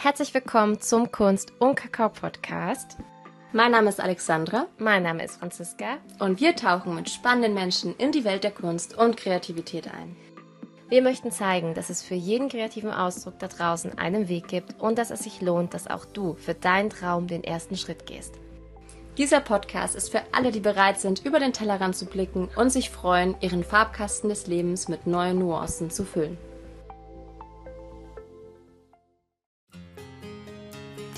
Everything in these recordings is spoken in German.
Herzlich willkommen zum Kunst- und Kakao-Podcast. Mein Name ist Alexandra. Mein Name ist Franziska. Und wir tauchen mit spannenden Menschen in die Welt der Kunst und Kreativität ein. Wir möchten zeigen, dass es für jeden kreativen Ausdruck da draußen einen Weg gibt und dass es sich lohnt, dass auch du für deinen Traum den ersten Schritt gehst. Dieser Podcast ist für alle, die bereit sind, über den Tellerrand zu blicken und sich freuen, ihren Farbkasten des Lebens mit neuen Nuancen zu füllen.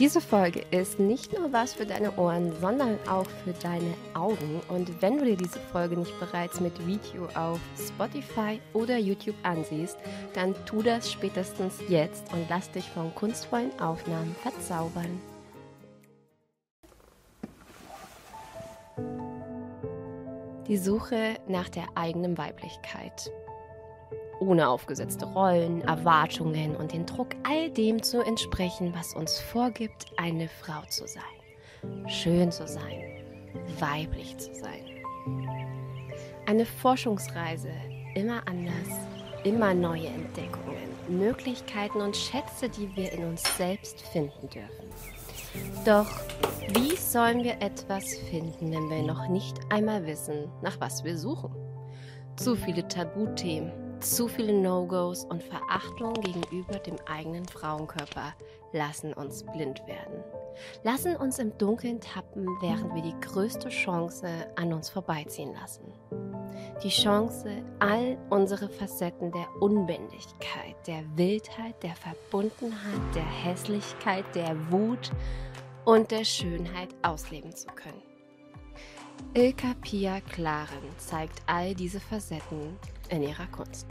Diese Folge ist nicht nur was für deine Ohren, sondern auch für deine Augen. Und wenn du dir diese Folge nicht bereits mit Video auf Spotify oder YouTube ansiehst, dann tu das spätestens jetzt und lass dich von kunstvollen Aufnahmen verzaubern. Die Suche nach der eigenen Weiblichkeit ohne aufgesetzte Rollen, Erwartungen und den Druck, all dem zu entsprechen, was uns vorgibt, eine Frau zu sein, schön zu sein, weiblich zu sein. Eine Forschungsreise, immer anders, immer neue Entdeckungen, Möglichkeiten und Schätze, die wir in uns selbst finden dürfen. Doch wie sollen wir etwas finden, wenn wir noch nicht einmal wissen, nach was wir suchen? Zu viele Tabuthemen, zu viele No-Gos und Verachtung gegenüber dem eigenen Frauenkörper lassen uns blind werden. Lassen uns im Dunkeln tappen, während wir die größte Chance an uns vorbeiziehen lassen. Die Chance, all unsere Facetten der Unbändigkeit, der Wildheit, der Verbundenheit, der Hässlichkeit, der Wut und der Schönheit ausleben zu können. Ilka Pia Klaren zeigt all diese Facetten in ihrer Kunst.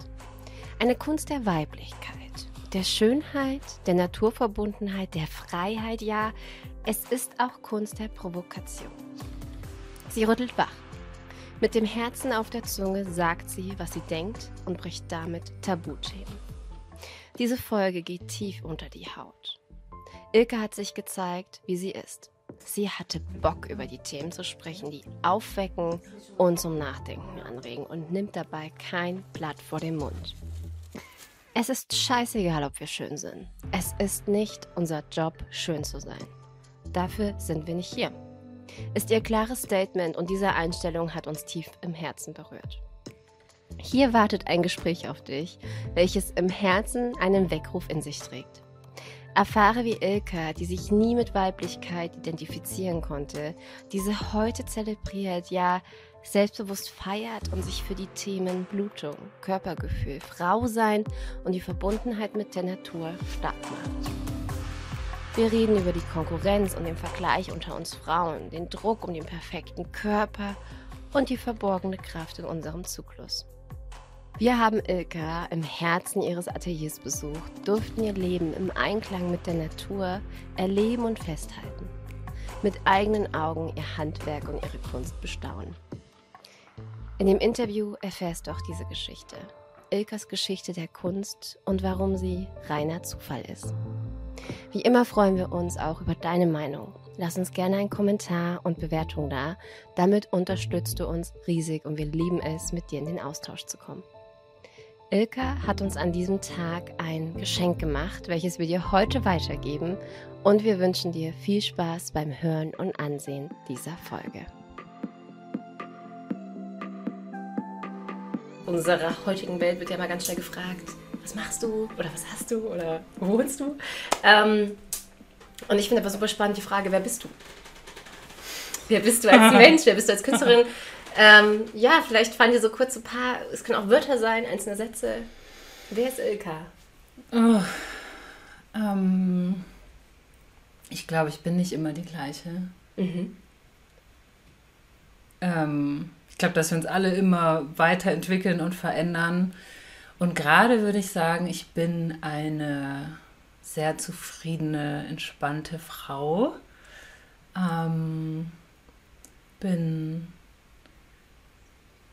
Eine Kunst der Weiblichkeit, der Schönheit, der Naturverbundenheit, der Freiheit, ja, es ist auch Kunst der Provokation. Sie rüttelt wach. Mit dem Herzen auf der Zunge sagt sie, was sie denkt und bricht damit Tabuthemen. Diese Folge geht tief unter die Haut. Ilke hat sich gezeigt, wie sie ist. Sie hatte Bock, über die Themen zu sprechen, die aufwecken und zum Nachdenken anregen und nimmt dabei kein Blatt vor den Mund. Es ist scheißegal, ob wir schön sind. Es ist nicht unser Job, schön zu sein. Dafür sind wir nicht hier. Ist ihr klares Statement und diese Einstellung hat uns tief im Herzen berührt. Hier wartet ein Gespräch auf dich, welches im Herzen einen Weckruf in sich trägt. Erfahre wie Ilka, die sich nie mit Weiblichkeit identifizieren konnte, diese heute zelebriert, ja selbstbewusst feiert und sich für die Themen Blutung, Körpergefühl, Frausein und die Verbundenheit mit der Natur stark macht. Wir reden über die Konkurrenz und den Vergleich unter uns Frauen, den Druck um den perfekten Körper und die verborgene Kraft in unserem Zyklus. Wir haben Ilka im Herzen ihres Ateliers besucht, durften ihr Leben im Einklang mit der Natur erleben und festhalten. Mit eigenen Augen ihr Handwerk und ihre Kunst bestaunen. In dem Interview erfährst du auch diese Geschichte. Ilkas Geschichte der Kunst und warum sie reiner Zufall ist. Wie immer freuen wir uns auch über deine Meinung. Lass uns gerne einen Kommentar und Bewertung da. Damit unterstützt du uns riesig und wir lieben es, mit dir in den Austausch zu kommen. Ilka hat uns an diesem Tag ein Geschenk gemacht, welches wir dir heute weitergeben und wir wünschen dir viel Spaß beim Hören und Ansehen dieser Folge. In unserer heutigen Welt wird ja mal ganz schnell gefragt, was machst du oder was hast du oder wo wohnst du? Ähm, und ich finde aber super spannend die Frage, wer bist du? Wer bist du als Mensch? Wer bist du als Künstlerin? Ähm, ja, vielleicht fallen dir so kurz ein paar, es können auch Wörter sein, einzelne Sätze. Wer ist Ilka? Oh, ähm, ich glaube, ich bin nicht immer die gleiche. Mhm. Ähm, ich glaube, dass wir uns alle immer weiterentwickeln und verändern. Und gerade würde ich sagen, ich bin eine sehr zufriedene, entspannte Frau. Ähm, bin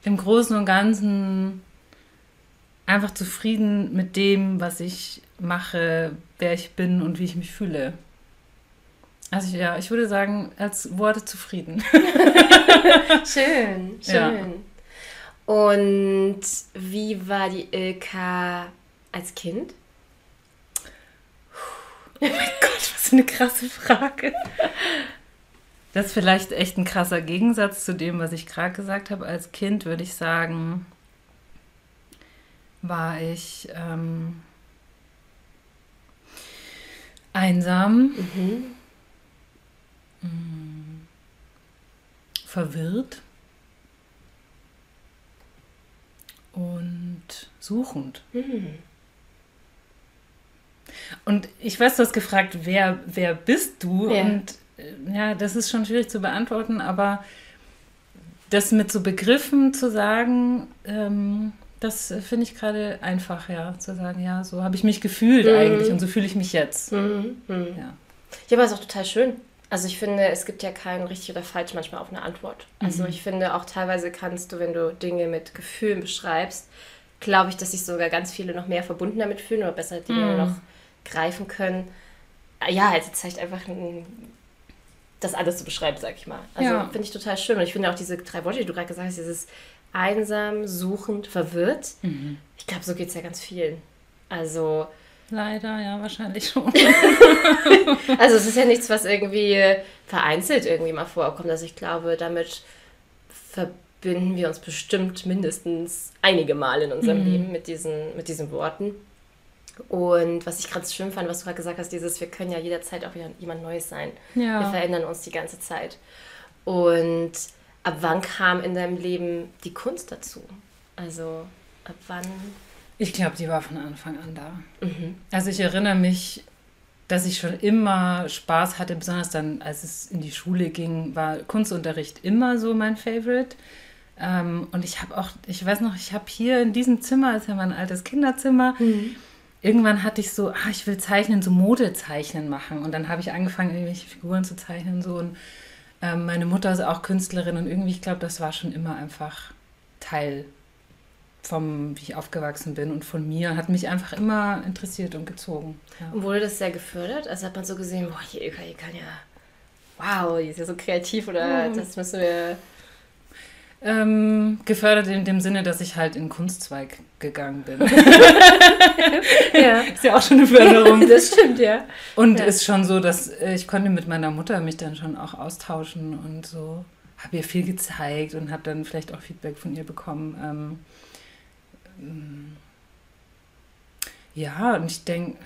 im Großen und Ganzen einfach zufrieden mit dem, was ich mache, wer ich bin und wie ich mich fühle. Also ja, ich würde sagen, als Worte zufrieden. schön, schön. Ja. Und wie war die Ilka als Kind? Oh mein Gott. ist eine krasse Frage. Das ist vielleicht echt ein krasser Gegensatz zu dem, was ich gerade gesagt habe. Als Kind würde ich sagen, war ich ähm, einsam, mhm. Mm, verwirrt und suchend. Mhm. Und ich weiß, du hast gefragt, wer, wer bist du? Ja. Und ja, das ist schon schwierig zu beantworten, aber das mit so Begriffen zu sagen, ähm, das finde ich gerade einfach, ja, zu sagen, ja, so habe ich mich gefühlt mhm. eigentlich und so fühle ich mich jetzt. Mhm. Mhm. Ja. ja, aber es ist auch total schön. Also ich finde, es gibt ja kein richtig oder falsch manchmal auf eine Antwort. Also mhm. ich finde auch teilweise kannst du, wenn du Dinge mit Gefühlen beschreibst, glaube ich, dass sich sogar ganz viele noch mehr verbunden damit fühlen oder besser Dinge mhm. noch greifen können. Ja, also es zeigt einfach das alles zu beschreiben, sag ich mal. Also ja. finde ich total schön. Und ich finde auch diese drei Worte, die du gerade gesagt hast, dieses einsam, suchend, verwirrt. Mhm. Ich glaube, so geht es ja ganz vielen. Also. Leider, ja, wahrscheinlich schon. also es ist ja nichts, was irgendwie vereinzelt irgendwie mal vorkommt. Also ich glaube, damit verbinden wir uns bestimmt mindestens einige Mal in unserem mhm. Leben mit diesen, mit diesen Worten. Und was ich gerade schön fand, was du gerade gesagt hast, dieses, wir können ja jederzeit auch wieder jemand Neues sein. Ja. Wir verändern uns die ganze Zeit. Und ab wann kam in deinem Leben die Kunst dazu? Also ab wann? Ich glaube, die war von Anfang an da. Mhm. Also ich erinnere mich, dass ich schon immer Spaß hatte, besonders dann, als es in die Schule ging, war Kunstunterricht immer so mein Favorite. Ähm, und ich habe auch, ich weiß noch, ich habe hier in diesem Zimmer, das ist ja mein altes Kinderzimmer, mhm irgendwann hatte ich so, ah, ich will zeichnen, so Modezeichnen machen. Und dann habe ich angefangen, irgendwelche Figuren zu zeichnen. So. Und ähm, meine Mutter ist auch Künstlerin und irgendwie, ich glaube, das war schon immer einfach Teil vom, wie ich aufgewachsen bin und von mir. Hat mich einfach immer interessiert und gezogen. Ja. Und wurde das sehr gefördert? Also hat man so gesehen, boah, hier, hier kann ja, wow, die ist ja so kreativ oder mhm. das müssen wir ähm, gefördert in dem Sinne, dass ich halt in Kunstzweig gegangen bin. ja. Ist ja auch schon eine Förderung. Das stimmt, ja. Und ja. ist schon so, dass äh, ich konnte mit meiner Mutter mich dann schon auch austauschen und so. Habe ihr viel gezeigt und habe dann vielleicht auch Feedback von ihr bekommen. Ähm, ähm, ja, und ich denke,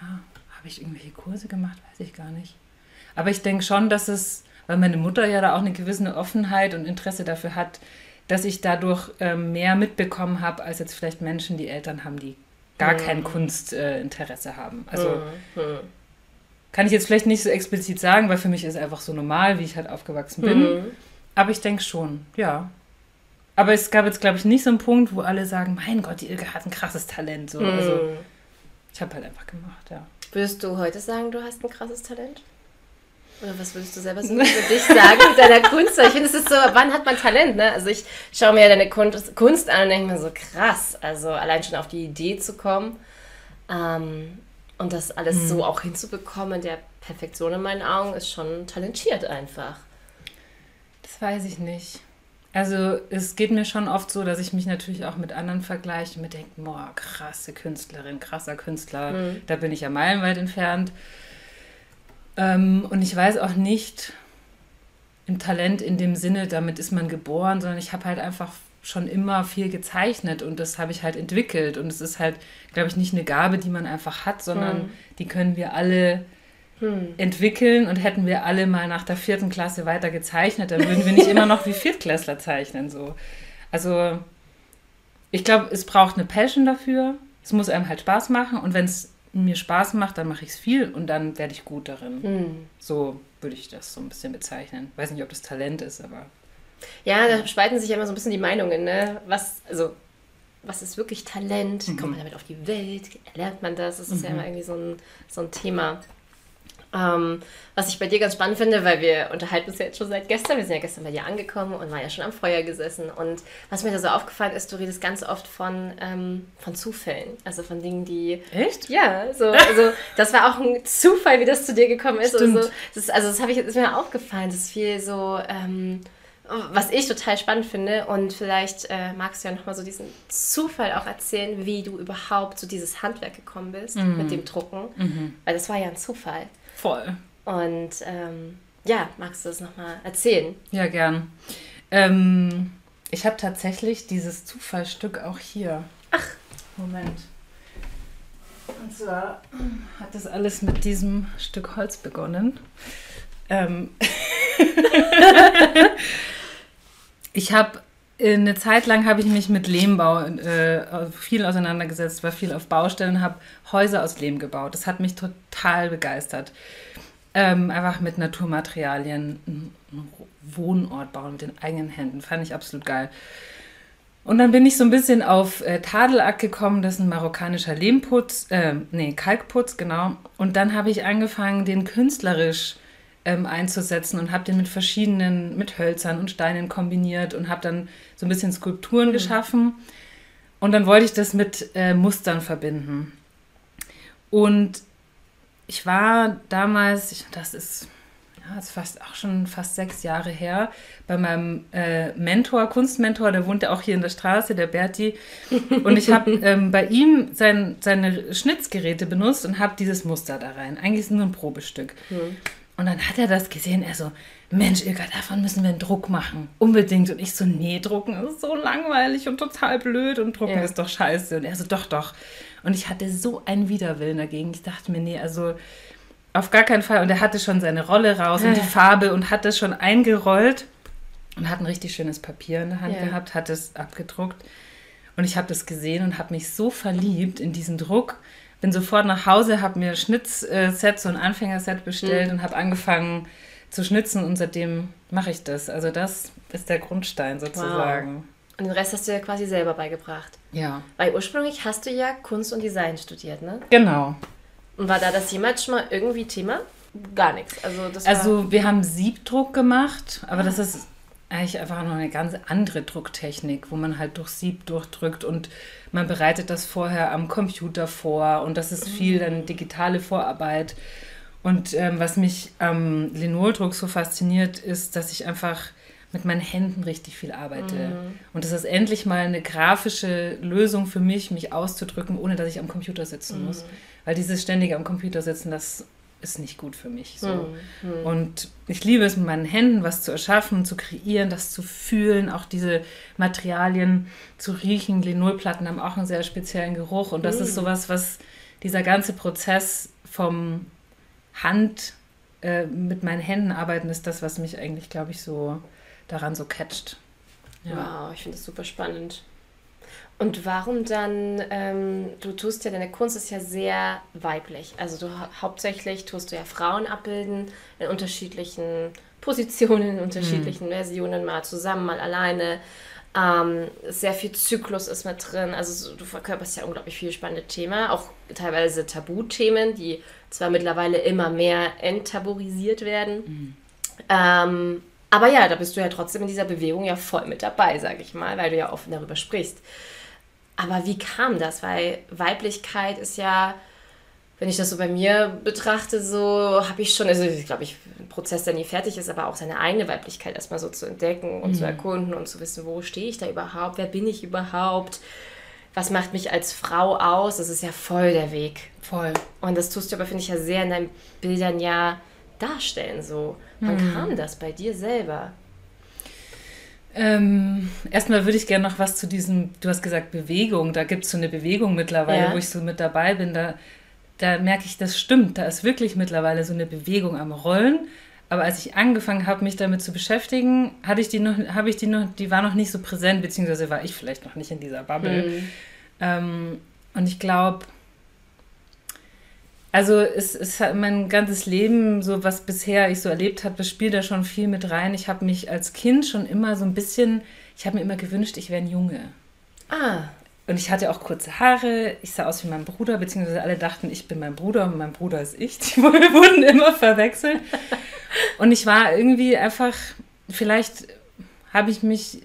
ja, habe ich irgendwelche Kurse gemacht? Weiß ich gar nicht. Aber ich denke schon, dass es weil meine Mutter ja da auch eine gewisse Offenheit und Interesse dafür hat, dass ich dadurch ähm, mehr mitbekommen habe, als jetzt vielleicht Menschen, die Eltern haben, die gar mhm. kein Kunstinteresse äh, haben. Also mhm. kann ich jetzt vielleicht nicht so explizit sagen, weil für mich ist es einfach so normal, wie ich halt aufgewachsen bin. Mhm. Aber ich denke schon, ja. Aber es gab jetzt, glaube ich, nicht so einen Punkt, wo alle sagen, mein Gott, die Ilge hat ein krasses Talent. So. Also, mhm. ich habe halt einfach gemacht, ja. Würdest du heute sagen, du hast ein krasses Talent? Oder was würdest du selber so für dich sagen mit deiner Kunst? Ich finde, es ist so, wann hat man Talent, ne? Also ich schaue mir ja deine Kunst an und denke mir so, krass, also allein schon auf die Idee zu kommen ähm, und das alles mhm. so auch hinzubekommen, der Perfektion in meinen Augen, ist schon talentiert einfach. Das weiß ich nicht. Also es geht mir schon oft so, dass ich mich natürlich auch mit anderen vergleiche und mir denke, boah, krasse Künstlerin, krasser Künstler, mhm. da bin ich ja meilenweit entfernt. Ähm, und ich weiß auch nicht im Talent in dem Sinne, damit ist man geboren, sondern ich habe halt einfach schon immer viel gezeichnet und das habe ich halt entwickelt. Und es ist halt, glaube ich, nicht eine Gabe, die man einfach hat, sondern hm. die können wir alle hm. entwickeln und hätten wir alle mal nach der vierten Klasse weiter gezeichnet, dann würden wir nicht immer noch wie Viertklässler zeichnen. So. Also ich glaube, es braucht eine Passion dafür. Es muss einem halt Spaß machen und wenn es mir Spaß macht, dann mache ich es viel und dann werde ich gut darin. Hm. So würde ich das so ein bisschen bezeichnen. Weiß nicht, ob das Talent ist, aber. Ja, da spalten sich ja immer so ein bisschen die Meinungen, ne? Was, also, was ist wirklich Talent? Mhm. Kommt man damit auf die Welt? Erlernt man das? Das ist mhm. ja immer irgendwie so ein, so ein Thema. Ähm, was ich bei dir ganz spannend finde, weil wir unterhalten uns ja jetzt schon seit gestern. Wir sind ja gestern bei dir angekommen und waren ja schon am Feuer gesessen. Und was mir da so aufgefallen ist, du redest ganz oft von, ähm, von Zufällen. Also von Dingen, die. Echt? Ja, so, also das war auch ein Zufall, wie das zu dir gekommen ist. Stimmt. Also, das, also das habe ich ist mir aufgefallen. Das ist viel so. Ähm, was ich total spannend finde und vielleicht äh, magst du ja nochmal so diesen Zufall auch erzählen, wie du überhaupt zu dieses Handwerk gekommen bist mhm. mit dem Drucken, mhm. weil das war ja ein Zufall. Voll. Und ähm, ja, magst du das nochmal erzählen? Ja, gern. Ähm, ich habe tatsächlich dieses Zufallsstück auch hier. Ach. Moment. Und zwar hat das alles mit diesem Stück Holz begonnen. Ähm ich habe eine Zeit lang habe ich mich mit Lehmbau äh, viel auseinandergesetzt, war viel auf Baustellen, habe Häuser aus Lehm gebaut. Das hat mich total begeistert. Ähm, einfach mit Naturmaterialien einen Wohnort bauen mit den eigenen Händen. Fand ich absolut geil. Und dann bin ich so ein bisschen auf äh, Tadelack gekommen, das ist ein marokkanischer Lehmputz, äh, nee, Kalkputz, genau. Und dann habe ich angefangen, den künstlerisch ähm, einzusetzen und habe den mit verschiedenen, mit Hölzern und Steinen kombiniert und habe dann so ein bisschen Skulpturen mhm. geschaffen. Und dann wollte ich das mit äh, Mustern verbinden. Und ich war damals, ich, das ist, ja, ist fast auch schon fast sechs Jahre her, bei meinem äh, Mentor, Kunstmentor, der wohnt ja auch hier in der Straße, der Berti. Und ich habe ähm, bei ihm sein, seine Schnitzgeräte benutzt und habe dieses Muster da rein. Eigentlich ist es nur ein Probestück. Mhm. Und dann hat er das gesehen, er so, Mensch, Ilka, davon müssen wir einen Druck machen. Unbedingt. Und ich so, nee, drucken ist so langweilig und total blöd und drucken ja. ist doch scheiße. Und er so, doch, doch. Und ich hatte so einen Widerwillen dagegen. Ich dachte mir, nee, also auf gar keinen Fall. Und er hatte schon seine Rolle raus und die Farbe und hat das schon eingerollt und hat ein richtig schönes Papier in der Hand ja. gehabt, hat es abgedruckt. Und ich habe das gesehen und habe mich so verliebt in diesen Druck. Bin sofort nach Hause, habe mir Schnitzset, so ein Anfängerset bestellt mhm. und habe angefangen zu schnitzen und seitdem mache ich das. Also das ist der Grundstein sozusagen. Wow. Und den Rest hast du ja quasi selber beigebracht. Ja. Weil ursprünglich hast du ja Kunst und Design studiert, ne? Genau. Und war da das jemals schon mal irgendwie Thema? Gar nichts. Also, das also wir haben Siebdruck gemacht, aber ah. das ist eigentlich einfach noch eine ganz andere Drucktechnik, wo man halt durch Sieb durchdrückt und man bereitet das vorher am Computer vor und das ist viel dann digitale Vorarbeit. Und ähm, was mich am Linoldruck so fasziniert, ist, dass ich einfach mit meinen Händen richtig viel arbeite. Mhm. Und das ist endlich mal eine grafische Lösung für mich, mich auszudrücken, ohne dass ich am Computer sitzen mhm. muss. Weil dieses ständige am Computer sitzen, das ist nicht gut für mich. So. Mhm. mhm. Und ich liebe es, mit meinen Händen was zu erschaffen, zu kreieren, das zu fühlen, auch diese Materialien zu riechen. Linolplatten haben auch einen sehr speziellen Geruch. Und das ist mhm. sowas, was dieser ganze Prozess vom Hand äh, mit meinen Händen arbeiten, ist das, was mich eigentlich, glaube ich, so daran so catcht. Ja. Wow, ich finde das super spannend. Und warum dann, ähm, du tust ja, deine Kunst ist ja sehr weiblich. Also du hauptsächlich tust du ja Frauen abbilden in unterschiedlichen Positionen, in unterschiedlichen mhm. Versionen, mal zusammen, mal alleine. Ähm, sehr viel Zyklus ist mit drin. Also du verkörperst ja unglaublich viele spannende Themen, auch teilweise Tabuthemen, die zwar mittlerweile immer mehr enttabuisiert werden. Mhm. Ähm, aber ja, da bist du ja trotzdem in dieser Bewegung ja voll mit dabei, sage ich mal, weil du ja offen darüber sprichst. Aber wie kam das? Weil Weiblichkeit ist ja, wenn ich das so bei mir betrachte, so habe ich schon, also ich glaube, ich ein Prozess, der nie fertig ist, aber auch seine eigene Weiblichkeit erstmal so zu entdecken und mhm. zu erkunden und zu wissen, wo stehe ich da überhaupt, wer bin ich überhaupt, was macht mich als Frau aus, das ist ja voll der Weg. Voll. Und das tust du aber, finde ich, ja sehr in deinen Bildern ja darstellen so. Wann mhm. kam das bei dir selber? Ähm, erstmal würde ich gerne noch was zu diesem, du hast gesagt Bewegung, da gibt es so eine Bewegung mittlerweile, ja. wo ich so mit dabei bin, da, da merke ich, das stimmt, da ist wirklich mittlerweile so eine Bewegung am Rollen. Aber als ich angefangen habe, mich damit zu beschäftigen, hatte ich die noch, habe ich die noch, die war noch nicht so präsent, beziehungsweise war ich vielleicht noch nicht in dieser Bubble. Mhm. Ähm, und ich glaube, also es ist mein ganzes Leben, so was bisher ich so erlebt habe, das spielt da schon viel mit rein. Ich habe mich als Kind schon immer so ein bisschen, ich habe mir immer gewünscht, ich wäre ein Junge. Ah. Und ich hatte auch kurze Haare, ich sah aus wie mein Bruder, beziehungsweise alle dachten, ich bin mein Bruder und mein Bruder ist ich. Die wurden immer verwechselt. Und ich war irgendwie einfach, vielleicht habe ich mich,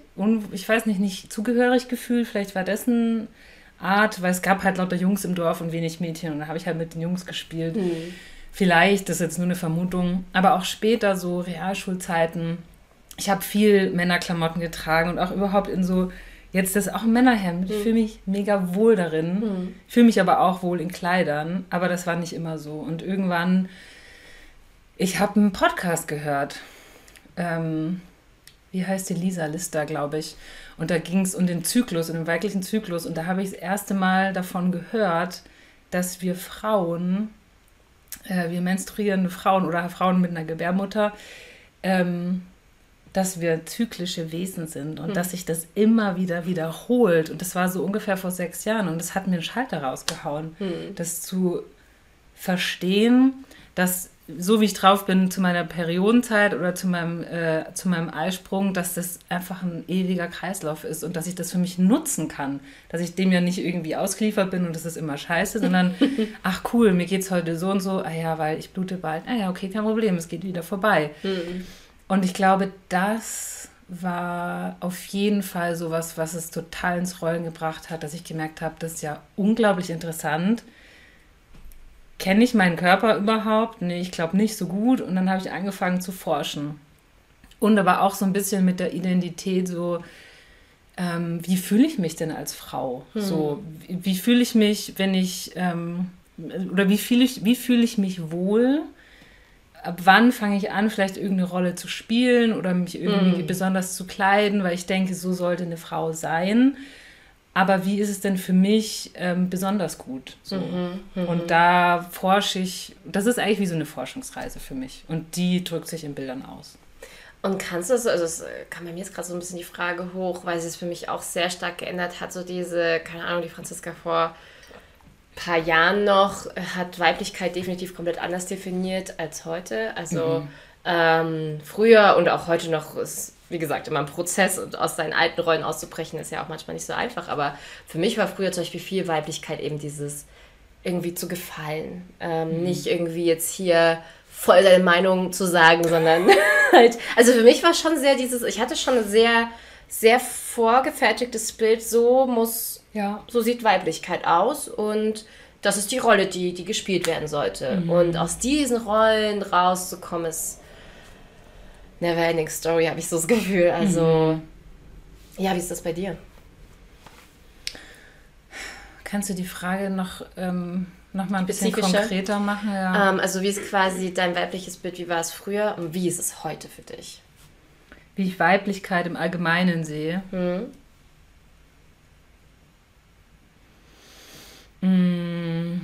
ich weiß nicht, nicht zugehörig gefühlt, vielleicht war dessen Art, weil es gab halt lauter Jungs im Dorf und wenig Mädchen und da habe ich halt mit den Jungs gespielt. Mhm. Vielleicht, das ist jetzt nur eine Vermutung, aber auch später so Realschulzeiten. Ich habe viel Männerklamotten getragen und auch überhaupt in so, jetzt das auch ein Männerhemd. Ich mhm. fühle mich mega wohl darin, mhm. fühle mich aber auch wohl in Kleidern, aber das war nicht immer so. Und irgendwann Ich habe einen Podcast gehört. Ähm, wie heißt die Lisa Lister, glaube ich. Und da ging es um den Zyklus, um den weiblichen Zyklus. Und da habe ich das erste Mal davon gehört, dass wir Frauen, äh, wir menstruierende Frauen oder Frauen mit einer Gebärmutter, ähm, dass wir zyklische Wesen sind und mhm. dass sich das immer wieder wiederholt. Und das war so ungefähr vor sechs Jahren und das hat mir einen Schalter rausgehauen, mhm. das zu verstehen, dass so wie ich drauf bin zu meiner Periodenzeit oder zu meinem, äh, zu meinem Eisprung, dass das einfach ein ewiger Kreislauf ist und dass ich das für mich nutzen kann. Dass ich dem ja nicht irgendwie ausgeliefert bin und das ist immer scheiße, sondern ach cool, mir geht es heute so und so, ah ja, weil ich blute bald, ah ja, okay, kein Problem, es geht wieder vorbei. Mhm. Und ich glaube, das war auf jeden Fall sowas, was es total ins Rollen gebracht hat, dass ich gemerkt habe, das ist ja unglaublich interessant kenne ich meinen Körper überhaupt? Nee, ich glaube nicht so gut. Und dann habe ich angefangen zu forschen. Und aber auch so ein bisschen mit der Identität so, ähm, wie fühle ich mich denn als Frau? Hm. So, wie, wie fühle ich mich, wenn ich, ähm, oder wie fühle ich, wie fühle ich mich wohl? Ab wann fange ich an, vielleicht irgendeine Rolle zu spielen oder mich irgendwie hm. besonders zu kleiden, weil ich denke, so sollte eine Frau sein aber wie ist es denn für mich ähm, besonders gut? So. Mhm, mh. Und da forsche ich, das ist eigentlich wie so eine Forschungsreise für mich. Und die drückt sich in Bildern aus. Und kannst du es, also es kam bei mir jetzt gerade so ein bisschen die Frage hoch, weil sie es für mich auch sehr stark geändert hat, so diese, keine Ahnung, die Franziska vor ein paar Jahren noch hat Weiblichkeit definitiv komplett anders definiert als heute. Also mhm. ähm, früher und auch heute noch ist wie gesagt, immer ein Prozess und aus seinen alten Rollen auszubrechen, ist ja auch manchmal nicht so einfach. Aber für mich war früher zum Beispiel viel Weiblichkeit eben dieses irgendwie zu gefallen. Ähm, mhm. Nicht irgendwie jetzt hier voll seine Meinung zu sagen, sondern halt. Also für mich war schon sehr dieses, ich hatte schon ein sehr, sehr vorgefertigtes Bild, so muss, ja. so sieht Weiblichkeit aus und das ist die Rolle, die, die gespielt werden sollte. Mhm. Und aus diesen Rollen rauszukommen, ist Neverending Story, habe ich so das Gefühl. Also, mhm. ja, wie ist das bei dir? Kannst du die Frage noch, ähm, noch mal ein bisschen konkreter machen? Ja. Ähm, also, wie ist quasi dein weibliches Bild? Wie war es früher und wie ist es heute für dich? Wie ich Weiblichkeit im Allgemeinen sehe. Mhm. Mm.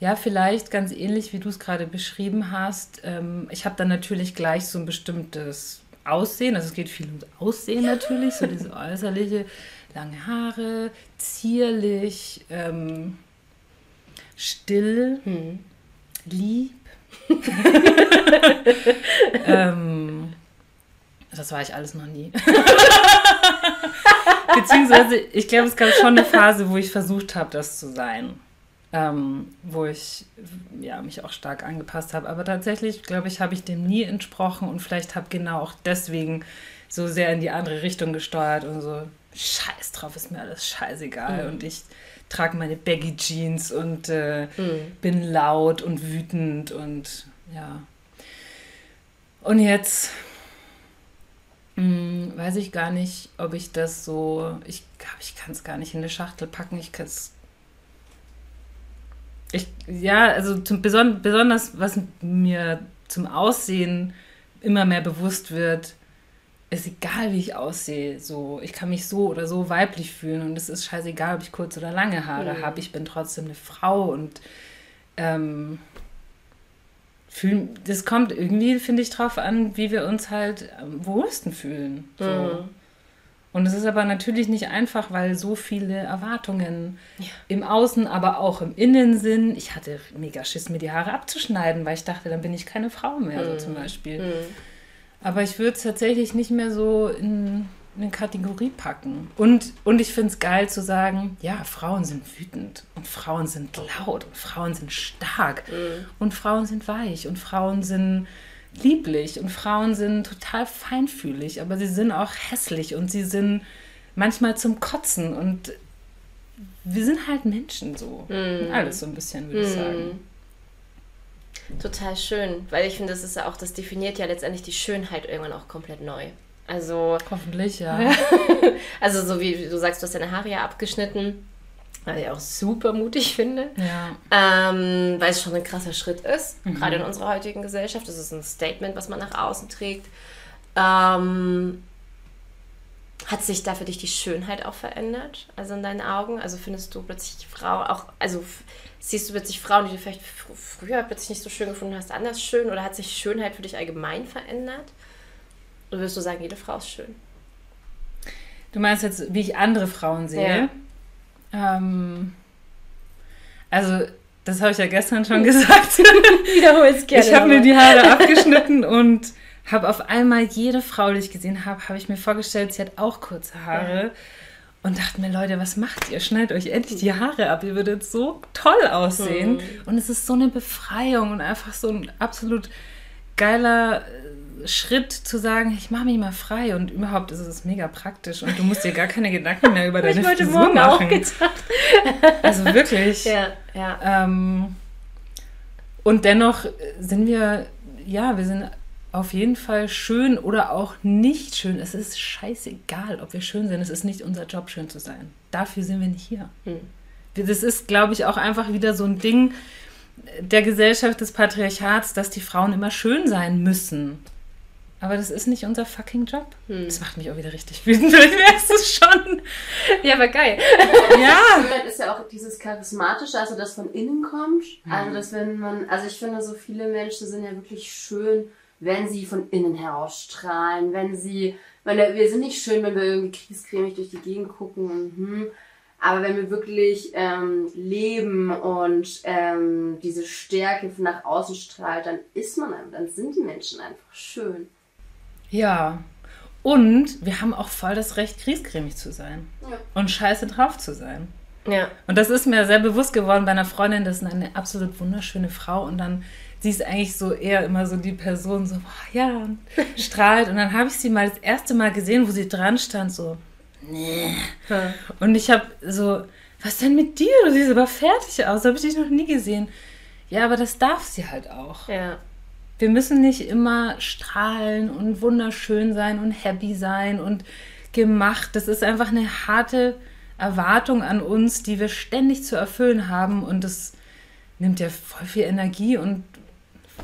Ja, vielleicht ganz ähnlich, wie du es gerade beschrieben hast. Ähm, ich habe dann natürlich gleich so ein bestimmtes Aussehen. Also es geht viel ums Aussehen natürlich, so diese äußerliche, lange Haare, zierlich, ähm, still, hm. lieb. ähm, das war ich alles noch nie. Beziehungsweise, ich glaube, es gab schon eine Phase, wo ich versucht habe, das zu sein ähm, wo ich ja, mich auch stark angepasst habe. Aber tatsächlich, glaube ich, habe ich dem nie entsprochen und vielleicht habe genau auch deswegen so sehr in die andere Richtung gesteuert und so, scheiß drauf, ist mir alles scheißegal. Mhm. Und ich trage meine Baggy Jeans und äh, mhm. bin laut und wütend und ja. Und jetzt mh, hm, weiß ich gar nicht, ob ich das so, ich glaube, ich kann es gar nicht in eine Schachtel packen. Ich kann es ich, ja, also zum, beson besonders, was mir zum Aussehen immer mehr bewusst wird, ist egal, wie ich aussehe. So, ich kann mich so oder so weiblich fühlen und es ist scheißegal, ob ich kurze oder lange Haare mhm. habe. Ich bin trotzdem eine Frau und ähm, fühl, das kommt irgendwie, finde ich, drauf an, wie wir uns halt am wohlsten fühlen. So. Mhm. Und es ist aber natürlich nicht einfach, weil so viele Erwartungen ja. im Außen, aber auch im Innen sind. Ich hatte mega Schiss, mir die Haare abzuschneiden, weil ich dachte, dann bin ich keine Frau mehr, mhm. so zum Beispiel. Mhm. Aber ich würde es tatsächlich nicht mehr so in eine Kategorie packen. Und, und ich finde es geil zu sagen, ja, Frauen sind wütend und Frauen sind laut und Frauen sind stark mhm. und Frauen sind weich und Frauen sind lieblich und Frauen sind total feinfühlig, aber sie sind auch hässlich und sie sind manchmal zum Kotzen und wir sind halt Menschen so. Mm. Alles so ein bisschen, würde mm. ich sagen. Total schön, weil ich finde, das ist ja auch, das definiert ja letztendlich die Schönheit irgendwann auch komplett neu. Also. Hoffentlich, ja. also, so wie du sagst, du hast deine Haare ja abgeschnitten. Was ich auch super mutig finde. Ja. Ähm, weil es schon ein krasser Schritt ist, mhm. gerade in unserer heutigen Gesellschaft. Das ist ein Statement, was man nach außen trägt. Ähm, hat sich da für dich die Schönheit auch verändert? Also in deinen Augen? Also findest du plötzlich Frauen auch, also siehst du plötzlich Frauen, die du vielleicht fr früher plötzlich nicht so schön gefunden hast, anders schön? Oder hat sich Schönheit für dich allgemein verändert? Oder würdest du sagen, jede Frau ist schön? Du meinst jetzt, wie ich andere Frauen sehe? Ja. Ähm, also, das habe ich ja gestern schon gesagt. Wiederhol's gerne. Ich habe mir die Haare abgeschnitten und habe auf einmal jede Frau, die ich gesehen habe, habe ich mir vorgestellt, sie hat auch kurze Haare. Ja. Und dachte mir, Leute, was macht ihr? Schneidet euch endlich die Haare ab. Ihr würdet so toll aussehen. Mhm. Und es ist so eine Befreiung und einfach so ein absolut geiler Schritt zu sagen, ich mache mich mal frei und überhaupt ist es mega praktisch und du musst dir gar keine Gedanken mehr über deine ich Frisur morgen machen. Auch gedacht. also wirklich. Ja, ja. Ähm, und dennoch sind wir, ja, wir sind auf jeden Fall schön oder auch nicht schön. Es ist scheißegal, ob wir schön sind. Es ist nicht unser Job, schön zu sein. Dafür sind wir nicht hier. Hm. Das ist, glaube ich, auch einfach wieder so ein Ding der Gesellschaft des Patriarchats, dass die Frauen immer schön sein müssen. Aber das ist nicht unser fucking Job. Hm. Das macht mich auch wieder richtig wütend. Vielleicht wärst es schon. Ja, aber geil. ja. Schönheit ist ja auch dieses Charismatische, also das von innen kommt. Hm. Also, dass wenn man, also ich finde, so viele Menschen sind ja wirklich schön wenn sie von innen heraus strahlen, wenn sie, wenn wir sind nicht schön, wenn wir irgendwie kriescremig durch die Gegend gucken und hm, aber wenn wir wirklich ähm, leben und ähm, diese Stärke nach außen strahlt, dann ist man, dann sind die Menschen einfach schön. Ja. Und wir haben auch voll das Recht, kriescremig zu sein. Ja. Und scheiße drauf zu sein. Ja. Und das ist mir sehr bewusst geworden bei einer Freundin, das ist eine absolut wunderschöne Frau. Und dann sie ist eigentlich so eher immer so die Person, so, oh, ja, strahlt. Und dann habe ich sie mal das erste Mal gesehen, wo sie dran stand, so, nee. Und ich habe so, was denn mit dir? Du siehst aber fertig aus, habe ich dich noch nie gesehen. Ja, aber das darf sie halt auch. Ja. Wir müssen nicht immer strahlen und wunderschön sein und happy sein und gemacht. Das ist einfach eine harte Erwartung an uns, die wir ständig zu erfüllen haben und das nimmt ja voll viel Energie und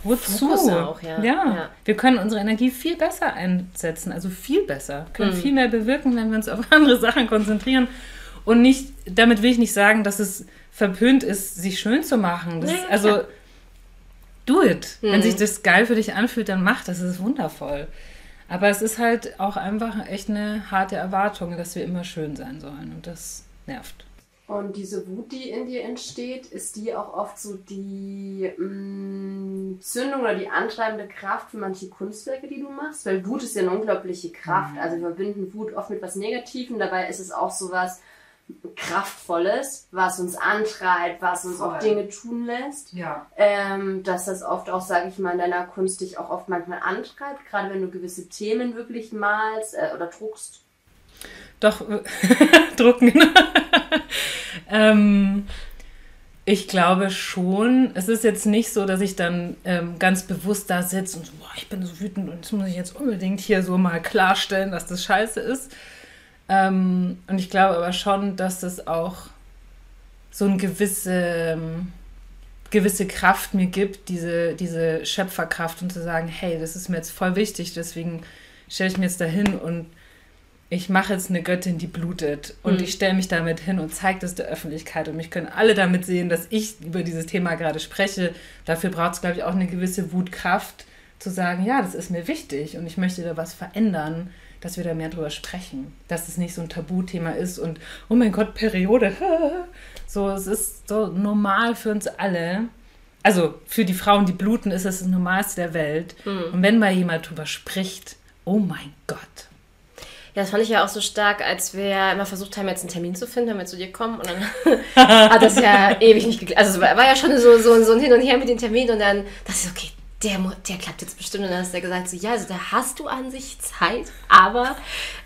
Wozu? Auch, ja. Ja. ja. wir können unsere Energie viel besser einsetzen, also viel besser, können mhm. viel mehr bewirken, wenn wir uns auf andere Sachen konzentrieren. Und nicht, damit will ich nicht sagen, dass es verpönt ist, sich schön zu machen. Das, also. Do it. Mhm. Wenn sich das geil für dich anfühlt, dann mach das. Das ist wundervoll. Aber es ist halt auch einfach echt eine harte Erwartung, dass wir immer schön sein sollen. Und das nervt. Und diese Wut, die in dir entsteht, ist die auch oft so die mh, mm, Zündung oder die antreibende Kraft für manche Kunstwerke, die du machst? Weil Wut ist ja eine unglaubliche Kraft. Mhm. Also wir verbinden Wut oft mit was Negativem, dabei ist es auch so was Kraftvolles, was uns antreibt, was uns Voll. auch Dinge tun lässt. Ja. Ähm, dass das oft auch, sage ich mal, in deiner Kunst dich auch oft manchmal antreibt, gerade wenn du gewisse Themen wirklich malst äh, oder druckst. Doch, drucken, ähm, ich glaube schon. Es ist jetzt nicht so, dass ich dann ähm, ganz bewusst da sitze und so, boah, ich bin so wütend und das muss ich jetzt unbedingt hier so mal klarstellen, dass das scheiße ist. Ähm, und ich glaube aber schon, dass das auch so eine gewisse, ähm, gewisse Kraft mir gibt, diese, diese Schöpferkraft und zu sagen, hey, das ist mir jetzt voll wichtig, deswegen stelle ich mir jetzt dahin und ich mache jetzt eine Göttin, die blutet und mhm. ich stelle mich damit hin und zeige das der Öffentlichkeit und mich können alle damit sehen, dass ich über dieses Thema gerade spreche. Dafür braucht es, glaube ich, auch eine gewisse Wutkraft zu sagen, ja, das ist mir wichtig und ich möchte da was verändern, dass wir da mehr drüber sprechen, dass es nicht so ein Tabuthema ist und oh mein Gott, Periode. So, es ist so normal für uns alle. Also für die Frauen, die bluten, ist es das Normalste der Welt. Mhm. Und wenn mal jemand drüber spricht, oh mein Gott, ja, das fand ich ja auch so stark, als wir immer versucht haben, jetzt einen Termin zu finden, wenn wir zu dir kommen. Und dann hat das ja ewig nicht geklappt. Also es war ja schon so, so, so ein Hin und Her mit den Terminen und dann dachte ich, okay, der, der klappt jetzt bestimmt. Und dann hast du gesagt, so, ja, also da hast du an sich Zeit, aber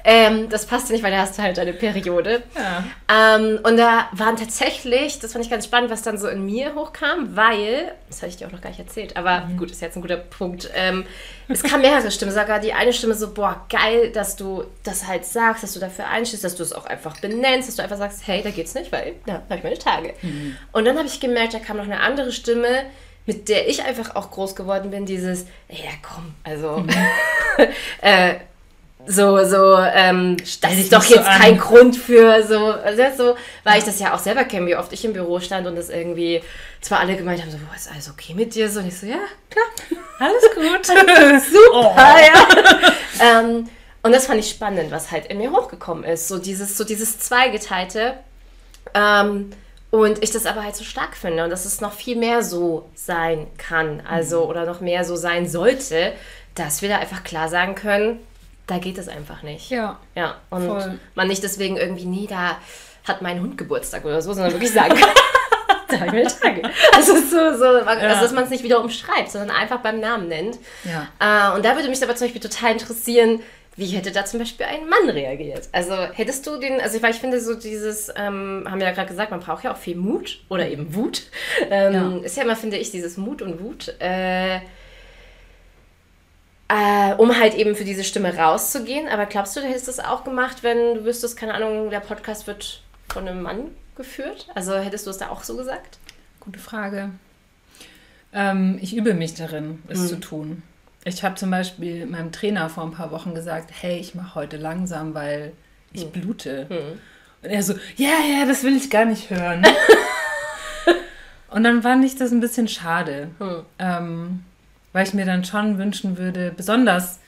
ähm, das passt nicht, weil da hast du halt eine Periode. Ja. Ähm, und da waren tatsächlich, das fand ich ganz spannend, was dann so in mir hochkam, weil, das hatte ich dir auch noch gar nicht erzählt, aber mhm. gut, ist jetzt ein guter Punkt. Ähm, es kam mehrere Stimmen, sogar die eine Stimme so, boah, geil, dass du das halt sagst, dass du dafür einstehst, dass du es auch einfach benennst, dass du einfach sagst, hey, da geht's nicht, weil da habe ich meine Tage. Mhm. Und dann habe ich gemerkt, da kam noch eine andere Stimme, mit der ich einfach auch groß geworden bin, dieses, ja komm, also mhm. äh, so, so, ähm, das ist doch jetzt so kein Grund für so, also so, weil ich das ja auch selber kenne, wie oft ich im Büro stand und das irgendwie zwar alle gemeint haben, so, ist alles okay mit dir? So, und ich so, ja, klar, alles gut. Super, oh. ja. ähm, und das fand ich spannend, was halt in mir hochgekommen ist. So dieses, so dieses Zweigeteilte. Ähm, und ich das aber halt so stark finde und dass es noch viel mehr so sein kann, also mhm. oder noch mehr so sein sollte, dass wir da einfach klar sagen können, da geht es einfach nicht. Ja. Ja. Und voll. man nicht deswegen irgendwie, nee, da hat mein Hund Geburtstag oder so, sondern wirklich sagen kann, meine Tage. Also, so, so, ja. also dass man es nicht wieder umschreibt, sondern einfach beim Namen nennt. Ja. Äh, und da würde mich aber zum Beispiel total interessieren, wie hätte da zum Beispiel ein Mann reagiert? Also hättest du den, also weil ich finde so dieses, ähm, haben wir ja gerade gesagt, man braucht ja auch viel Mut oder eben Wut. Ähm, ja. Ist ja immer, finde ich, dieses Mut und Wut. Äh, äh, um halt eben für diese Stimme rauszugehen. Aber glaubst du, du hättest das auch gemacht, wenn du wüsstest, keine Ahnung, der Podcast wird von einem Mann geführt? Also hättest du es da auch so gesagt? Gute Frage. Ähm, ich übe mich darin, es hm. zu tun. Ich habe zum Beispiel meinem Trainer vor ein paar Wochen gesagt, hey, ich mache heute langsam, weil ich hm. blute. Hm. Und er so, ja, ja, das will ich gar nicht hören. und dann fand ich das ein bisschen schade, hm. ähm, weil ich mir dann schon wünschen würde, besonders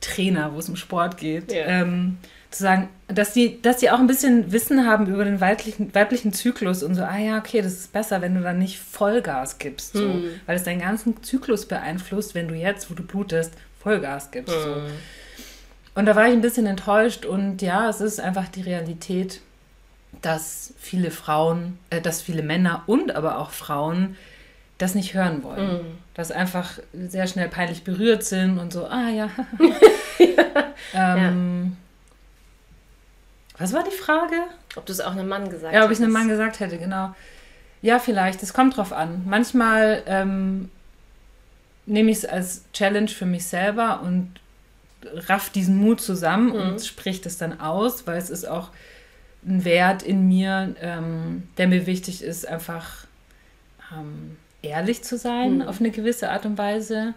Trainer, wo es um Sport geht, ja. ähm, zu sagen, dass die, dass die auch ein bisschen Wissen haben über den weiblichen, weiblichen Zyklus und so, ah ja, okay, das ist besser, wenn du dann nicht Vollgas gibst, so, hm. weil es deinen ganzen Zyklus beeinflusst, wenn du jetzt, wo du blutest, Vollgas gibst. Hm. So. Und da war ich ein bisschen enttäuscht und ja, es ist einfach die Realität, dass viele Frauen, äh, dass viele Männer und aber auch Frauen das nicht hören wollen. Mm. Dass einfach sehr schnell peinlich berührt sind und so, ah ja. ja. ähm, was war die Frage? Ob du es auch einem Mann gesagt hättest. Ja, ob ich einem Mann gesagt hätte, genau. Ja, vielleicht. Es kommt drauf an. Manchmal ähm, nehme ich es als Challenge für mich selber und raff diesen Mut zusammen mhm. und spricht es dann aus, weil es ist auch ein Wert in mir, ähm, der mir wichtig ist, einfach ähm, ehrlich zu sein mhm. auf eine gewisse Art und Weise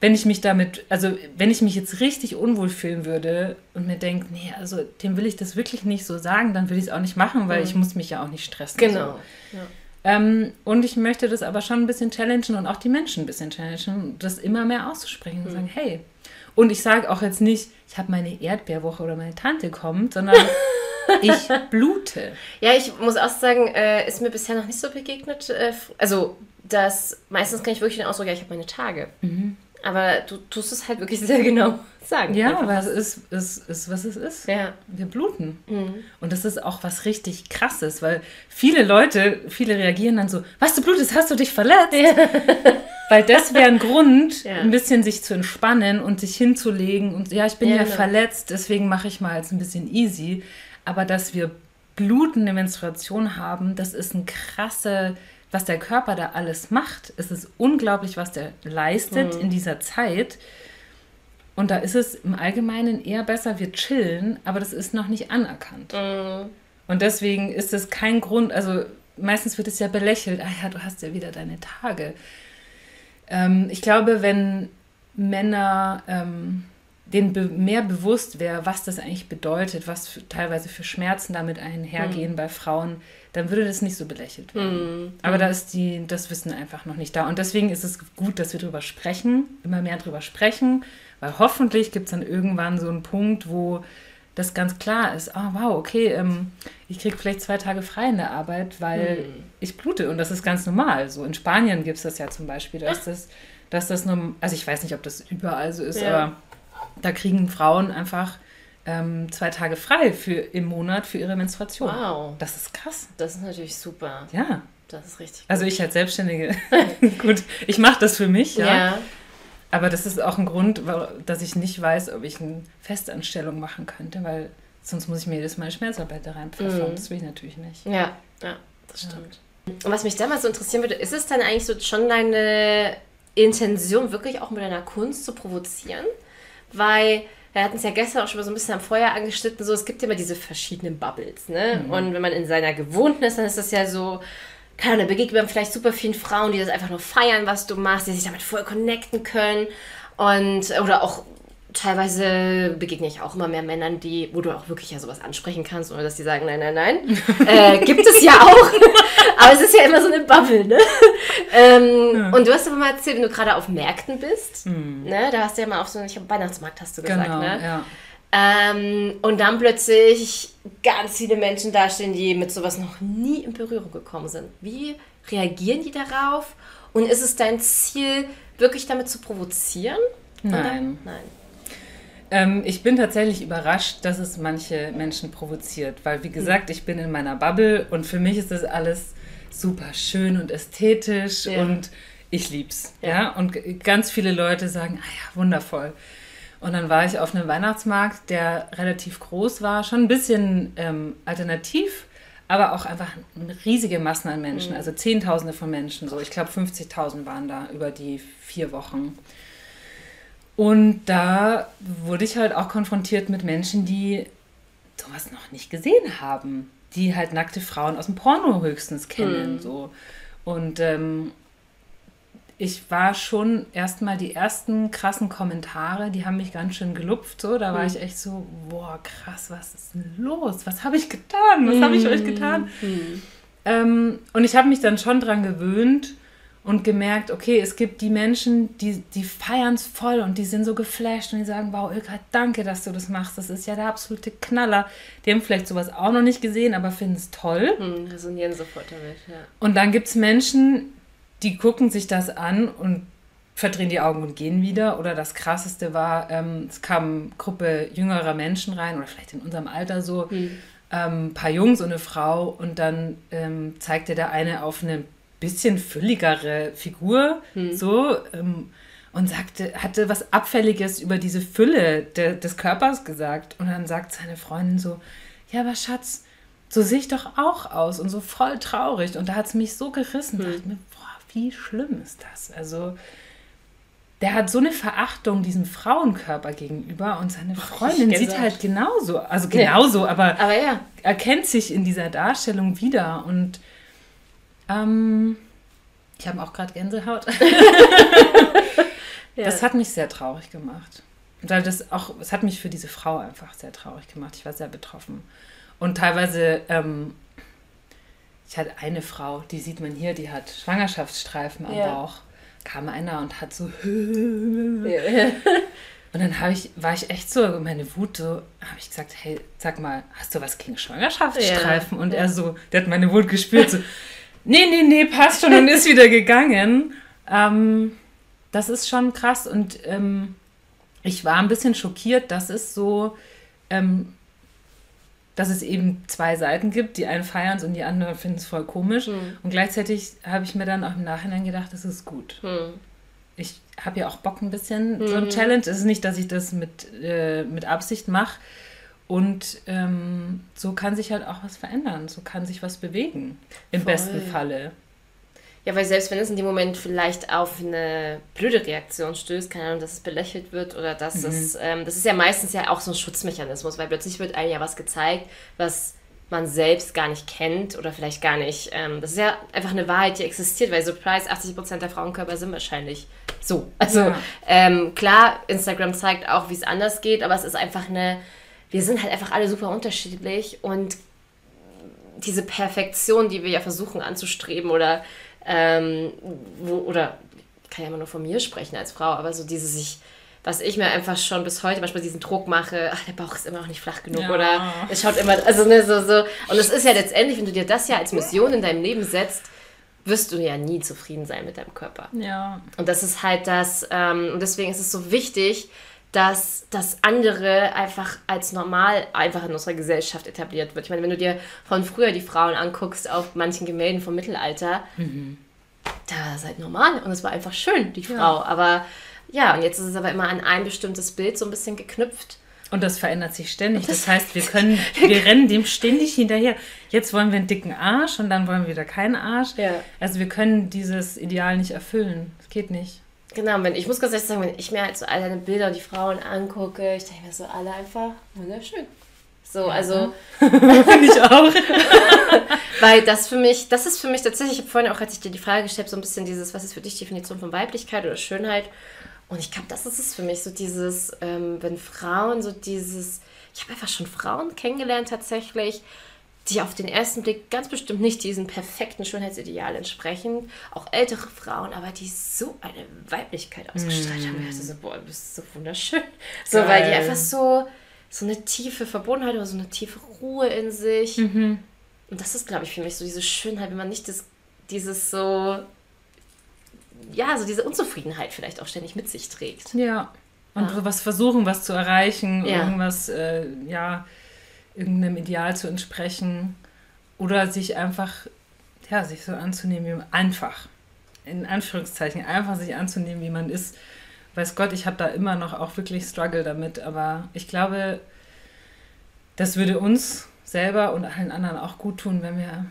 wenn ich mich damit, also wenn ich mich jetzt richtig unwohl fühlen würde und mir denke, nee, also dem will ich das wirklich nicht so sagen, dann will ich es auch nicht machen, weil mhm. ich muss mich ja auch nicht stressen. Genau. So. Ja. Ähm, und ich möchte das aber schon ein bisschen challengen und auch die Menschen ein bisschen challengen, das immer mehr auszusprechen mhm. und sagen, hey. Und ich sage auch jetzt nicht, ich habe meine Erdbeerwoche oder meine Tante kommt, sondern ich blute. Ja, ich muss auch sagen, äh, ist mir bisher noch nicht so begegnet. Äh, also, das meistens kann ich wirklich den Ausdruck, ja, ich habe meine Tage. Mhm. Aber du tust es halt wirklich sehr genau sagen. Ja, aber es ist, es ist, was es ist. Ja. Wir bluten. Mhm. Und das ist auch was richtig krasses, weil viele Leute, viele reagieren dann so, was du blutest, hast du dich verletzt? Ja. Weil das wäre ein Grund, ja. ein bisschen sich zu entspannen und sich hinzulegen und ja, ich bin ja, ja genau. verletzt, deswegen mache ich mal jetzt ein bisschen easy. Aber dass wir blutende Menstruation haben, das ist ein krasser was der Körper da alles macht. Es ist unglaublich, was der leistet mhm. in dieser Zeit. Und da ist es im Allgemeinen eher besser, wir chillen, aber das ist noch nicht anerkannt. Mhm. Und deswegen ist es kein Grund, also meistens wird es ja belächelt, ah ja, du hast ja wieder deine Tage. Ähm, ich glaube, wenn Männer ähm, denen be mehr bewusst wäre, was das eigentlich bedeutet, was für, teilweise für Schmerzen damit einhergehen mhm. bei Frauen, dann würde das nicht so belächelt werden. Mhm. Aber da ist die, das Wissen einfach noch nicht da. Und deswegen ist es gut, dass wir darüber sprechen, immer mehr darüber sprechen, weil hoffentlich gibt es dann irgendwann so einen Punkt, wo das ganz klar ist, ah oh, wow, okay, ähm, ich kriege vielleicht zwei Tage frei in der Arbeit, weil mhm. ich blute und das ist ganz normal. So in Spanien gibt es das ja zum Beispiel, dass das, dass das nur, also ich weiß nicht, ob das überall so ist, ja. aber da kriegen Frauen einfach ähm, zwei Tage frei für, im Monat für ihre Menstruation. Wow. Das ist krass. Das ist natürlich super. Ja. Das ist richtig. Also ich als Selbstständige, gut, ich mache das für mich, ja. Ja. Aber das ist auch ein Grund, dass ich nicht weiß, ob ich eine Festanstellung machen könnte, weil sonst muss ich mir jedes Mal Schmerzarbeit da reinpfeffern. Mhm. Das will ich natürlich nicht. Ja, ja, das stimmt. Und was mich da mal so interessieren würde, ist es dann eigentlich so schon deine Intention, wirklich auch mit deiner Kunst zu provozieren? Weil wir hatten es ja gestern auch schon mal so ein bisschen am Feuer angeschnitten, so es gibt ja immer diese verschiedenen Bubbles, ne? Und wenn man in seiner gewohnten ist, dann ist das ja so, keine Ahnung, da begegnet man vielleicht super vielen Frauen, die das einfach nur feiern, was du machst, die sich damit voll connecten können. Und, oder auch teilweise begegne ich auch immer mehr Männern, die, wo du auch wirklich ja sowas ansprechen kannst, ohne dass die sagen, nein, nein, nein. äh, gibt es ja auch. aber es ist ja immer so eine Bubble, ne? ähm, Und du hast aber mal erzählt, wenn du gerade auf Märkten bist, ne? Da hast du ja mal auf so ich glaube, Weihnachtsmarkt hast du gesagt, Genau, ne? ja. Ähm, und dann plötzlich ganz viele Menschen dastehen, die mit sowas noch nie in Berührung gekommen sind. Wie reagieren die darauf? Und ist es dein Ziel, wirklich damit zu provozieren? Nein. Nein. Ähm, ich bin tatsächlich überrascht, dass es manche Menschen provoziert, weil wie gesagt, ich bin in meiner Bubble und für mich ist das alles super schön und ästhetisch Ja. und ich lieb's. Ja. Und g- ganz viele Leute sagen, ah ja, wundervoll. Und dann war ich auf einem Weihnachtsmarkt, der relativ groß war, schon ein bisschen ähm, alternativ, aber auch einfach riesige Massen an Menschen, also Zehntausende von Menschen. So, ich glaube 50.000 waren da über die vier Wochen. Und da wurde ich halt auch konfrontiert mit Menschen, die sowas noch nicht gesehen haben. Die halt nackte Frauen aus dem Porno höchstens kennen. So. Und ähm, ich war schon erstmal die ersten krassen Kommentare, die haben mich ganz schön gelupft. So. Da war ich echt so, boah, krass, was ist denn los? Was habe ich getan? Was habe ich euch getan? Ähm, und ich habe mich dann schon dran gewöhnt und gemerkt, okay, es gibt die Menschen, die, die feiern es voll und die sind so geflasht und die sagen, wow, Ilka, danke, dass du das machst. Das ist ja der absolute Knaller. Die haben vielleicht sowas auch noch nicht gesehen, aber finden es toll. Hm, resonieren sofort damit, ja. Und dann gibt es Menschen, die gucken sich das an und verdrehen die Augen und gehen wieder. Oder das Krasseste war, ähm, es kam eine Gruppe jüngerer Menschen rein, oder vielleicht in unserem Alter so, ähm, ein paar Jungs und eine Frau. Und dann ähm, zeigte der eine auf eine bisschen fülligere Figur, so, ähm, und sagte, hatte was Abfälliges über diese Fülle de, des Körpers gesagt. Und dann sagt seine Freundin so, ja, aber Schatz, so sehe ich doch auch aus und so voll traurig. Und da hat es mich so gerissen. dachte mir, boah, wie schlimm ist das? Also, der hat so eine Verachtung diesem Frauenkörper gegenüber und seine Freundin sieht halt genauso, also genauso, aber Aber ja, erkennt sich in dieser Darstellung wieder und ähm, ich habe auch gerade Gänsehaut. ja. Das hat mich sehr traurig gemacht. Weil das auch, es hat mich für diese Frau einfach sehr traurig gemacht. Ich war sehr betroffen. Und teilweise, ähm, ich hatte eine Frau, die sieht man hier, die hat Schwangerschaftsstreifen am Ja. Bauch. Kam einer und hat so. ja. Und dann habe ich, war ich echt so, meine Wut so, habe ich gesagt, hey, sag mal, hast du was gegen Schwangerschaftsstreifen? Ja, und ja. er so, der hat meine Wut gespürt, so, nee, nee, nee, passt schon und ist wieder gegangen. Ähm, das ist schon krass und ähm, ich war ein bisschen schockiert, dass es so, ähm, dass es eben zwei Seiten gibt, die einen feiern es und die anderen finden es voll komisch. Hm. Und gleichzeitig habe ich mir dann auch im Nachhinein gedacht, das ist gut Hm. ich habe ja auch Bock ein bisschen so ein Challenge. Es ist nicht, dass ich das mit, äh, mit Absicht mache. Und ähm, so kann sich halt auch was verändern. So kann sich was bewegen. Im Voll. besten Falle. Ja, weil selbst wenn es in dem Moment vielleicht auf eine blöde Reaktion stößt, keine Ahnung, dass es belächelt wird oder dass es, ähm, das ist ja meistens ja auch so ein Schutzmechanismus, weil plötzlich wird einem ja was gezeigt, was man selbst gar nicht kennt oder vielleicht gar nicht, ähm, das ist ja einfach eine Wahrheit, die existiert, weil Surprise, 80% der Frauenkörper sind wahrscheinlich so. Also Ja. ähm, klar, Instagram zeigt auch, wie es anders geht, aber es ist einfach eine, wir sind halt einfach alle super unterschiedlich und diese Perfektion, die wir ja versuchen anzustreben oder ähm, wo, oder ich kann ja immer nur von mir sprechen als Frau, aber so diese sich, was ich mir einfach schon bis heute manchmal diesen Druck mache, ach, der Bauch ist immer noch nicht flach genug Ja. oder es schaut immer, also ne, so, so. Und es ist ja letztendlich, wenn du dir das ja als Mission in deinem Leben setzt, wirst du ja nie zufrieden sein mit deinem Körper. Ja. Und das ist halt das, ähm, und deswegen ist es so wichtig, dass das andere einfach als normal einfach in unserer Gesellschaft etabliert wird. Ich meine, wenn du dir von früher die Frauen anguckst auf manchen Gemälden vom Mittelalter, mhm. da ist halt normal und es war einfach schön, die Frau. Ja. Aber ja, und jetzt ist es aber immer an ein bestimmtes Bild so ein bisschen geknüpft. Und das verändert sich ständig. Das, das heißt, wir können, wir rennen dem ständig hinterher. Jetzt wollen wir einen dicken Arsch und dann wollen wir wieder keinen Arsch. Ja. Also wir können dieses Ideal nicht erfüllen. Das geht nicht. Genau, wenn, ich muss ganz ehrlich sagen, wenn ich mir halt so all deine Bilder und die Frauen angucke, ich denke mir so alle einfach wunderschön. So, also. Finde ich auch. weil das für mich, das ist für mich tatsächlich, ich habe vorhin auch, als ich dir die Frage gestellt so ein bisschen dieses, was ist für dich die Definition von Weiblichkeit oder Schönheit? Und ich glaube, das ist es für mich, so dieses, ähm, wenn Frauen so dieses, ich habe einfach schon Frauen kennengelernt tatsächlich, die auf den ersten Blick ganz bestimmt nicht diesem perfekten Schönheitsideal entsprechen. Auch ältere Frauen, aber die so eine Weiblichkeit ausgestrahlt mm. haben. Ich dachte so, boah, du bist so wunderschön. So, Geil. weil die einfach so, so eine tiefe Verbundenheit oder so eine tiefe Ruhe in sich. Mhm. Und das ist, glaube ich, für mich so diese Schönheit, wenn man nicht das, dieses so, ja, so diese Unzufriedenheit vielleicht auch ständig mit sich trägt. Ja. Und ja. was versuchen, was zu erreichen, ja. irgendwas, äh, ja, irgendeinem Ideal zu entsprechen oder sich einfach, ja, sich so anzunehmen, wie man einfach, in Anführungszeichen, einfach sich anzunehmen, wie man ist. Weiß Gott, ich habe da immer noch auch wirklich Struggle damit, aber ich glaube, das würde uns selber und allen anderen auch gut tun, wenn wir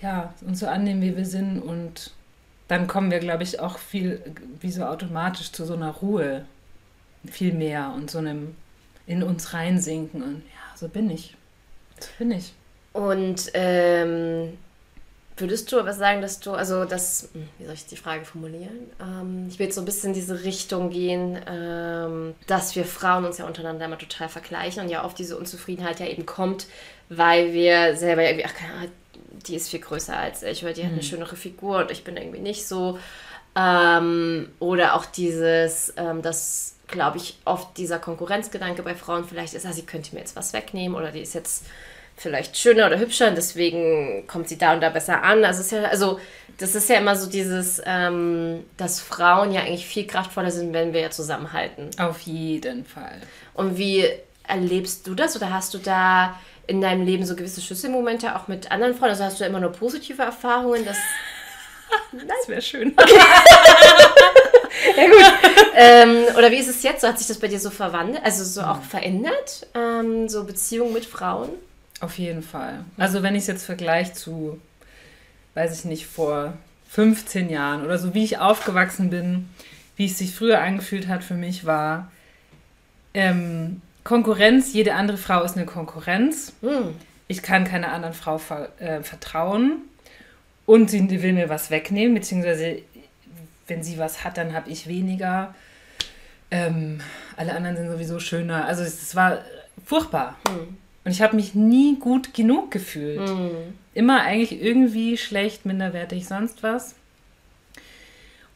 ja, uns so annehmen, wie wir sind und dann kommen wir, glaube ich, auch viel, wie so automatisch zu so einer Ruhe, viel mehr und so einem in uns reinsinken und so bin ich. So bin ich. Und ähm, würdest du aber sagen, dass du, also das, hm, wie soll ich die Frage formulieren? Ähm, ich will jetzt so ein bisschen in diese Richtung gehen, ähm, dass wir Frauen uns ja untereinander immer total vergleichen und ja oft diese Unzufriedenheit ja eben kommt, weil wir selber ja irgendwie, ach, keine Ahnung, die ist viel größer als ich oder die hat eine mhm. schönere Figur und ich bin irgendwie nicht so. Ähm, oder auch dieses, ähm, dass glaube ich, oft dieser Konkurrenzgedanke bei Frauen vielleicht ist, ah, sie könnte mir jetzt was wegnehmen oder die ist jetzt vielleicht schöner oder hübscher und deswegen kommt sie da und da besser an. Also, ist ja, also das ist ja immer so dieses, ähm, dass Frauen ja eigentlich viel kraftvoller sind, wenn wir ja zusammenhalten. Auf jeden Fall. Und wie erlebst du das oder hast du da in deinem Leben so gewisse Schlüsselmomente auch mit anderen Frauen? Also hast du immer nur positive Erfahrungen? Dass das wäre schön. Okay. ja, gut. ähm, oder wie ist es jetzt? So hat sich das bei dir so verwandelt, also so auch verändert? Ähm, so Beziehungen mit Frauen? Auf jeden Fall. Also wenn ich es jetzt vergleiche zu, weiß ich nicht, vor 15 Jahren oder so, wie ich aufgewachsen bin, wie es sich früher angefühlt hat für mich, war ähm, Konkurrenz. Jede andere Frau ist eine Konkurrenz. Hm. Ich kann keiner anderen Frau ver äh, vertrauen. Und sie will mir was wegnehmen, beziehungsweise wenn sie was hat, dann habe ich weniger. Ähm, alle anderen sind sowieso schöner. Also es, es war furchtbar. Mhm. Und ich habe mich nie gut genug gefühlt. Mhm. Immer eigentlich irgendwie schlecht, minderwertig, sonst was.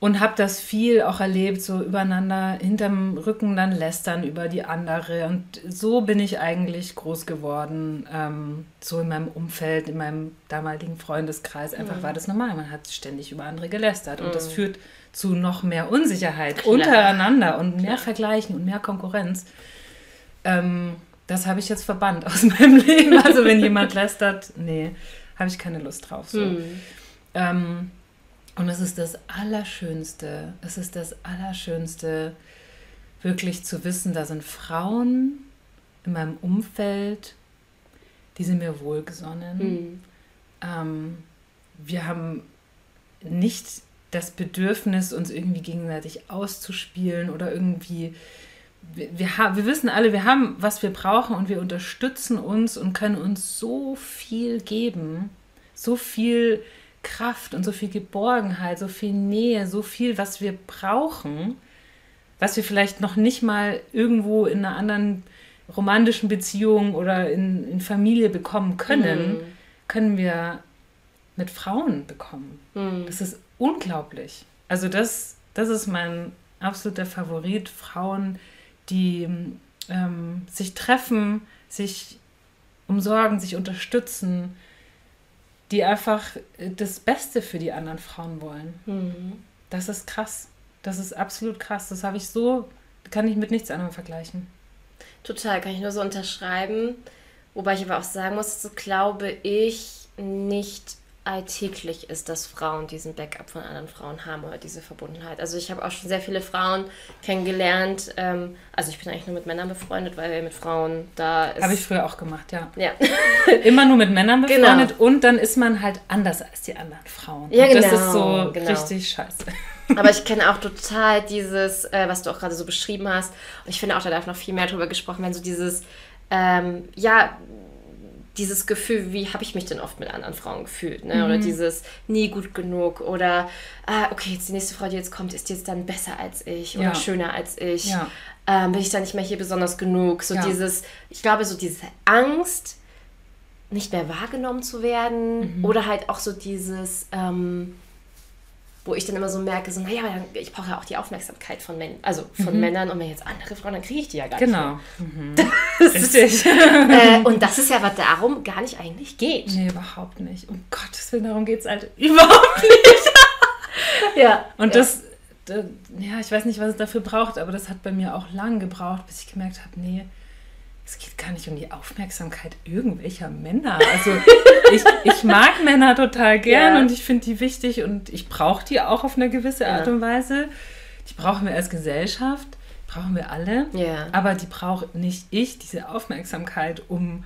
Und habe das viel auch erlebt, so übereinander, hinterm Rücken dann lästern über die andere. Und so bin ich eigentlich groß geworden, ähm, so in meinem Umfeld, in meinem damaligen Freundeskreis. Einfach mhm. war das normal. Man hat ständig über andere gelästert. Und mhm. das führt zu noch mehr Unsicherheit Klar. untereinander und mehr Klar. Vergleichen und mehr Konkurrenz. Ähm, das habe ich jetzt verbannt aus meinem Leben. Also wenn jemand lästert, nee, habe ich keine Lust drauf. So. Mhm. Ähm, und es ist das Allerschönste, es ist das Allerschönste, wirklich zu wissen, da sind Frauen in meinem Umfeld, die sind mir wohlgesonnen. Mhm. Ähm, wir haben nicht das Bedürfnis, uns irgendwie gegenseitig auszuspielen oder irgendwie. Wir, wir, wir wissen alle, wir haben, was wir brauchen und wir unterstützen uns und können uns so viel geben, so viel Kraft und so viel Geborgenheit, so viel Nähe, so viel, was wir brauchen, was wir vielleicht noch nicht mal irgendwo in einer anderen romantischen Beziehung oder in, in Familie bekommen können, mhm. können wir mit Frauen bekommen. Mhm. Das ist unglaublich. Also das, das ist mein absoluter Favorit. Frauen, die ähm, sich treffen, sich umsorgen, sich unterstützen, die einfach das Beste für die anderen Frauen wollen. Mhm. Das ist krass. Das ist absolut krass. Das habe ich so kann ich mit nichts anderem vergleichen. Total, kann ich nur so unterschreiben. Wobei ich aber auch sagen muss, so glaube ich nicht alltäglich ist, dass Frauen diesen Backup von anderen Frauen haben oder diese Verbundenheit. Also ich habe auch schon sehr viele Frauen kennengelernt. Ähm, also ich bin eigentlich nur mit Männern befreundet, weil mit Frauen da ist. Habe ich früher auch gemacht, ja. Ja. Immer nur mit Männern Genau. befreundet und dann ist man halt anders als die anderen Frauen. Ja, Und Das genau, ist so genau. richtig scheiße. Aber ich kenne auch total dieses, äh, was du auch gerade so beschrieben hast. Und ich finde auch, da darf noch viel mehr drüber gesprochen werden. So dieses, ähm, ja, dieses Gefühl, wie habe ich mich denn oft mit anderen Frauen gefühlt? Ne? Mhm. Oder dieses nie gut genug oder ah, okay, jetzt die nächste Frau, die jetzt kommt, ist jetzt dann besser als ich oder Ja. schöner als ich. Ja. Ähm, bin ich dann nicht mehr hier besonders genug? So Ja. dieses, ich glaube, so diese Angst, nicht mehr wahrgenommen zu werden Mhm. oder halt auch so dieses, ähm, wo ich dann immer so merke, so, naja, ich brauche ja auch die Aufmerksamkeit von Männern, also von Männern und wenn jetzt andere Frauen, dann kriege ich die ja gar Mhm. Genau. nicht. Richtig. Mehr. Äh, und das ist ja, was darum gar nicht eigentlich geht. nee, überhaupt nicht. Um Gottes Willen, darum geht es halt überhaupt nicht. Ja. Und das, da- ja, ich weiß nicht, was es dafür braucht, aber das hat bei mir auch lang gebraucht, bis ich gemerkt habe, nee, es geht gar nicht um die Aufmerksamkeit irgendwelcher Männer. Also ich, ich mag Männer total gern Ja. und ich finde die wichtig und ich brauche die auch auf eine gewisse Art Ja. und Weise. Die brauchen wir als Gesellschaft, brauchen wir alle. Ja. Aber die braucht nicht ich, diese Aufmerksamkeit, um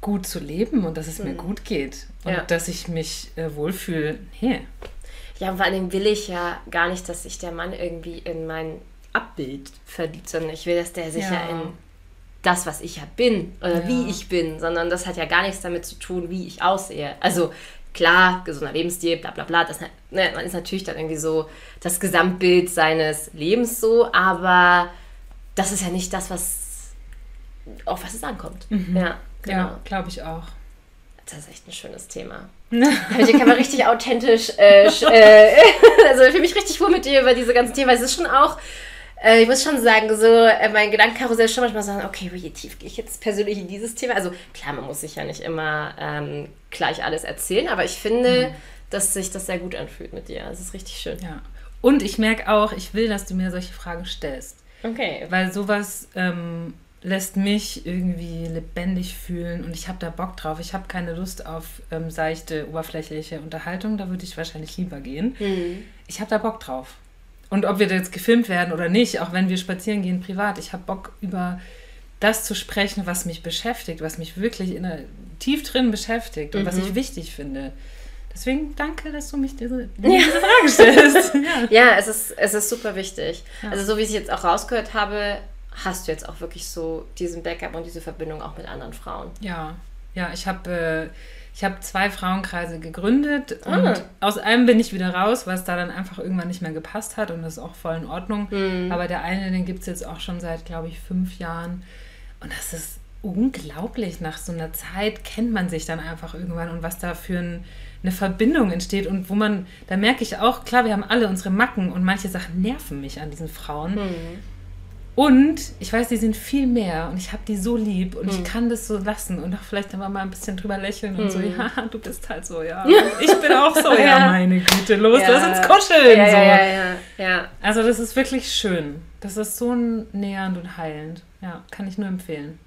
gut zu leben und dass es mir gut geht und Mhm. Dass ich mich äh, wohlfühle. Nee. Ja, und vor allem will ich ja gar nicht, dass sich der Mann irgendwie in mein Abbild verliebt, sondern ich will, dass der sich Ja. in das, was ich ja bin oder Ja. wie ich bin, sondern das hat ja gar nichts damit zu tun, wie ich aussehe. Also klar, gesunder Lebensstil, bla bla bla, das, ne, man ist natürlich dann irgendwie so das Gesamtbild seines Lebens so, aber das ist ja nicht das, was auf was es ankommt. Ja, genau. Ja, glaube ich auch. Das ist echt ein schönes Thema. Hier kann man richtig authentisch, äh, äh, also ich fühle mich richtig wohl mit dir über diese ganzen Themen, weil es ist schon auch, äh, ich muss schon sagen, so äh, mein Gedankenkarussell ist schon manchmal sagen, okay, wie tief gehe ich jetzt persönlich in dieses Thema? Also klar, man muss sich ja nicht immer ähm, gleich alles erzählen, aber ich finde, dass sich das sehr gut anfühlt mit dir. Das ist richtig schön. Ja. Und ich merke auch, ich will, dass du mir solche Fragen stellst. Okay. Weil sowas ähm, lässt mich irgendwie lebendig fühlen und ich habe da Bock drauf. Ich habe keine Lust auf ähm, seichte, oberflächliche Unterhaltung. Da würde ich wahrscheinlich lieber gehen. Hm. Ich habe da Bock drauf. Und ob wir jetzt gefilmt werden oder nicht, auch wenn wir spazieren gehen privat, ich habe Bock über das zu sprechen, was mich beschäftigt, was mich wirklich in der, tief drin beschäftigt und was ich wichtig finde. Deswegen danke, dass du mich diese, diese Frage stellst. ja. Ja, es ist, es ist super wichtig. Ja. Also so wie ich es jetzt auch rausgehört habe, hast du jetzt auch wirklich so diesen Backup und diese Verbindung auch mit anderen Frauen. Ja, ja, ich habe äh, ich habe zwei Frauenkreise gegründet Ah. und aus einem bin ich wieder raus, weil es da dann einfach irgendwann nicht mehr gepasst hat und das ist auch voll in Ordnung. Hm. Aber der eine, den gibt es jetzt auch schon seit, glaube ich, fünf Jahren und das ist unglaublich. Nach so einer Zeit kennt man sich dann einfach irgendwann und was da für ein, eine Verbindung entsteht und wo man, da merke ich auch, klar, wir haben alle unsere Macken und manche Sachen nerven mich an diesen Frauen. Hm. Und ich weiß, die sind viel mehr und ich habe die so lieb und Hm. ich kann das so lassen und auch vielleicht aber mal ein bisschen drüber lächeln und so, Hm. ja, du bist halt so, ja. Ich bin auch so, ja, Ja. meine Güte, los, Ja. lass uns kuscheln. Ja, so. ja, ja. Also das ist wirklich schön. Das ist so nähernd und heilend. Ja, kann ich nur empfehlen.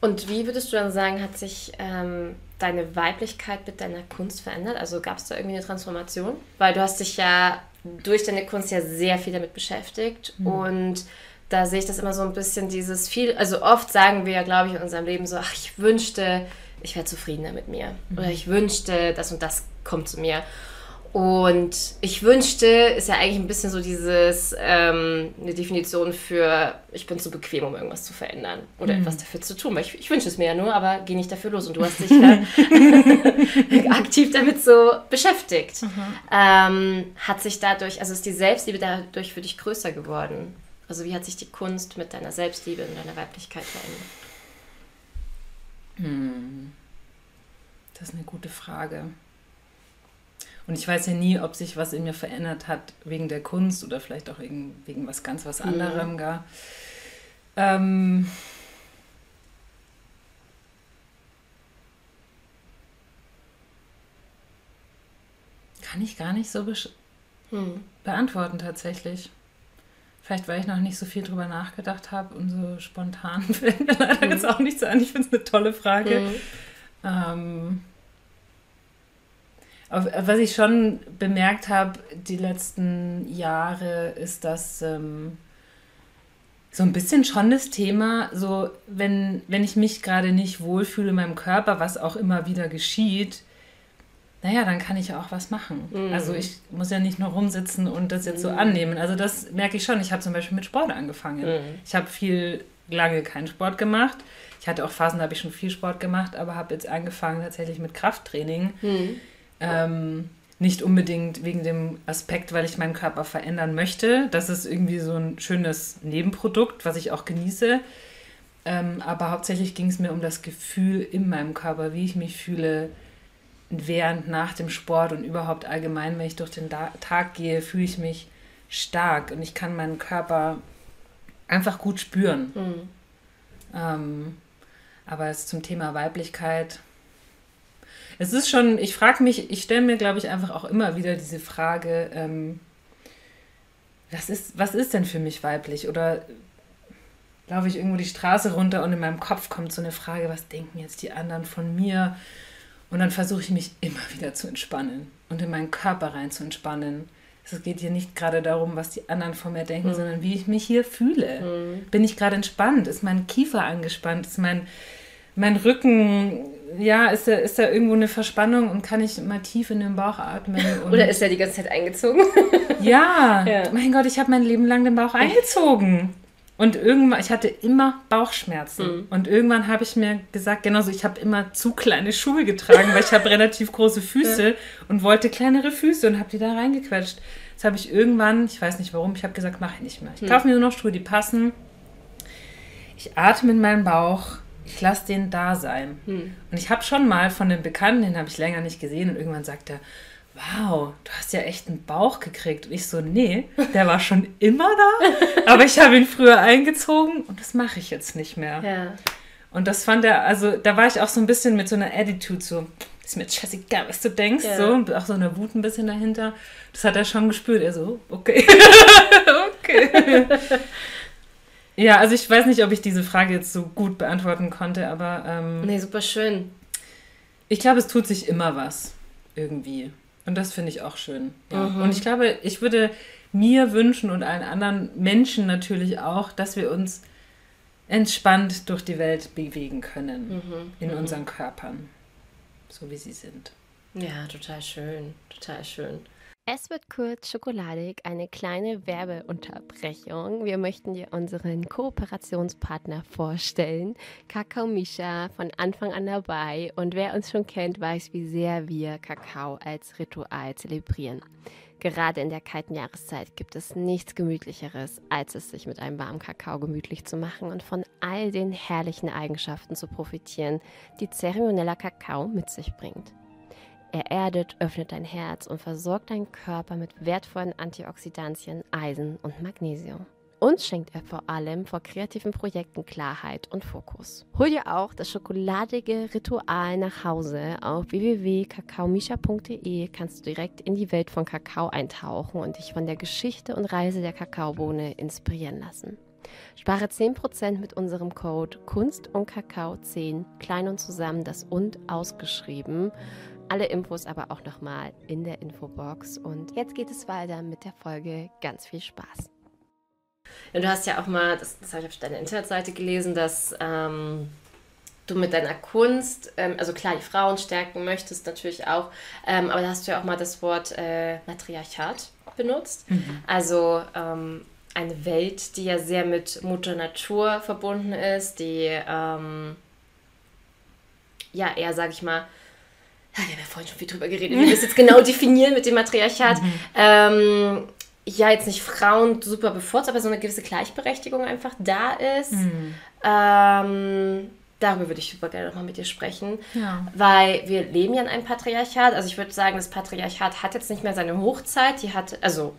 Und wie würdest du dann sagen, hat sich ähm, deine Weiblichkeit mit deiner Kunst verändert? Also gab es da irgendwie eine Transformation? Weil du hast dich ja durch deine Kunst ja sehr viel damit beschäftigt und da sehe ich das immer so ein bisschen dieses viel, also oft sagen wir ja, glaube ich, in unserem Leben so, ach, ich wünschte, ich wäre zufriedener mit mir. Oder ich wünschte, das und das kommt zu mir. Und ich wünschte, ist ja eigentlich ein bisschen so dieses, ähm, eine Definition für, ich bin zu bequem, um irgendwas zu verändern oder etwas dafür zu tun. Weil ich, ich wünsche es mir ja nur, aber geh nicht dafür los. Und du hast dich ja aktiv damit so beschäftigt. Ähm, hat sich dadurch, also ist die Selbstliebe dadurch für dich größer geworden? Also wie hat sich die Kunst mit deiner Selbstliebe und deiner Weiblichkeit verändert? Das ist eine gute Frage. Und ich weiß ja nie, ob sich was in mir verändert hat wegen der Kunst oder vielleicht auch wegen, wegen was ganz was anderem gar. Ähm, kann ich gar nicht so besch- Hm. beantworten tatsächlich. Vielleicht, weil ich noch nicht so viel drüber nachgedacht habe und so spontan fällt mir leider mhm. jetzt auch nicht so an. Ich finde es eine tolle Frage. Mhm. Ähm, was ich schon bemerkt habe die letzten Jahre, ist, dass ähm, so ein bisschen schon das Thema, so wenn, wenn ich mich gerade nicht wohlfühle in meinem Körper, was auch immer wieder geschieht, naja, dann kann ich ja auch was machen. Mhm. Also ich muss ja nicht nur rumsitzen und das jetzt so mhm. annehmen. Also das merke ich schon. Ich habe zum Beispiel mit Sport angefangen. Mhm. Ich habe viel lange keinen Sport gemacht. Ich hatte auch Phasen, da habe ich schon viel Sport gemacht, aber habe jetzt angefangen tatsächlich mit Krafttraining. Mhm. Ähm, nicht unbedingt wegen dem Aspekt, weil ich meinen Körper verändern möchte. Das ist irgendwie so ein schönes Nebenprodukt, was ich auch genieße. Ähm, aber hauptsächlich ging es mir um das Gefühl in meinem Körper, wie ich mich fühle während, nach dem Sport und überhaupt allgemein, wenn ich durch den Tag gehe, fühle ich mich stark und ich kann meinen Körper einfach gut spüren. Mhm. Ähm, aber es zum Thema Weiblichkeit, es ist schon, ich frage mich, ich stelle mir, glaube ich, einfach auch immer wieder diese Frage, ähm, was, ist, was ist denn für mich weiblich? Oder laufe ich irgendwo die Straße runter und in meinem Kopf kommt so eine Frage, was denken jetzt die anderen von mir? Und dann versuche ich mich immer wieder zu entspannen und in meinen Körper rein zu entspannen. Es geht hier nicht gerade darum, was die anderen von mir denken, mhm. sondern wie ich mich hier fühle. Mhm. Bin ich gerade entspannt? Ist mein Kiefer angespannt? Ist mein, mein Rücken, ja, ist da, ist da irgendwo eine Verspannung und kann ich mal tief in den Bauch atmen? Oder ist er die ganze Zeit eingezogen? ja, ja. mein Gott, ich habe mein Leben lang den Bauch eingezogen. Und irgendwann, ich hatte immer Bauchschmerzen. Mhm. Und irgendwann habe ich mir gesagt, genauso, ich habe immer zu kleine Schuhe getragen, weil ich habe relativ große Füße ja. und wollte kleinere Füße und habe die da reingequetscht. Das habe ich irgendwann, ich weiß nicht warum, ich habe gesagt, mache ich nicht mehr. Ich mhm. kaufe mir nur noch Schuhe, die passen. Ich atme in meinen Bauch, ich lasse den da sein. Mhm. Und ich habe schon mal von einem Bekannten, den habe ich länger nicht gesehen und irgendwann sagt er, wow, du hast ja echt einen Bauch gekriegt. Und ich so, nee, der war schon immer da, aber ich habe ihn früher eingezogen und das mache ich jetzt nicht mehr. Ja. Und das fand er, also da war ich auch so ein bisschen mit so einer Attitude so, ist mir scheißegal, was du denkst, ja. so, auch so eine Wut ein bisschen dahinter. Das hat er schon gespürt. Er so, okay. okay. ja, also ich weiß nicht, ob ich diese Frage jetzt so gut beantworten konnte, aber. Ähm, nee, super schön. Ich glaube, es tut sich immer was. Irgendwie. Und das finde ich auch schön. Ja. Mhm. Und ich glaube, ich würde mir wünschen und allen anderen Menschen natürlich auch, dass wir uns entspannt durch die Welt bewegen können mhm. in mhm. unseren Körpern, so wie sie sind. Ja, total schön, total schön. Es wird kurz schokoladig, eine kleine Werbeunterbrechung. Wir möchten dir unseren Kooperationspartner vorstellen. Kakao Misha von Anfang an dabei. Und wer uns schon kennt, weiß, wie sehr wir Kakao als Ritual zelebrieren. Gerade in der kalten Jahreszeit gibt es nichts Gemütlicheres, als es sich mit einem warmen Kakao gemütlich zu machen und von all den herrlichen Eigenschaften zu profitieren, die zeremonieller Kakao mit sich bringt. Er erdet, öffnet dein Herz und versorgt deinen Körper mit wertvollen Antioxidantien, Eisen und Magnesium. Uns schenkt er vor allem vor kreativen Projekten Klarheit und Fokus. Hol dir auch das schokoladige Ritual nach Hause. Auf www.kakaomisha.de kannst du direkt in die Welt von Kakao eintauchen und dich von der Geschichte und Reise der Kakaobohne inspirieren lassen. Spare 10% mit unserem Code Kunst und Kakao 10, klein und zusammen, das und ausgeschrieben alle Infos aber auch nochmal in der Infobox. Und jetzt geht es weiter mit der Folge. Ganz viel Spaß. Ja, du hast ja auch mal, das, das habe ich auf deiner Internetseite gelesen, dass ähm, du mit deiner Kunst, ähm, also klar, die Frauen stärken möchtest natürlich auch, ähm, aber da hast du ja auch mal das Wort äh, Matriarchat benutzt. Mhm. Also ähm, eine Welt, die ja sehr mit Mutter Natur verbunden ist, die ähm, ja eher, sag ich mal, ja, wir haben ja vorhin schon viel drüber geredet, wie wir das jetzt genau definieren mit dem Matriarchat. Mhm. Ähm, ja, jetzt nicht Frauen super bevorzugt, aber so eine gewisse Gleichberechtigung einfach da ist. Mhm. Ähm, darüber würde ich super gerne nochmal mit dir sprechen. Ja. Weil wir leben ja in einem Patriarchat. Also ich würde sagen, das Patriarchat hat jetzt nicht mehr seine Hochzeit. Die hat, also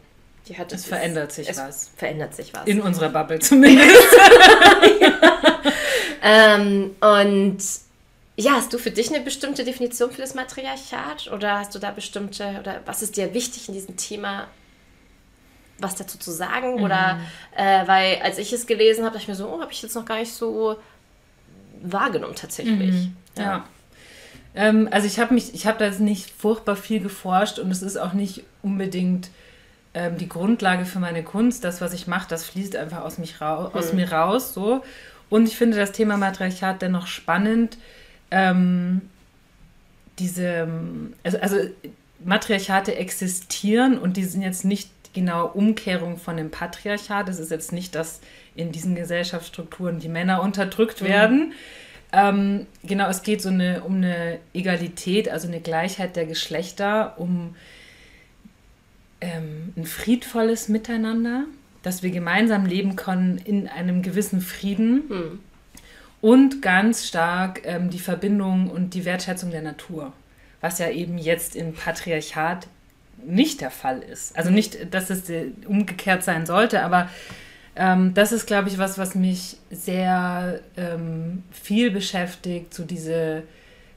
die hat es verändert sich es was. Verändert sich was. In unserer Bubble zumindest. ja. ähm, und ja, hast du für dich eine bestimmte Definition für das Matriarchat oder hast du da bestimmte oder was ist dir wichtig in diesem Thema? was dazu zu sagen? Mhm. Oder äh, weil als ich es gelesen habe, dachte ich mir so, oh, habe ich jetzt noch gar nicht so wahrgenommen tatsächlich. Mhm. Ja. ja. Ähm, also ich habe mich, ich habe da jetzt nicht furchtbar viel geforscht und es ist auch nicht unbedingt ähm, die Grundlage für meine Kunst. Das, was ich mache, das fließt einfach aus, mich raus, mhm. aus mir raus. So. Und ich finde das Thema Matriarchat dennoch spannend. Ähm, diese, also, also Matriarchate existieren und die sind jetzt nicht genau Umkehrung von dem Patriarchat. Das ist jetzt nicht, dass in diesen Gesellschaftsstrukturen die Männer unterdrückt mhm. werden. Ähm, genau, es geht so eine, um eine Egalität, also eine Gleichheit der Geschlechter, um ähm, ein friedvolles Miteinander, dass wir gemeinsam leben können in einem gewissen Frieden. Mhm. Und ganz stark ähm, die Verbindung und die Wertschätzung der Natur, was ja eben jetzt im Patriarchat nicht der Fall ist. Also nicht, dass es umgekehrt sein sollte, aber ähm, das ist, glaube ich, was, was mich sehr ähm, viel beschäftigt, so diese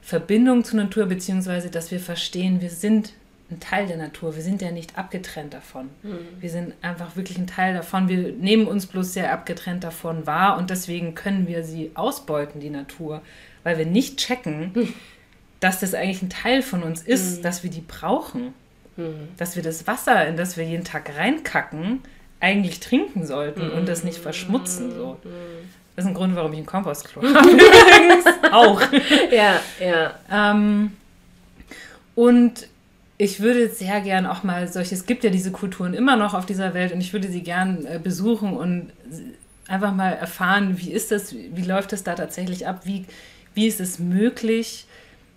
Verbindung zur Natur, beziehungsweise dass wir verstehen, wir sind ein Teil der Natur, wir sind ja nicht abgetrennt davon. Mhm. Wir sind einfach wirklich ein Teil davon. Wir nehmen uns bloß sehr abgetrennt davon wahr und deswegen können wir sie ausbeuten, die Natur, weil wir nicht checken, mhm. dass das eigentlich ein Teil von uns ist, mhm. dass wir die brauchen. Mhm. Dass wir das Wasser, in das wir jeden Tag reinkacken, eigentlich trinken sollten und das nicht verschmutzen. So. Das ist ein Grund, warum ich ein Kompostklo habe. Übrigens auch. Ja, ja. Ähm, und ich würde sehr gern auch mal solche, es gibt ja diese Kulturen immer noch auf dieser Welt und ich würde sie gern äh, besuchen und einfach mal erfahren, wie ist das, wie läuft das da tatsächlich ab, wie, wie ist es möglich,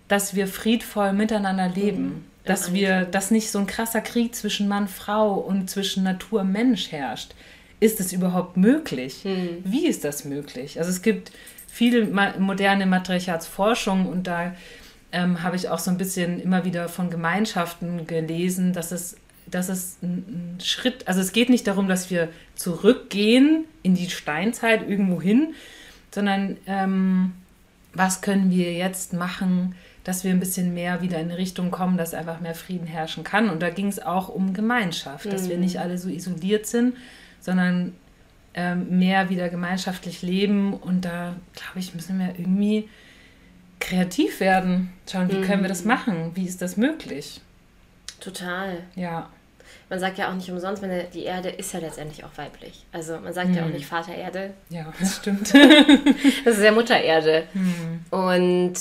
dass wir friedvoll miteinander leben. Mhm dass wir, dass nicht so ein krasser Krieg zwischen Mann, Frau und zwischen Natur, Mensch herrscht. Ist es überhaupt möglich? Hm. Wie ist das möglich? Also es gibt viele moderne Matriarchatsforschung und da ähm, habe ich auch so ein bisschen immer wieder von Gemeinschaften gelesen, dass es, dass es ein, Schritt, also es geht nicht darum, dass wir zurückgehen in die Steinzeit irgendwo hin, sondern ähm, was können wir jetzt machen, dass wir ein bisschen mehr wieder in eine Richtung kommen, dass einfach mehr Frieden herrschen kann. Und da ging es auch um Gemeinschaft, mhm. dass wir nicht mhm. alle so isoliert sind, sondern ähm, mehr wieder gemeinschaftlich leben. Und da, glaube ich, müssen wir irgendwie kreativ werden. Schauen, wie mhm. können wir das mhm. machen? Wie ist das möglich? Total. Ja. Man sagt ja auch nicht umsonst, wenn die Erde ist ja letztendlich auch weiblich. Also man sagt mhm. ja auch nicht Vater Erde. Ja, das stimmt. das ist ja Mutter Erde. Mhm. Und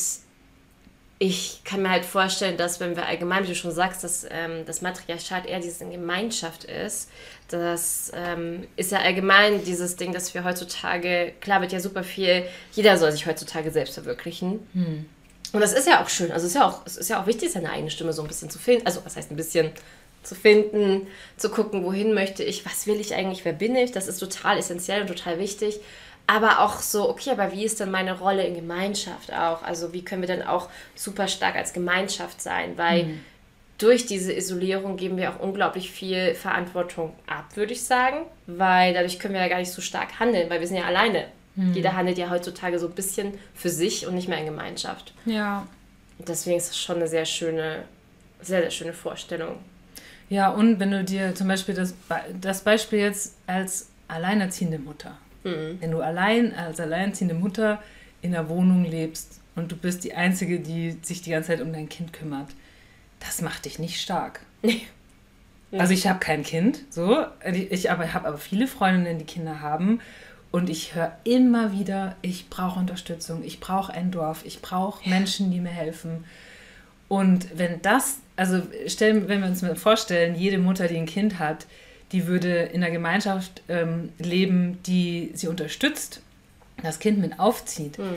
ich kann mir halt vorstellen, dass wenn wir allgemein, wie du schon sagst, dass ähm, das Matriarchat eher diese Gemeinschaft ist, das ähm, ist ja allgemein dieses Ding, dass wir heutzutage, klar wird ja super viel, jeder soll sich heutzutage selbst verwirklichen. Hm. Und das ist ja auch schön. Also es ist ja auch, es ist ja auch wichtig, seine eigene Stimme so ein bisschen zu finden. Also was heißt ein bisschen zu finden, zu gucken, wohin möchte ich, was will ich eigentlich, wer bin ich. Das ist total essentiell und total wichtig aber auch so, okay, aber wie ist denn meine Rolle in Gemeinschaft auch? Also wie können wir dann auch super stark als Gemeinschaft sein? Weil mhm. durch diese Isolierung geben wir auch unglaublich viel Verantwortung ab, würde ich sagen, weil dadurch können wir ja gar nicht so stark handeln, weil wir sind ja alleine. Mhm. Jeder handelt ja heutzutage so ein bisschen für sich und nicht mehr in Gemeinschaft. Ja. Deswegen ist das schon eine sehr schöne, sehr, sehr schöne Vorstellung. Ja, und wenn du dir zum Beispiel das, das Beispiel jetzt als alleinerziehende Mutter Mhm. Wenn du allein als alleinerziehende Mutter in der Wohnung lebst und du bist die Einzige, die sich die ganze Zeit um dein Kind kümmert, das macht dich nicht stark. Nee. Also ich habe kein Kind, so. Ich habe aber viele Freundinnen, die Kinder haben. Und ich höre immer wieder, ich brauche Unterstützung, ich brauche ein Dorf, ich brauche ja. Menschen, die mir helfen. Und wenn das, also stellen, wenn wir uns mal vorstellen, jede Mutter, die ein Kind hat, die würde in einer Gemeinschaft ähm, leben, die sie unterstützt, das Kind mit aufzieht, mhm.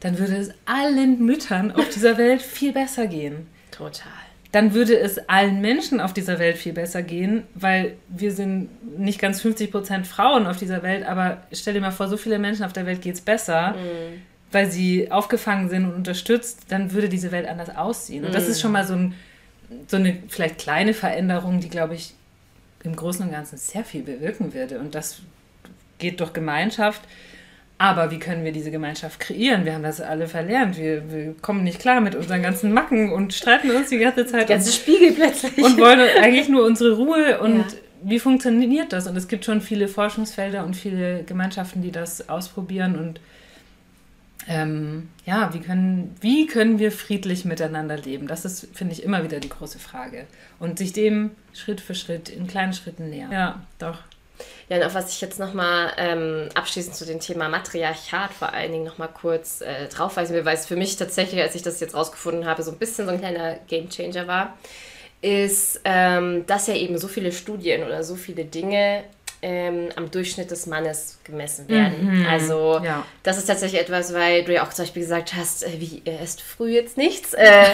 dann würde es allen Müttern auf dieser Welt viel besser gehen. Total. Dann würde es allen Menschen auf dieser Welt viel besser gehen, weil wir sind nicht ganz 50 Prozent Frauen auf dieser Welt, aber stell dir mal vor, so viele Menschen auf der Welt geht es besser. Mhm. Weil sie aufgefangen sind und unterstützt, dann würde diese Welt anders aussehen. Und das ist hm. schon mal so, ein, so eine vielleicht kleine Veränderung, die, glaube ich, im Großen und Ganzen sehr viel bewirken würde. Und das geht durch Gemeinschaft. Aber wie können wir diese Gemeinschaft kreieren? Wir haben das alle verlernt. Wir, wir kommen nicht klar mit unseren ganzen Macken und streiten uns die ganze Zeit. Ganze Spiegel plötzlich. Und wollen eigentlich nur unsere Ruhe. Und ja. wie funktioniert das? Und es gibt schon viele Forschungsfelder und viele Gemeinschaften, die das ausprobieren und ähm, ja, wie können, wie können wir friedlich miteinander leben? Das ist, finde ich, immer wieder die große Frage. Und sich dem Schritt für Schritt in kleinen Schritten nähern. Ja, doch. Ja, und auf was ich jetzt nochmal ähm, abschließend zu dem Thema Matriarchat vor allen Dingen nochmal kurz äh, draufweisen will, weil es für mich tatsächlich, als ich das jetzt rausgefunden habe, so ein bisschen so ein kleiner Gamechanger war, ist, ähm, dass ja eben so viele Studien oder so viele Dinge ähm, am Durchschnitt des Mannes gemessen werden. Mhm, also ja. das ist tatsächlich etwas, weil du ja auch zum Beispiel gesagt hast, äh, wie, er isst früh jetzt nichts. Äh,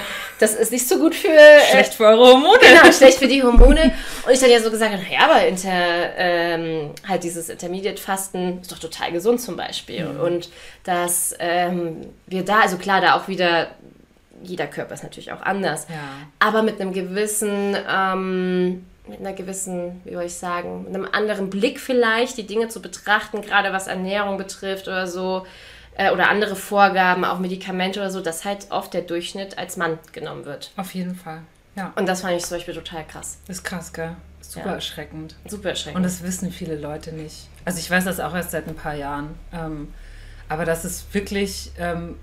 das ist nicht so gut für... Äh, schlecht für eure Hormone. Genau, schlecht für die Hormone. Und ich dann ja so gesagt habe, ja, aber inter, ähm, halt dieses Intermediate-Fasten ist doch total gesund zum Beispiel. Mhm. Und dass ähm, wir da, also klar, da auch wieder jeder Körper ist natürlich auch anders, ja. aber mit einem gewissen ähm, mit einer gewissen, wie soll ich sagen, mit einem anderen Blick vielleicht die Dinge zu betrachten, gerade was Ernährung betrifft oder so, äh, oder andere Vorgaben, auch Medikamente oder so, dass halt oft der Durchschnitt als Mann genommen wird. Auf jeden Fall, ja. Und das fand ich zum Beispiel total krass. Ist krass, gell? Super ja. erschreckend. Super erschreckend. Und das wissen viele Leute nicht. Also ich weiß das auch erst seit ein paar Jahren. Ähm, aber das ist wirklich ähm,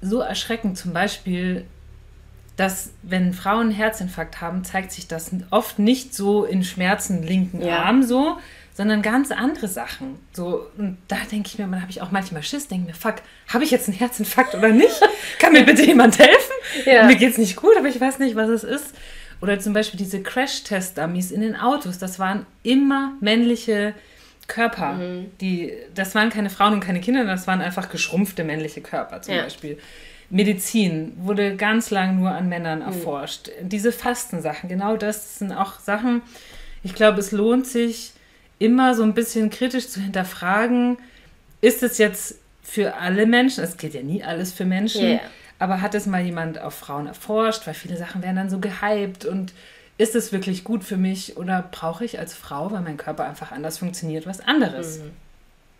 so erschreckend. Zum Beispiel dass wenn Frauen einen Herzinfarkt haben, zeigt sich das oft nicht so in Schmerzen linken ja. Arm so, sondern ganz andere Sachen. So, und da denke ich mir, da habe ich auch manchmal Schiss, denke mir, fuck, habe ich jetzt einen Herzinfarkt oder nicht? Kann mir bitte jemand helfen? Ja. Mir es nicht gut, aber ich weiß nicht, was es ist. Oder zum Beispiel diese Crash-Test-Dummies in den Autos, das waren immer männliche Körper. Mhm. Die, das waren keine Frauen und keine Kinder, das waren einfach geschrumpfte männliche Körper zum ja. Beispiel. Medizin wurde ganz lang nur an Männern mhm. erforscht. Mhm. Diese Fastensachen, genau das sind auch Sachen, ich glaube, es lohnt sich immer so ein bisschen kritisch zu hinterfragen, ist es jetzt für alle Menschen, es geht ja nie alles für Menschen, yeah. aber hat es mal jemand auf Frauen erforscht, weil viele Sachen werden dann so gehypt und ist es wirklich gut für mich oder brauche ich als Frau, weil mein Körper einfach anders funktioniert, was anderes? Mhm.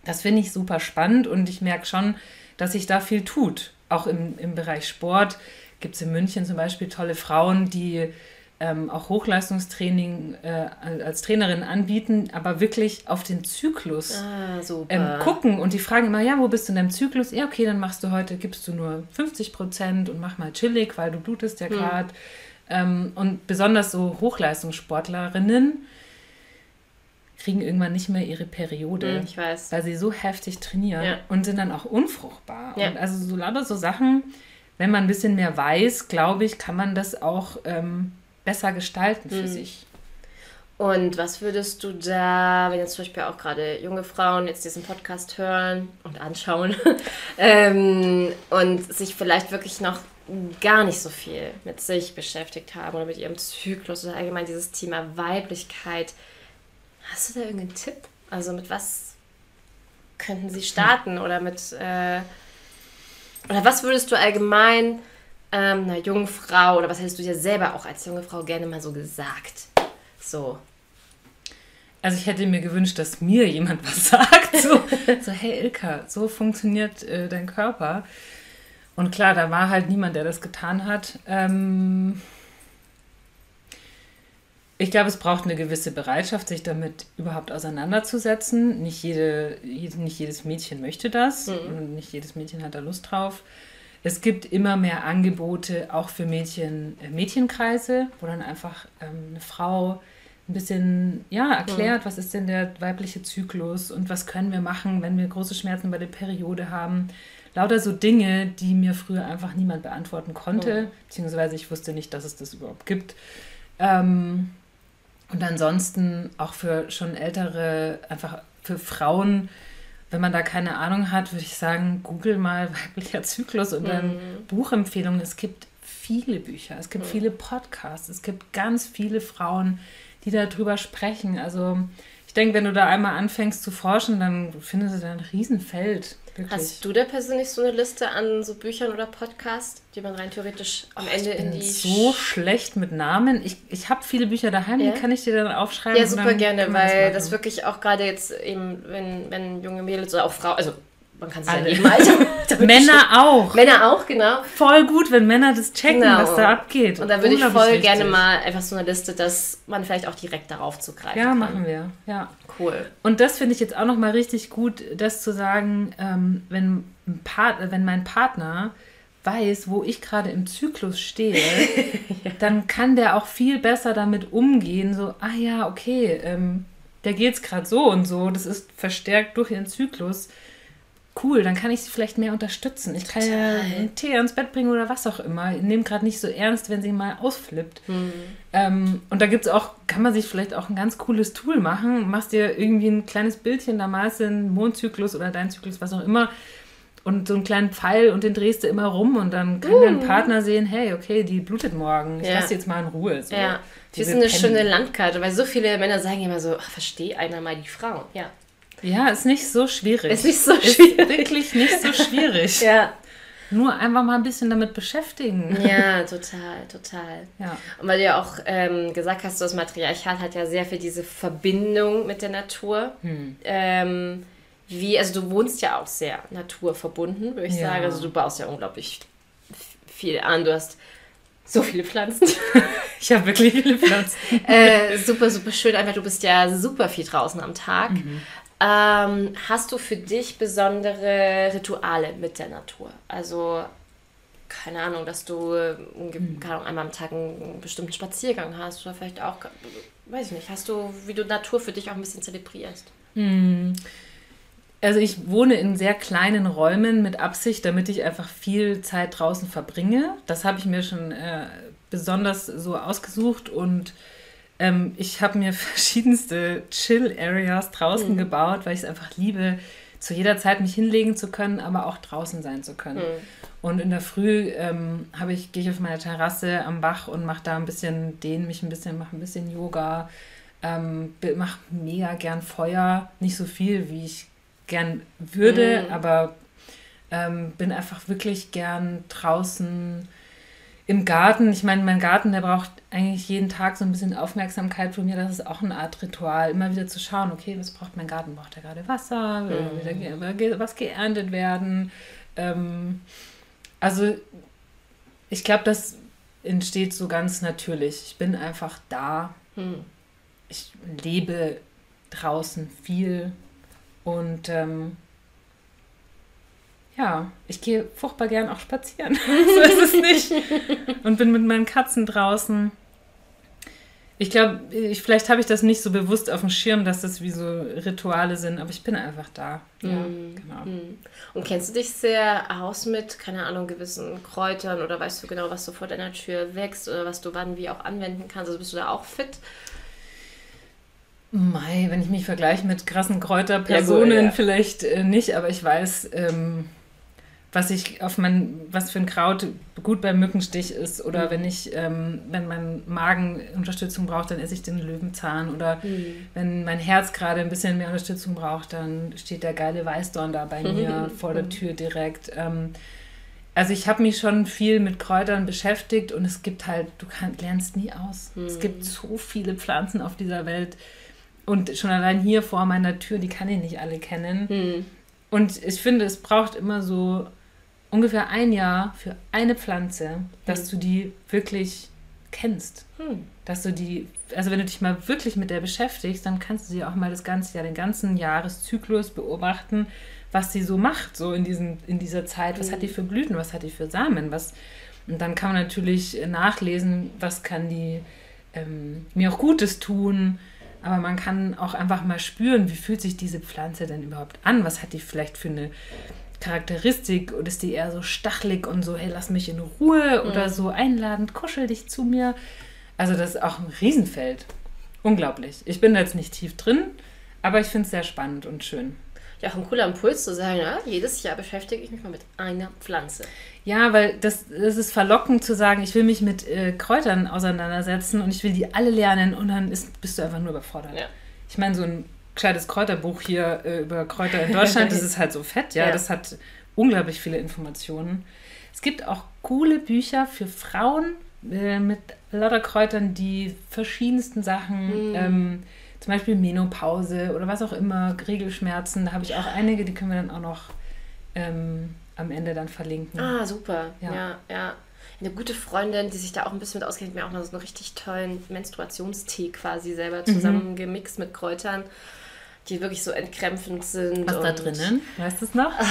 Das finde ich super spannend und ich merke schon, dass sich da viel tut auch im, im Bereich Sport gibt es in München zum Beispiel tolle Frauen, die ähm, auch Hochleistungstraining äh, als Trainerin anbieten, aber wirklich auf den Zyklus ah, ähm, gucken. Und die fragen immer, ja, wo bist du in deinem Zyklus? Ja, okay, dann machst du heute, gibst du nur 50 Prozent und mach mal chillig, weil du blutest ja gerade. Hm. Ähm, und besonders so Hochleistungssportlerinnen kriegen irgendwann nicht mehr ihre Periode, ich weiß. weil sie so heftig trainieren ja. und sind dann auch unfruchtbar. Ja. Und also so lauter so Sachen, wenn man ein bisschen mehr weiß, glaube ich, kann man das auch ähm, besser gestalten für mhm. sich. Und was würdest du da, wenn jetzt zum Beispiel auch gerade junge Frauen jetzt diesen Podcast hören und anschauen ähm, und sich vielleicht wirklich noch gar nicht so viel mit sich beschäftigt haben oder mit ihrem Zyklus oder allgemein dieses Thema Weiblichkeit, Hast du da irgendeinen Tipp? Also mit was könnten sie starten oder mit äh, oder was würdest du allgemein ähm, einer jungen Frau oder was hättest du dir selber auch als junge Frau gerne mal so gesagt? So. Also ich hätte mir gewünscht, dass mir jemand was sagt. So, so hey Ilka, so funktioniert äh, dein Körper. Und klar, da war halt niemand, der das getan hat. Ähm, ich glaube, es braucht eine gewisse Bereitschaft, sich damit überhaupt auseinanderzusetzen. Nicht, jede, nicht jedes Mädchen möchte das mhm. und nicht jedes Mädchen hat da Lust drauf. Es gibt immer mehr Angebote, auch für Mädchen, äh, Mädchenkreise, wo dann einfach ähm, eine Frau ein bisschen ja, erklärt, mhm. was ist denn der weibliche Zyklus und was können wir machen, wenn wir große Schmerzen bei der Periode haben. Lauter so Dinge, die mir früher einfach niemand beantworten konnte, mhm. beziehungsweise ich wusste nicht, dass es das überhaupt gibt. Ähm, und ansonsten auch für schon ältere, einfach für Frauen, wenn man da keine Ahnung hat, würde ich sagen, google mal weiblicher Zyklus und dann mhm. Buchempfehlungen. Es gibt viele Bücher, es gibt mhm. viele Podcasts, es gibt ganz viele Frauen, die darüber sprechen. Also ich denke, wenn du da einmal anfängst zu forschen, dann findest du da ein Riesenfeld. Wirklich. Hast du da persönlich so eine Liste an so Büchern oder Podcasts, die man rein theoretisch am oh, Ende in die. so schlecht mit Namen. Ich, ich habe viele Bücher daheim, ja? die kann ich dir dann aufschreiben. Ja, super gerne, weil das, das, wirklich auch gerade jetzt eben, wenn, wenn junge Mädels oder auch Frauen, also man kann es ja jedem Alter. Männer auch. Männer auch, genau. Voll gut, wenn Männer das checken, Genau. was da abgeht. Und da würde ich voll Unglaublich gerne mal einfach so eine Liste, dass man vielleicht auch direkt darauf zugreifen Ja, kann. machen wir. Ja. Cool. Und das finde ich jetzt auch nochmal richtig gut, das zu sagen, ähm, wenn, wenn mein Partner weiß, wo ich gerade im Zyklus stehe, dann kann der auch viel besser damit umgehen. So, ah ja, okay, ähm, der geht es gerade so und so, das ist verstärkt durch ihren Zyklus. Cool, dann kann ich sie vielleicht mehr unterstützen. Ich kann ja einen Tee ans Bett bringen oder was auch immer. Ich nehme gerade nicht so ernst, wenn sie mal ausflippt. Ähm, und da gibt es auch, kann man sich vielleicht auch ein ganz cooles Tool machen. Machst dir irgendwie ein kleines Bildchen, da malst du einen Mondzyklus oder deinen Zyklus, was auch immer. Und so einen kleinen Pfeil und den drehst du immer rum und dann kann dein Partner sehen, hey, okay, die blutet morgen. Ich Ja. lass die jetzt mal in Ruhe. So. Ja. Will sind eine pennen. schöne Landkarte, weil so viele Männer sagen immer so, ach, versteh einer mal die Frauen. Ja. Ja, ist nicht so schwierig. Ist nicht so Ist schwierig. wirklich nicht so schwierig. Ja. Nur einfach mal ein bisschen damit beschäftigen. Ja, total, total. Ja. Und weil du ja auch ähm, gesagt hast, das Matriarchat hat ja sehr viel diese Verbindung mit der Natur. Hm. Ähm, wie, also du wohnst ja auch sehr naturverbunden, würde ich Ja. sagen. Also du baust ja unglaublich viel an. Du hast so viele Pflanzen. Ich habe wirklich viele Pflanzen. äh, super, super schön. Einfach, du bist ja super viel draußen am Tag. Mhm. Ähm, hast du für dich besondere Rituale mit der Natur? Also, keine Ahnung, dass du äh, keine Ahnung, einmal am Tag einen bestimmten Spaziergang hast oder vielleicht auch, weiß ich nicht, hast du, wie du Natur für dich auch ein bisschen zelebrierst? Also ich wohne in sehr kleinen Räumen mit Absicht, damit ich einfach viel Zeit draußen verbringe. Das habe ich mir schon äh, besonders so ausgesucht und ähm, ich habe mir verschiedenste Chill-Areas draußen gebaut, weil ich es einfach liebe, zu jeder Zeit mich hinlegen zu können, aber auch draußen sein zu können. Und in der Früh ähm, habe ich, gehe ich auf meine Terrasse am Bach und mache da ein bisschen, dehne mich ein bisschen, mache ein bisschen Yoga, ähm, mache mega gern Feuer, nicht so viel, wie ich gern würde, aber ähm, bin einfach wirklich gern draußen im Garten. Ich meine, mein Garten, der braucht eigentlich jeden Tag so ein bisschen Aufmerksamkeit von mir. Das ist auch eine Art Ritual, immer wieder zu schauen, okay, was braucht mein Garten? Braucht er gerade Wasser? Will wieder ge- ge- was geerntet werden? Ähm, also ich glaube, das entsteht so ganz natürlich. Ich bin einfach da. Hm. Ich lebe draußen viel und ähm, ja, ich gehe furchtbar gern auch spazieren. so ist es nicht. Und bin mit meinen Katzen draußen. Ich glaube, ich, vielleicht habe ich das nicht so bewusst auf dem Schirm, dass das wie so Rituale sind, aber ich bin einfach da. Ja, genau. Hm. Und kennst du dich sehr aus mit, keine Ahnung, gewissen Kräutern oder weißt du genau, was so vor deiner Tür wächst oder was du wann wie auch anwenden kannst? Also bist du da auch fit? Mei, wenn ich mich vergleiche mit krassen Kräuterpersonen, Ja, gut, ja. vielleicht äh, nicht, aber ich weiß, ähm, was ich auf mein, was für ein Kraut gut beim Mückenstich ist. Oder Mhm. wenn ich, ähm, wenn mein Magen Unterstützung braucht, dann esse ich den Löwenzahn. Oder Mhm. wenn mein Herz gerade ein bisschen mehr Unterstützung braucht, dann steht der geile Weißdorn da bei mir vor der Tür direkt. Ähm, also ich habe mich schon viel mit Kräutern beschäftigt und es gibt halt, du kann, lernst nie aus. Es gibt so viele Pflanzen auf dieser Welt und schon allein hier vor meiner Tür, die kann ich nicht alle kennen. Hm. Und ich finde, es braucht immer so ungefähr ein Jahr für eine Pflanze, dass du die wirklich kennst. Hm. Dass du die, also wenn du dich mal wirklich mit der beschäftigst, dann kannst du sie auch mal das ganze Jahr, den ganzen Jahreszyklus beobachten, was sie so macht, so in, diesen, in dieser Zeit. Was hat die für Blüten, was hat die für Samen, was. Und dann kann man natürlich nachlesen, was kann die ähm, mir auch Gutes tun. Aber man kann auch einfach mal spüren, wie fühlt sich diese Pflanze denn überhaupt an? Was hat die vielleicht für eine Charakteristik? Oder ist die eher so stachelig und so, hey, lass mich in Ruhe? Oder so einladend, kuschel dich zu mir? Also das ist auch ein Riesenfeld. Unglaublich. Ich bin da jetzt nicht tief drin, aber ich finde es sehr spannend und schön. Ja, auch ein cooler Impuls zu sagen, ja, jedes Jahr beschäftige ich mich mal mit einer Pflanze. Ja, weil das, das ist verlockend zu sagen, ich will mich mit äh, Kräutern auseinandersetzen und ich will die alle lernen und dann ist, bist du einfach nur überfordert. Ja. Ich meine, so ein gescheites Kräuterbuch hier äh, über Kräuter in Deutschland, das ist halt so fett, ja, Ja. das hat unglaublich viele Informationen. Es gibt auch coole Bücher für Frauen äh, mit lauter Kräutern, die verschiedensten Sachen, ähm, zum Beispiel Menopause oder was auch immer, Regelschmerzen, da habe ich auch einige, die können wir dann auch noch ähm, am Ende dann verlinken. Ah, super. Ja. Ja. ja, Eine gute Freundin, die sich da auch ein bisschen mit auskennt, hat mir auch noch so einen richtig tollen Menstruationstee quasi selber Mhm. zusammengemixt mit Kräutern, die wirklich so entkrämpfend sind. Was da drinnen? Weißt du es noch?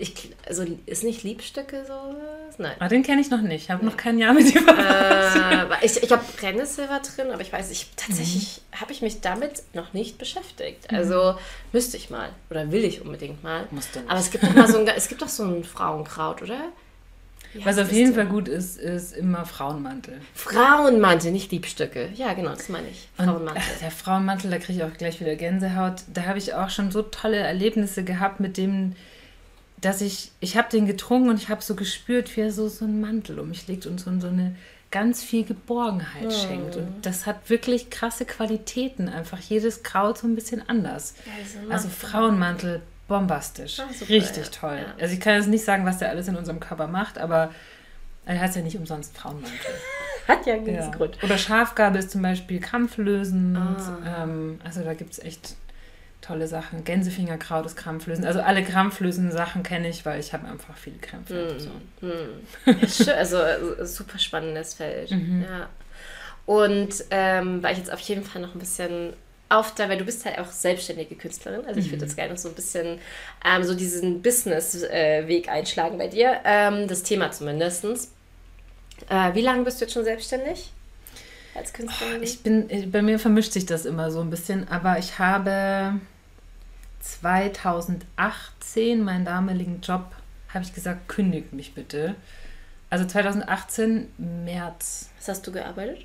Ich, also ist nicht Liebstöcke sowas? Nein. Ah, den kenne ich noch nicht. Ich habe noch kein Jahr mit dir verbracht. äh, ich ich habe Brennnessel war drin, aber ich weiß, ich tatsächlich Mhm. habe ich mich damit noch nicht beschäftigt. Also müsste ich mal oder will ich unbedingt mal. Musst du nicht. Aber es gibt doch mal so ein, es gibt doch so ein Frauenkraut, oder? Wie Was auf jeden? Fall gut ist, ist immer Frauenmantel. Frauenmantel, nicht Liebstöcke. Ja, genau, das meine ich. Und, Frauenmantel. ach, der Frauenmantel, da kriege ich auch gleich wieder Gänsehaut. Da habe ich auch schon so tolle Erlebnisse gehabt mit dem, dass ich, ich habe den getrunken und ich habe so gespürt, wie er so, so einen Mantel um mich legt und so, so eine ganz viel Geborgenheit schenkt. Und das hat wirklich krasse Qualitäten. Einfach jedes Kraut so ein bisschen anders. Also, Also Frauenmantel, bombastisch. Super, Richtig ja. toll. Ja. Also ich kann jetzt nicht sagen, was der alles in unserem Körper macht, aber er heißt ja nicht umsonst Frauenmantel. hat ja einen Ja. Grund. Oder Schafgabe ist zum Beispiel krampflösend. Ah. Ähm, also da gibt es echt tolle Sachen. Gänsefingerkraut ist krampflösend. Also alle krampflösenden Sachen kenne ich, weil ich habe einfach viele Krämpfe. Mhm. So. Ja, schön, also äh, super spannendes Feld. Mhm. Ja. Und ähm, war ich jetzt auf jeden Fall noch ein bisschen auf da, weil du bist halt auch selbstständige Künstlerin. Also ich Mhm. würde jetzt gerne noch so ein bisschen ähm, so diesen Business-Weg einschlagen bei dir. Ähm, das Thema zumindestens. Äh, wie lange bist du jetzt schon selbstständig als Künstlerin? Ich bin, äh, bei mir vermischt sich das immer so ein bisschen, aber ich habe 2018 meinen damaligen Job, habe ich gesagt, kündigt mich bitte. Also 2018, März, Was hast du gearbeitet?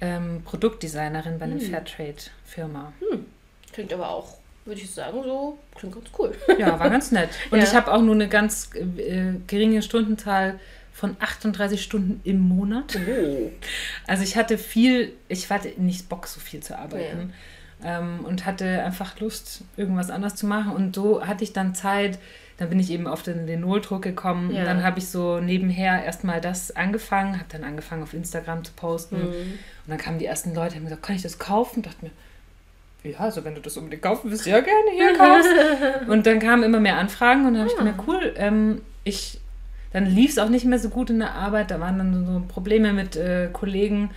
Ähm, Produktdesignerin bei einer Hm. Fairtrade-Firma. Klingt aber auch, würde ich sagen, so klingt ganz cool. Ja, war ganz nett. Und Ja. ich habe auch nur eine ganz äh, geringe Stundenzahl von 38 Stunden im Monat. Oh. Also ich hatte viel, ich hatte nicht Bock, so viel zu arbeiten. Ähm, und hatte einfach Lust, irgendwas anderes zu machen. Und so hatte ich dann Zeit, dann bin ich eben auf den Linol-Druck gekommen. Ja. Und dann habe ich so nebenher erstmal das angefangen, habe dann angefangen auf Instagram zu posten. Mhm. Und dann kamen die ersten Leute, haben gesagt, kann ich das kaufen? Dachte mir, ja, also wenn du das unbedingt kaufen willst, ja gerne, hier kaufst. und dann kamen immer mehr Anfragen und dann habe ich gedacht, cool, ähm, ich, dann lief es auch nicht mehr so gut in der Arbeit, da waren dann so Probleme mit äh, Kollegen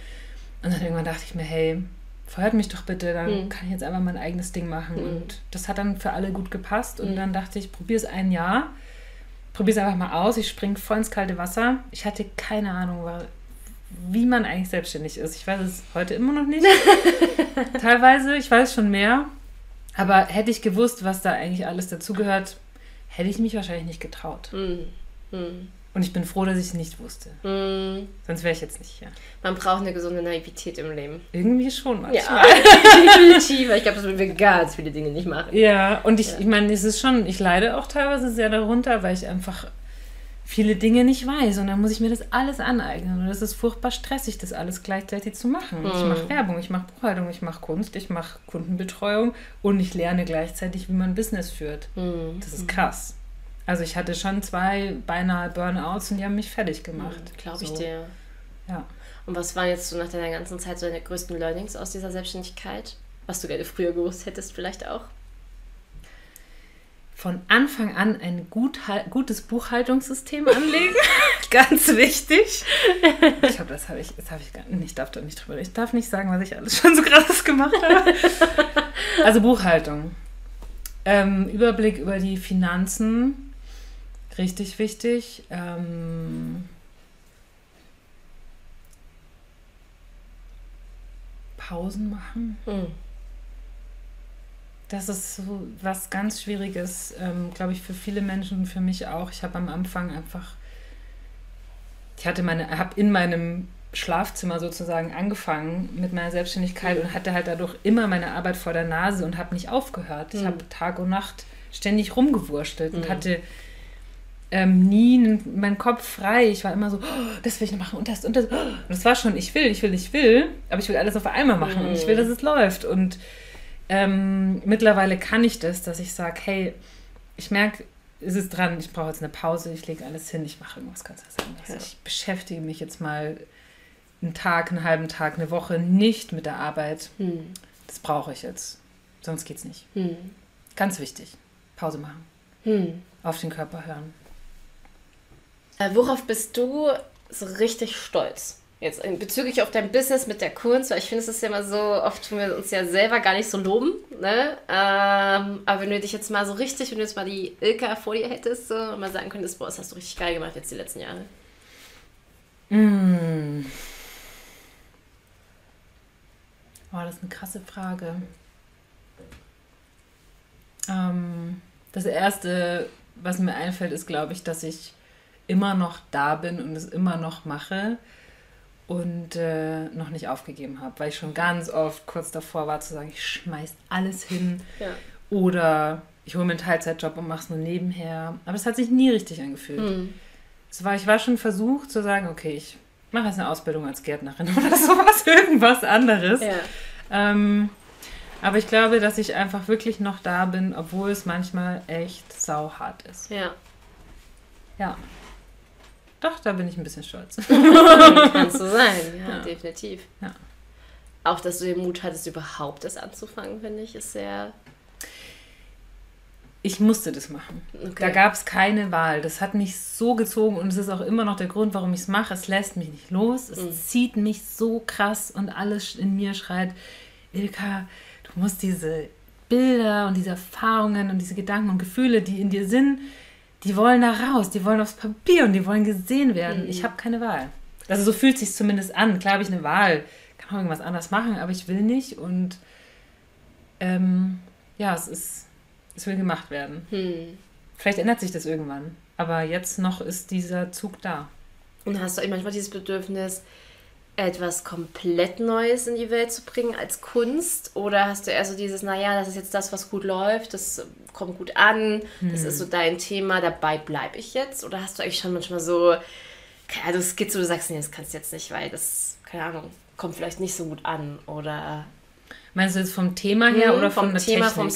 und dann irgendwann dachte ich mir, hey, feuert mich doch bitte, dann Hm. kann ich jetzt einfach mein eigenes Ding machen. Hm. Und das hat dann für alle gut gepasst und Hm. dann dachte ich, probiere es ein Jahr, probiere es einfach mal aus, ich springe voll ins kalte Wasser. Ich hatte keine Ahnung, wie man eigentlich selbstständig ist. Ich weiß es heute immer noch nicht. Teilweise, ich weiß schon mehr. Aber hätte ich gewusst, was da eigentlich alles dazugehört, hätte ich mich wahrscheinlich nicht getraut. Mhm. Und ich bin froh, dass ich es nicht wusste. Mhm. Sonst wäre ich jetzt nicht hier. Man braucht eine gesunde Naivität im Leben. Irgendwie schon manchmal. Ja, definitiv. Ich glaube, das würden wir ganz viele Dinge nicht machen. Ja, und ich, Ja. ich meine, es ist schon, ich leide auch teilweise sehr darunter, weil ich einfach viele Dinge nicht weiß und dann muss ich mir das alles aneignen und das ist furchtbar stressig, das alles gleichzeitig zu machen. Ich Hm. mache Werbung, ich mache Buchhaltung, ich mache Kunst, ich mache Kundenbetreuung und ich lerne gleichzeitig, wie man Business führt. Mhm. Das ist krass. Also ich hatte schon zwei beinahe Burnouts und die haben mich fertig gemacht. Glaube ich So. dir. Ja. Und was waren jetzt so nach deiner ganzen Zeit so deine größten Learnings aus dieser Selbstständigkeit? Was du gerne früher gewusst hättest, vielleicht auch? von Anfang an ein gut, gutes Buchhaltungssystem anlegen. Ganz wichtig. Ich glaube, das habe ich, das habe ich gar nicht, ich darf da nicht drüber. Ich darf nicht sagen, was ich alles schon so krasses gemacht habe. Also Buchhaltung. Ähm, Überblick über die Finanzen. Richtig wichtig. Ähm, Pausen machen. Mhm. Das ist so was ganz Schwieriges, ähm, glaube ich, für viele Menschen und für mich auch. Ich habe am Anfang einfach, ich hatte meine, habe in meinem Schlafzimmer sozusagen angefangen mit meiner Selbstständigkeit Mhm. und hatte halt dadurch immer meine Arbeit vor der Nase und habe nicht aufgehört. Ich Mhm. habe Tag und Nacht ständig rumgewurschtelt und Mhm. hatte ähm, nie meinen Kopf frei. Ich war immer so, oh, das will ich noch machen und das und das. Und das war schon, ich will, ich will, ich will, aber ich will alles auf einmal machen und ich will, dass es läuft. Und ähm, mittlerweile kann ich das, dass ich sage, hey, ich merke, es ist dran, ich brauche jetzt eine Pause, ich lege alles hin, ich mache irgendwas ganz anderes. Ja. Ich beschäftige mich jetzt mal einen Tag, einen halben Tag, eine Woche nicht mit der Arbeit. Mhm. Das brauche ich jetzt. Sonst geht's nicht. Mhm. Ganz wichtig. Pause machen. Hm. Auf den Körper hören. Äh, worauf bist du so richtig stolz? Jetzt bezüglich auf dein Business mit der Kunst, weil ich finde, es ist ja immer so, oft tun wir uns ja selber gar nicht so loben, ne? Ähm, aber wenn du dich jetzt mal so richtig, wenn du jetzt mal die Ilka vor dir hättest so, und mal sagen könntest, boah, das hast du richtig geil gemacht jetzt die letzten Jahre. Mm. Boah, das ist eine krasse Frage. Ähm, das Erste, was mir einfällt, ist, glaube ich, dass ich immer noch da bin und es immer noch mache und äh, noch nicht aufgegeben habe, weil ich schon ganz oft kurz davor war zu sagen, ich schmeiß alles hin ja. oder ich hole mir einen Teilzeitjob und mache es nur nebenher. Aber es hat sich nie richtig angefühlt. Hm. Es war, ich war schon versucht zu sagen, okay, ich mache jetzt eine Ausbildung als Gärtnerin oder sowas, irgendwas anderes. Ja. Ähm, aber ich glaube, dass ich einfach wirklich noch da bin, obwohl es manchmal echt sauhart ist. Ja. Ja. Doch, da bin ich ein bisschen stolz. Kannst du sein, ja, ja. definitiv. Ja. Auch, dass du den Mut hattest, überhaupt das anzufangen, finde ich, ist sehr. Ich musste das machen. Okay. Da gab es keine Wahl. Das hat mich so gezogen und es ist auch immer noch der Grund, warum ich es mache. Es lässt mich nicht los. Es mhm. zieht mich so krass und alles in mir schreit, Ilka, du musst diese Bilder und diese Erfahrungen und diese Gedanken und Gefühle, die in dir sind, die wollen da raus, die wollen aufs Papier und die wollen gesehen werden. Mhm. Ich habe keine Wahl. Also so fühlt sich zumindest an. Klar habe ich eine Wahl, kann auch irgendwas anders machen, aber ich will nicht und ähm, ja, es ist, es will gemacht werden. Mhm. Vielleicht ändert sich das irgendwann, aber jetzt noch ist dieser Zug da. Und hast du manchmal dieses Bedürfnis, etwas komplett Neues in die Welt zu bringen als Kunst? Oder hast du eher so dieses, naja, das ist jetzt das, was gut läuft, das kommt gut an, hm. das ist so dein Thema, dabei bleibe ich jetzt? Oder hast du eigentlich schon manchmal so, also es geht so, du sagst, nee, das kannst du jetzt nicht, weil das, keine Ahnung, kommt vielleicht nicht so gut an oder... Meinst du jetzt vom Thema her hm, oder vom Thema, Technik? vom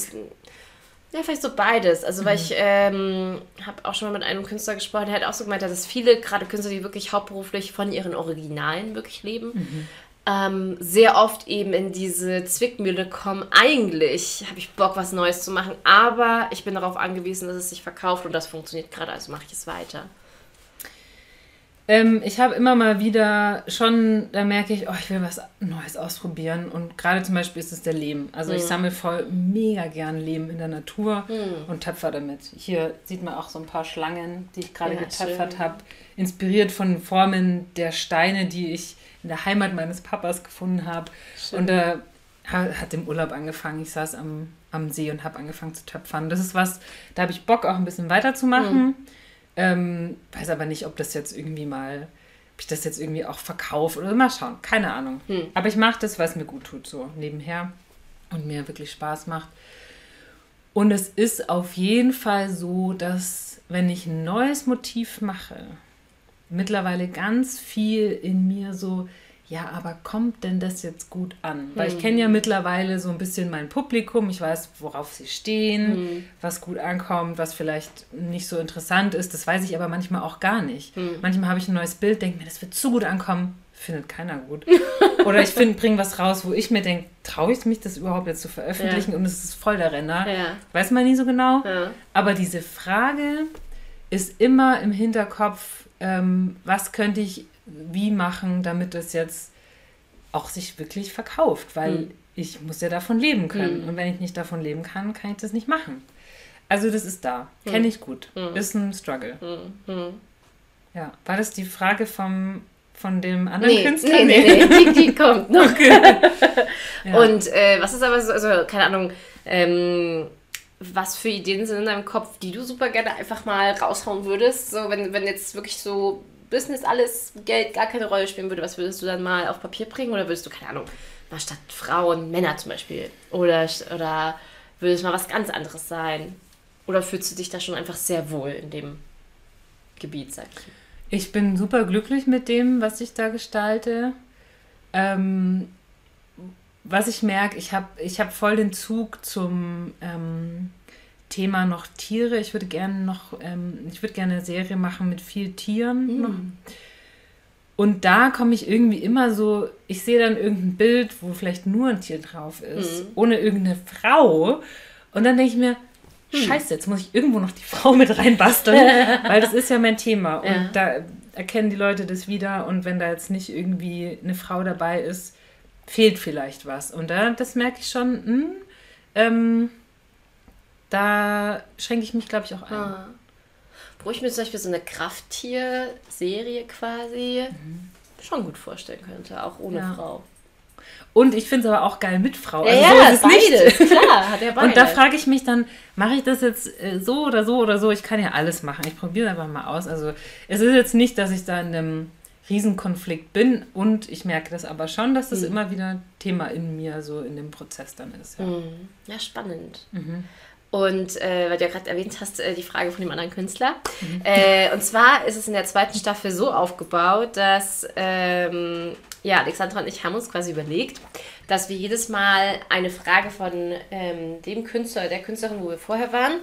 ja, vielleicht so beides. Also, weil mhm. ich ähm, habe auch schon mal mit einem Künstler gesprochen, der hat auch so gemeint, dass es viele, gerade Künstler, die wirklich hauptberuflich von ihren Originalen wirklich leben, mhm. ähm, sehr oft eben in diese Zwickmühle kommen. Eigentlich habe ich Bock, was Neues zu machen, aber ich bin darauf angewiesen, dass es sich verkauft und das funktioniert gerade, also mache ich es weiter. Ähm, ich habe immer mal wieder schon, da merke ich, oh, ich will was Neues ausprobieren. Und gerade zum Beispiel ist es der Lehm. Also mhm. ich sammle voll mega gern Lehm in der Natur mhm. und töpfer damit. Hier sieht man auch so ein paar Schlangen, die ich gerade ja, getöpfert habe. Inspiriert von Formen der Steine, die ich in der Heimat meines Papas gefunden habe. Und da hat im Urlaub angefangen. Ich saß am, am See und habe angefangen zu töpfern. Das ist was, da habe ich Bock auch ein bisschen weiterzumachen. Mhm ähm, weiß aber nicht, ob das jetzt irgendwie mal, ob ich das jetzt irgendwie auch verkaufe oder mal schauen. Keine Ahnung. Hm. Aber ich mache das, es mir gut tut, so nebenher und mir wirklich Spaß macht. Und es ist auf jeden Fall so, dass wenn ich ein neues Motiv mache, mittlerweile ganz viel in mir so ja, aber kommt denn das jetzt gut an? Weil ich hm. kenne ja mittlerweile so ein bisschen mein Publikum, ich weiß, worauf sie stehen, hm. was gut ankommt, was vielleicht nicht so interessant ist, das weiß ich aber manchmal auch gar nicht. Hm. Manchmal habe ich ein neues Bild, denke mir, das wird zu gut ankommen, findet keiner gut. Oder ich bringe was raus, wo ich mir denke, traue ich mich das überhaupt jetzt zu veröffentlichen ja. und es ist voll der Renner. Ja. Weiß man nie so genau. Ja. Aber diese Frage ist immer im Hinterkopf, ähm, was könnte ich wie machen, damit es jetzt auch sich wirklich verkauft, weil mhm. ich muss ja davon leben können. Mhm. Und wenn ich nicht davon leben kann, kann ich das nicht machen. Also das ist da. Mhm. Kenne ich gut. Hm. Ist ein Struggle. Hm. Hm. Ja. War das die Frage vom, von dem anderen nee, Künstler? Nee, nee, nee. Die, die kommt noch. Okay. ja. Und äh, was ist aber so, also keine Ahnung, ähm, was für Ideen sind in deinem Kopf, die du super gerne einfach mal raushauen würdest? So, wenn, wenn jetzt wirklich so Business alles, Geld gar keine Rolle spielen würde, was würdest du dann mal auf Papier bringen? Oder würdest du, keine Ahnung, mal statt Frauen Männer zum Beispiel? Oder, oder würde es mal was ganz anderes sein? Oder fühlst du dich da schon einfach sehr wohl in dem Gebiet, sag ich? Ich bin super glücklich mit dem, was ich da gestalte. Ähm, was ich merke, ich habe ich hab voll den Zug zum ähm, Thema noch Tiere. Ich würde gerne noch, ähm, ich würde gerne eine Serie machen mit viel Tieren. Mhm. Und da komme ich irgendwie immer so, ich sehe dann irgendein Bild, wo vielleicht nur ein Tier drauf ist, mhm. ohne irgendeine Frau. Und dann denke ich mir, scheiße, jetzt muss ich irgendwo noch die Frau mit reinbasteln, weil das ist ja mein Thema. Und Ja. da erkennen die Leute das wieder. Und wenn da jetzt nicht irgendwie eine Frau dabei ist, fehlt vielleicht was. Und da, das merke ich schon, hm, ähm, da schränke ich mich, glaube ich, auch ein. Ah. Wo ich mir zum Beispiel so eine Krafttier-Serie quasi schon gut vorstellen könnte, auch ohne Ja. Frau. Und ich finde es aber auch geil mit Frau. Ja, Also ja, so ist es nicht. beides, klar, hat er beides. Und da frage ich mich dann, mache ich das jetzt äh, so oder so oder so? Ich kann ja alles machen. Ich probiere einfach mal aus. Also es ist jetzt nicht, dass ich da in einem Riesenkonflikt bin und ich merke das aber schon, dass das Mhm. immer wieder Thema in mir so in dem Prozess dann ist. Ja. Mhm. Ja, spannend. Mhm. Und äh, weil du ja gerade erwähnt hast, äh, die Frage von dem anderen Künstler. Mhm. Äh, und zwar ist es in der zweiten Staffel so aufgebaut, dass ähm, ja, Alexandra und ich haben uns quasi überlegt, dass wir jedes Mal eine Frage von ähm, dem Künstler der Künstlerin, wo wir vorher waren,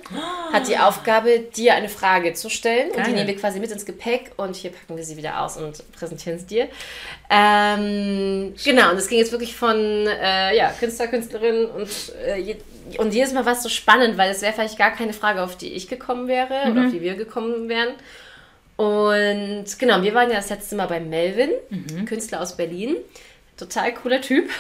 hat die Aufgabe, dir eine Frage zu stellen. Und die Geil. nehmen wir quasi mit ins Gepäck und hier packen wir sie wieder aus und präsentieren es dir. Ähm, genau, und es ging jetzt wirklich von äh, ja, Künstler, Künstlerin und, äh, je, und jedes Mal war es so spannend, weil es wäre vielleicht gar keine Frage, auf die ich gekommen wäre oder auf die wir gekommen wären. Und genau, wir waren ja das letzte Mal bei Melvin, Künstler aus Berlin. Total cooler Typ.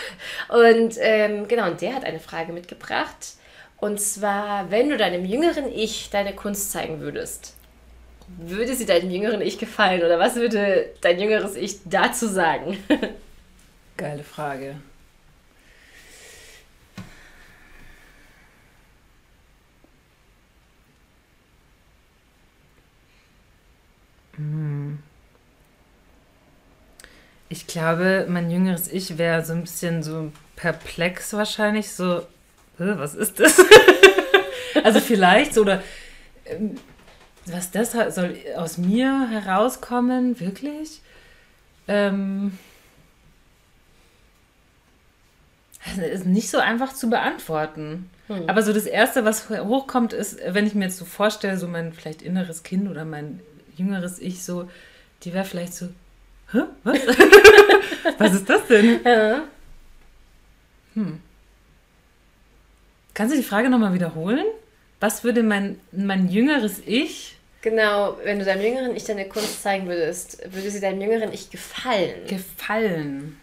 Und ähm, genau, und der hat eine Frage mitgebracht. Und zwar, wenn du deinem jüngeren Ich deine Kunst zeigen würdest, würde sie deinem jüngeren Ich gefallen? Oder was würde dein jüngeres Ich dazu sagen? Geile Frage. Hm. Ich glaube, mein jüngeres Ich wäre so ein bisschen so perplex wahrscheinlich, so, "Hä, was ist das? also vielleicht so, oder ähm, was das soll aus mir herauskommen, wirklich? Ähm, das ist nicht so einfach zu beantworten. Aber so das Erste, was hochkommt, ist, wenn ich mir jetzt so vorstelle, so mein vielleicht inneres Kind oder mein jüngeres Ich, so, die wäre vielleicht so, hä, was? was ist das denn? Ja. Kannst du die Frage nochmal wiederholen? Was würde mein, mein jüngeres Ich Genau, wenn du deinem jüngeren Ich deine Kunst zeigen würdest, würde sie deinem jüngeren Ich gefallen? gefallen?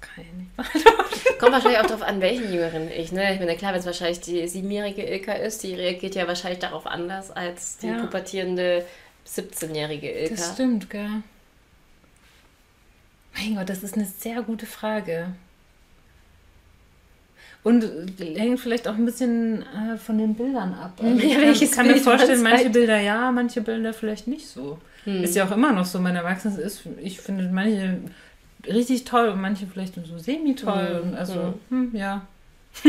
Das kann ich nicht beantworten. Kommt wahrscheinlich auch darauf an, welchen jüngeren Ich. Ne? Ich meine, klar, wenn es wahrscheinlich die siebenjährige Ilka ist, die reagiert ja wahrscheinlich darauf anders als die Ja. pubertierende 17-jährige Ilka. Das stimmt, gell? Mein Gott, das ist eine sehr gute Frage. Und äh, hängt vielleicht auch ein bisschen äh, von den Bildern ab. Also Ja, ich kann, kann mir vorstellen, manche. Bilder ja, manche Bilder vielleicht nicht so. Ist ja auch immer noch so. Mein Erwachsenes ist, ich finde manche richtig toll und manche vielleicht nur so semi-toll. Mhm. Also, hm, ja.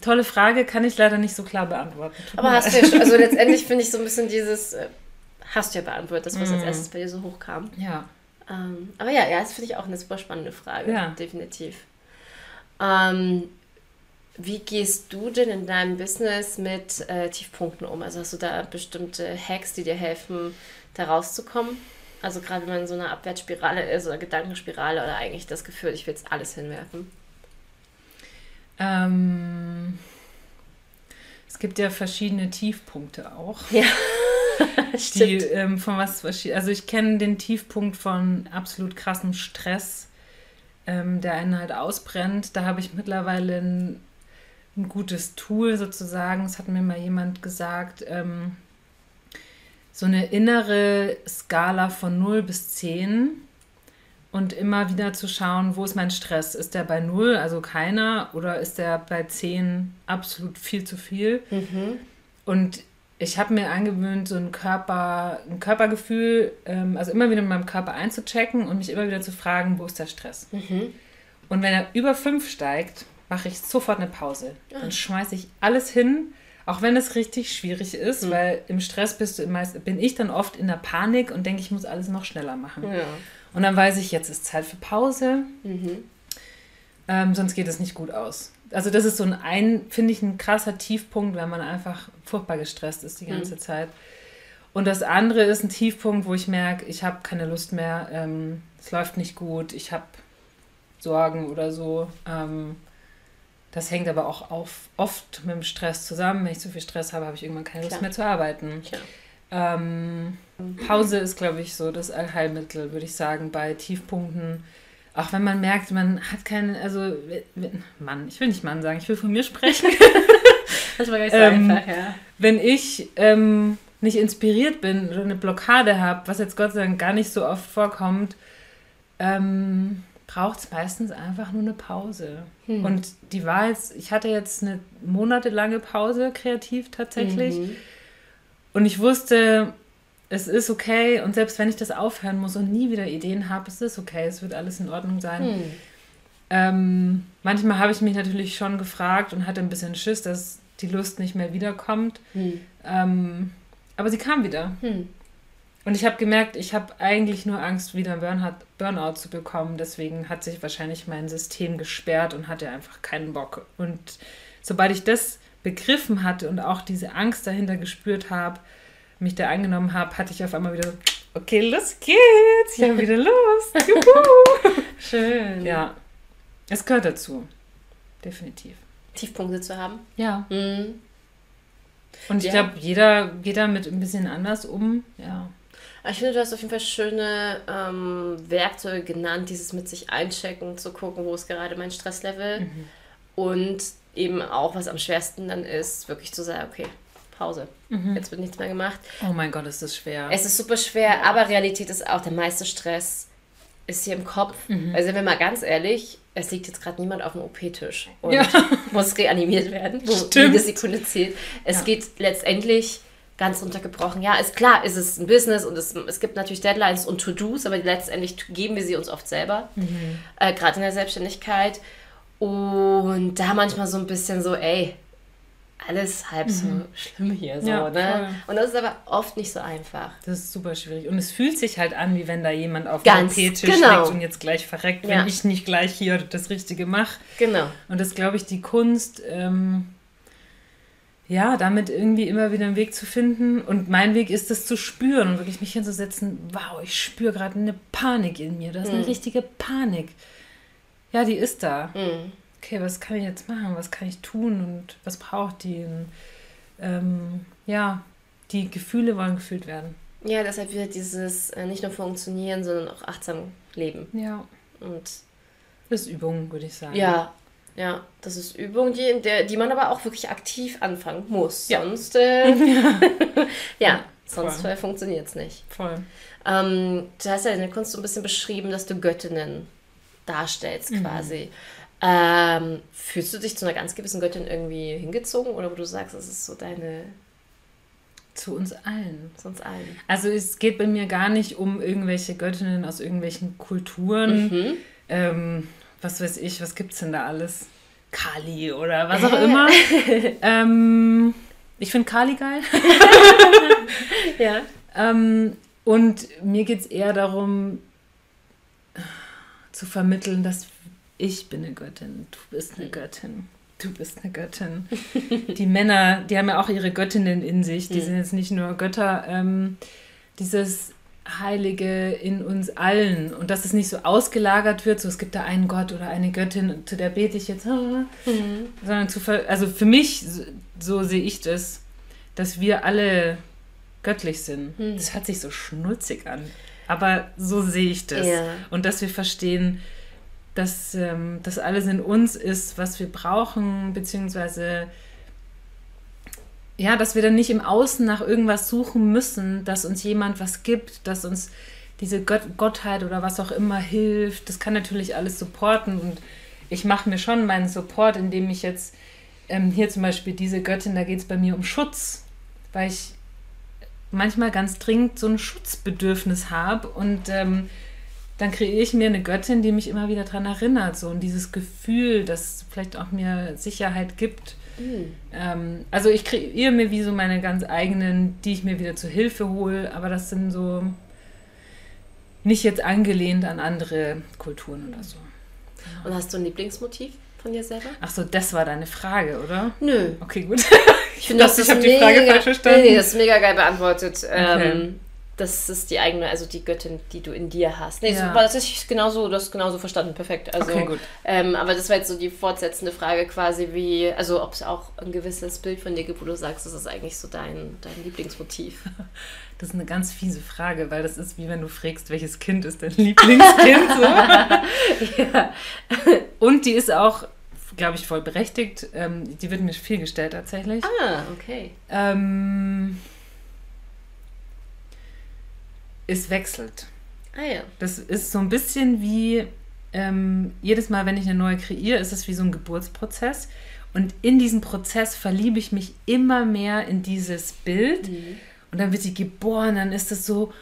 Tolle Frage, kann ich leider nicht so klar beantworten. Tut Aber hast du ja schon, also letztendlich finde ich so ein bisschen dieses, äh, hast du ja beantwortet, das, was als Mhm. erstes bei dir so hochkam. Ja. Ähm, aber ja, ja, das finde ich auch eine super spannende Frage. Ja. Definitiv. Ähm, wie gehst du denn in deinem Business mit äh, Tiefpunkten um? Also hast du da bestimmte Hacks, die dir helfen, da rauszukommen? Also gerade wenn man in so einer Abwärtsspirale ist oder Gedankenspirale oder eigentlich das Gefühl, ich will jetzt alles hinwerfen. Ähm, es gibt ja verschiedene Tiefpunkte auch. Ja, Die ähm, von was verschieden. Also ich kenne den Tiefpunkt von absolut krassem Stress, ähm, der einen halt ausbrennt. Da habe ich mittlerweile ein, ein gutes Tool sozusagen. Es hat mir mal jemand gesagt, ähm, so eine innere Skala von 0 bis 10 und immer wieder zu schauen, wo ist mein Stress? Ist der bei 0, also keiner, oder ist der bei 10 absolut viel zu viel? Und ich habe mir angewöhnt, so ein, Körper, ein Körpergefühl, ähm, also immer wieder in meinem Körper einzuchecken und mich immer wieder zu fragen, wo ist der Stress? Und wenn er über 5 steigt, mache ich sofort eine Pause. Dann schmeiße ich alles hin, auch wenn es richtig schwierig ist, weil im Stress bist du meist, bin ich dann oft in der Panik und denke, ich muss alles noch schneller machen. Ja. Und dann weiß ich, jetzt ist Zeit für Pause. Ähm, sonst geht es nicht gut aus. Also das ist so ein, ein finde ich, ein krasser Tiefpunkt, wenn man einfach furchtbar gestresst ist die ganze Zeit. Und das andere ist ein Tiefpunkt, wo ich merke, ich habe keine Lust mehr, ähm, es läuft nicht gut, ich habe Sorgen oder so. Ähm, das hängt aber auch auf, oft mit dem Stress zusammen. Wenn ich zu viel Stress habe, habe ich irgendwann keine Lust Klar. mehr zu arbeiten. Ähm, Pause ist, glaube ich, so das Allheilmittel, würde ich sagen, bei Tiefpunkten. Auch wenn man merkt, man hat keine, also, Mann, ich will nicht Mann sagen, ich will von mir sprechen. Das war gar nicht so Ähm, einfach, ja. wenn ich ähm, nicht inspiriert bin oder eine Blockade habe, was jetzt Gott sei Dank gar nicht so oft vorkommt, ähm, braucht es meistens einfach nur eine Pause. Hm. Und die war jetzt, ich hatte jetzt eine monatelange Pause kreativ tatsächlich. Mhm. Und ich wusste, es ist okay. Und selbst wenn ich das aufhören muss und nie wieder Ideen habe, es ist okay, es wird alles in Ordnung sein. Hm. Ähm, manchmal habe ich mich natürlich schon gefragt und hatte ein bisschen Schiss, dass die Lust nicht mehr wiederkommt. Hm. Ähm, aber sie kam wieder. Hm. Und ich habe gemerkt, ich habe eigentlich nur Angst, wieder Burnout, Burnout zu bekommen. Deswegen hat sich wahrscheinlich mein System gesperrt und hatte einfach keinen Bock. Und sobald ich das begriffen hatte und auch diese Angst dahinter gespürt habe, mich da angenommen habe, hatte ich auf einmal wieder so, okay, los geht's, ich habe wieder Lust. Juhu. Schön. ja, es gehört dazu. Definitiv. Tiefpunkte zu haben. Ja. Mhm. Und ich Ja. glaube, jeder geht damit ein bisschen anders um. Ja. Ich finde, du hast auf jeden Fall schöne ähm, Werkzeuge genannt, dieses mit sich einchecken, zu gucken, wo ist gerade mein Stresslevel. Mhm. Und eben auch, was am schwersten dann ist, wirklich zu sagen, okay, Pause. Mhm. Jetzt wird nichts mehr gemacht. Oh mein Gott, ist das schwer. Es ist super schwer, aber Realität ist auch, der meiste Stress ist hier im Kopf. Mhm. Also, sind wir mal ganz ehrlich, es liegt jetzt gerade niemand auf dem OP-Tisch und Ja. muss reanimiert werden, wo Stimmt. jede Sekunde zählt. Es Ja. geht letztendlich ganz runtergebrochen. Ja, ist klar, ist es ein Business und es, es gibt natürlich Deadlines und To-Dos, aber letztendlich geben wir sie uns oft selber, Mhm. äh, gerade in der Selbstständigkeit. Und da manchmal so ein bisschen so, ey, alles halb so schlimm hier. So, Mhm. Ja, ne? Und das ist aber oft nicht so einfach. Das ist super schwierig. Und es fühlt sich halt an, wie wenn da jemand auf dem OP-Tisch genau. liegt und jetzt gleich verreckt, Ja. wenn ich nicht gleich hier das Richtige mache. Genau. Und das glaube ich, die Kunst, ähm, ja, damit irgendwie immer wieder einen Weg zu finden. Und mein Weg ist es zu spüren und wirklich mich hinzusetzen, wow, ich spüre gerade eine Panik in mir. Das ist eine Mhm. richtige Panik. Ja, die ist da. Mhm. okay, was kann ich jetzt machen, was kann ich tun und was braucht die? Und, ähm, ja, die Gefühle wollen gefühlt werden. Ja, deshalb wieder dieses äh, nicht nur funktionieren, sondern auch achtsam leben. Ja, Und das ist Übung, würde ich sagen. ja, ja, das ist Übung, die, der, die man aber auch wirklich aktiv anfangen muss. Ja. Sonst, äh, ja, sonst Voll. äh, funktioniert es nicht. Voll. Ähm, du hast ja in der Kunst so ein bisschen beschrieben, dass du Göttinnen darstellst quasi. Ähm, fühlst du dich zu einer ganz gewissen Göttin irgendwie hingezogen oder wo du sagst, das ist so deine, Zu uns allen. sonst allen? Also es geht bei mir gar nicht um irgendwelche Göttinnen aus irgendwelchen Kulturen. Mhm. Ähm, was weiß ich, was gibt's denn da alles? Kali oder was auch immer. ähm, ich finde Kali geil. Ja. Ähm, und mir geht es eher darum, zu vermitteln, dass ich bin eine Göttin, du bist eine Göttin, du bist eine Göttin. die Männer, die haben ja auch ihre Göttinnen in sich, die Mhm. sind jetzt nicht nur Götter. Ähm, dieses Heilige in uns allen und dass es nicht so ausgelagert wird, so es gibt da einen Gott oder eine Göttin, zu der bete ich jetzt, ah, sondern zu ver also für mich, so, so sehe ich das, dass wir alle göttlich sind. Hm. Das hört sich so schnulzig an, aber so sehe ich das. Ja. Und dass wir verstehen, dass ähm, das alles in uns ist, was wir brauchen, beziehungsweise ja, dass wir dann nicht im Außen nach irgendwas suchen müssen, dass uns jemand was gibt, dass uns diese Gott Gottheit oder was auch immer hilft. Das kann natürlich alles supporten und ich mache mir schon meinen Support, indem ich jetzt ähm, hier zum Beispiel diese Göttin, da geht es bei mir um Schutz, weil ich manchmal ganz dringend so ein Schutzbedürfnis habe und ähm, dann kreiere ich mir eine Göttin, die mich immer wieder daran erinnert, so und dieses Gefühl, das vielleicht auch mir Sicherheit gibt. Mhm. Ähm, also ich kreiere mir wie so meine ganz eigenen, die ich mir wieder zur Hilfe hole, aber das sind so nicht jetzt angelehnt an andere Kulturen oder so. Und hast du ein Lieblingsmotiv von dir selber? Ach so, das war deine Frage, oder? Nö. Okay, gut. Ich finde, dachte, ich hab die Frage falsch verstanden. Nee, nee, das ist mega geil beantwortet. Ähm, das ist die eigene, also die Göttin, die du in dir hast. Nee, Ja. das ist genauso, das ist genauso verstanden, perfekt. Also, Okay, gut. Ähm, aber das war jetzt so die fortsetzende Frage quasi, wie, also ob es auch ein gewisses Bild von dir gibt, wo du sagst, das ist eigentlich so dein, dein Lieblingsmotiv. Das ist eine ganz fiese Frage, weil das ist wie wenn du fragst, welches Kind ist dein Lieblingskind. Ja. Und die ist auch, glaube ich, voll berechtigt. Ähm, die wird mir viel gestellt tatsächlich. Ah, okay. Ähm, es wechselt. Ah ja. Das ist so ein bisschen wie ähm, jedes Mal, wenn ich eine neue kreiere, ist es wie so ein Geburtsprozess. Und in diesem Prozess verliebe ich mich immer mehr in dieses Bild. Und dann wird sie geboren, dann ist es so,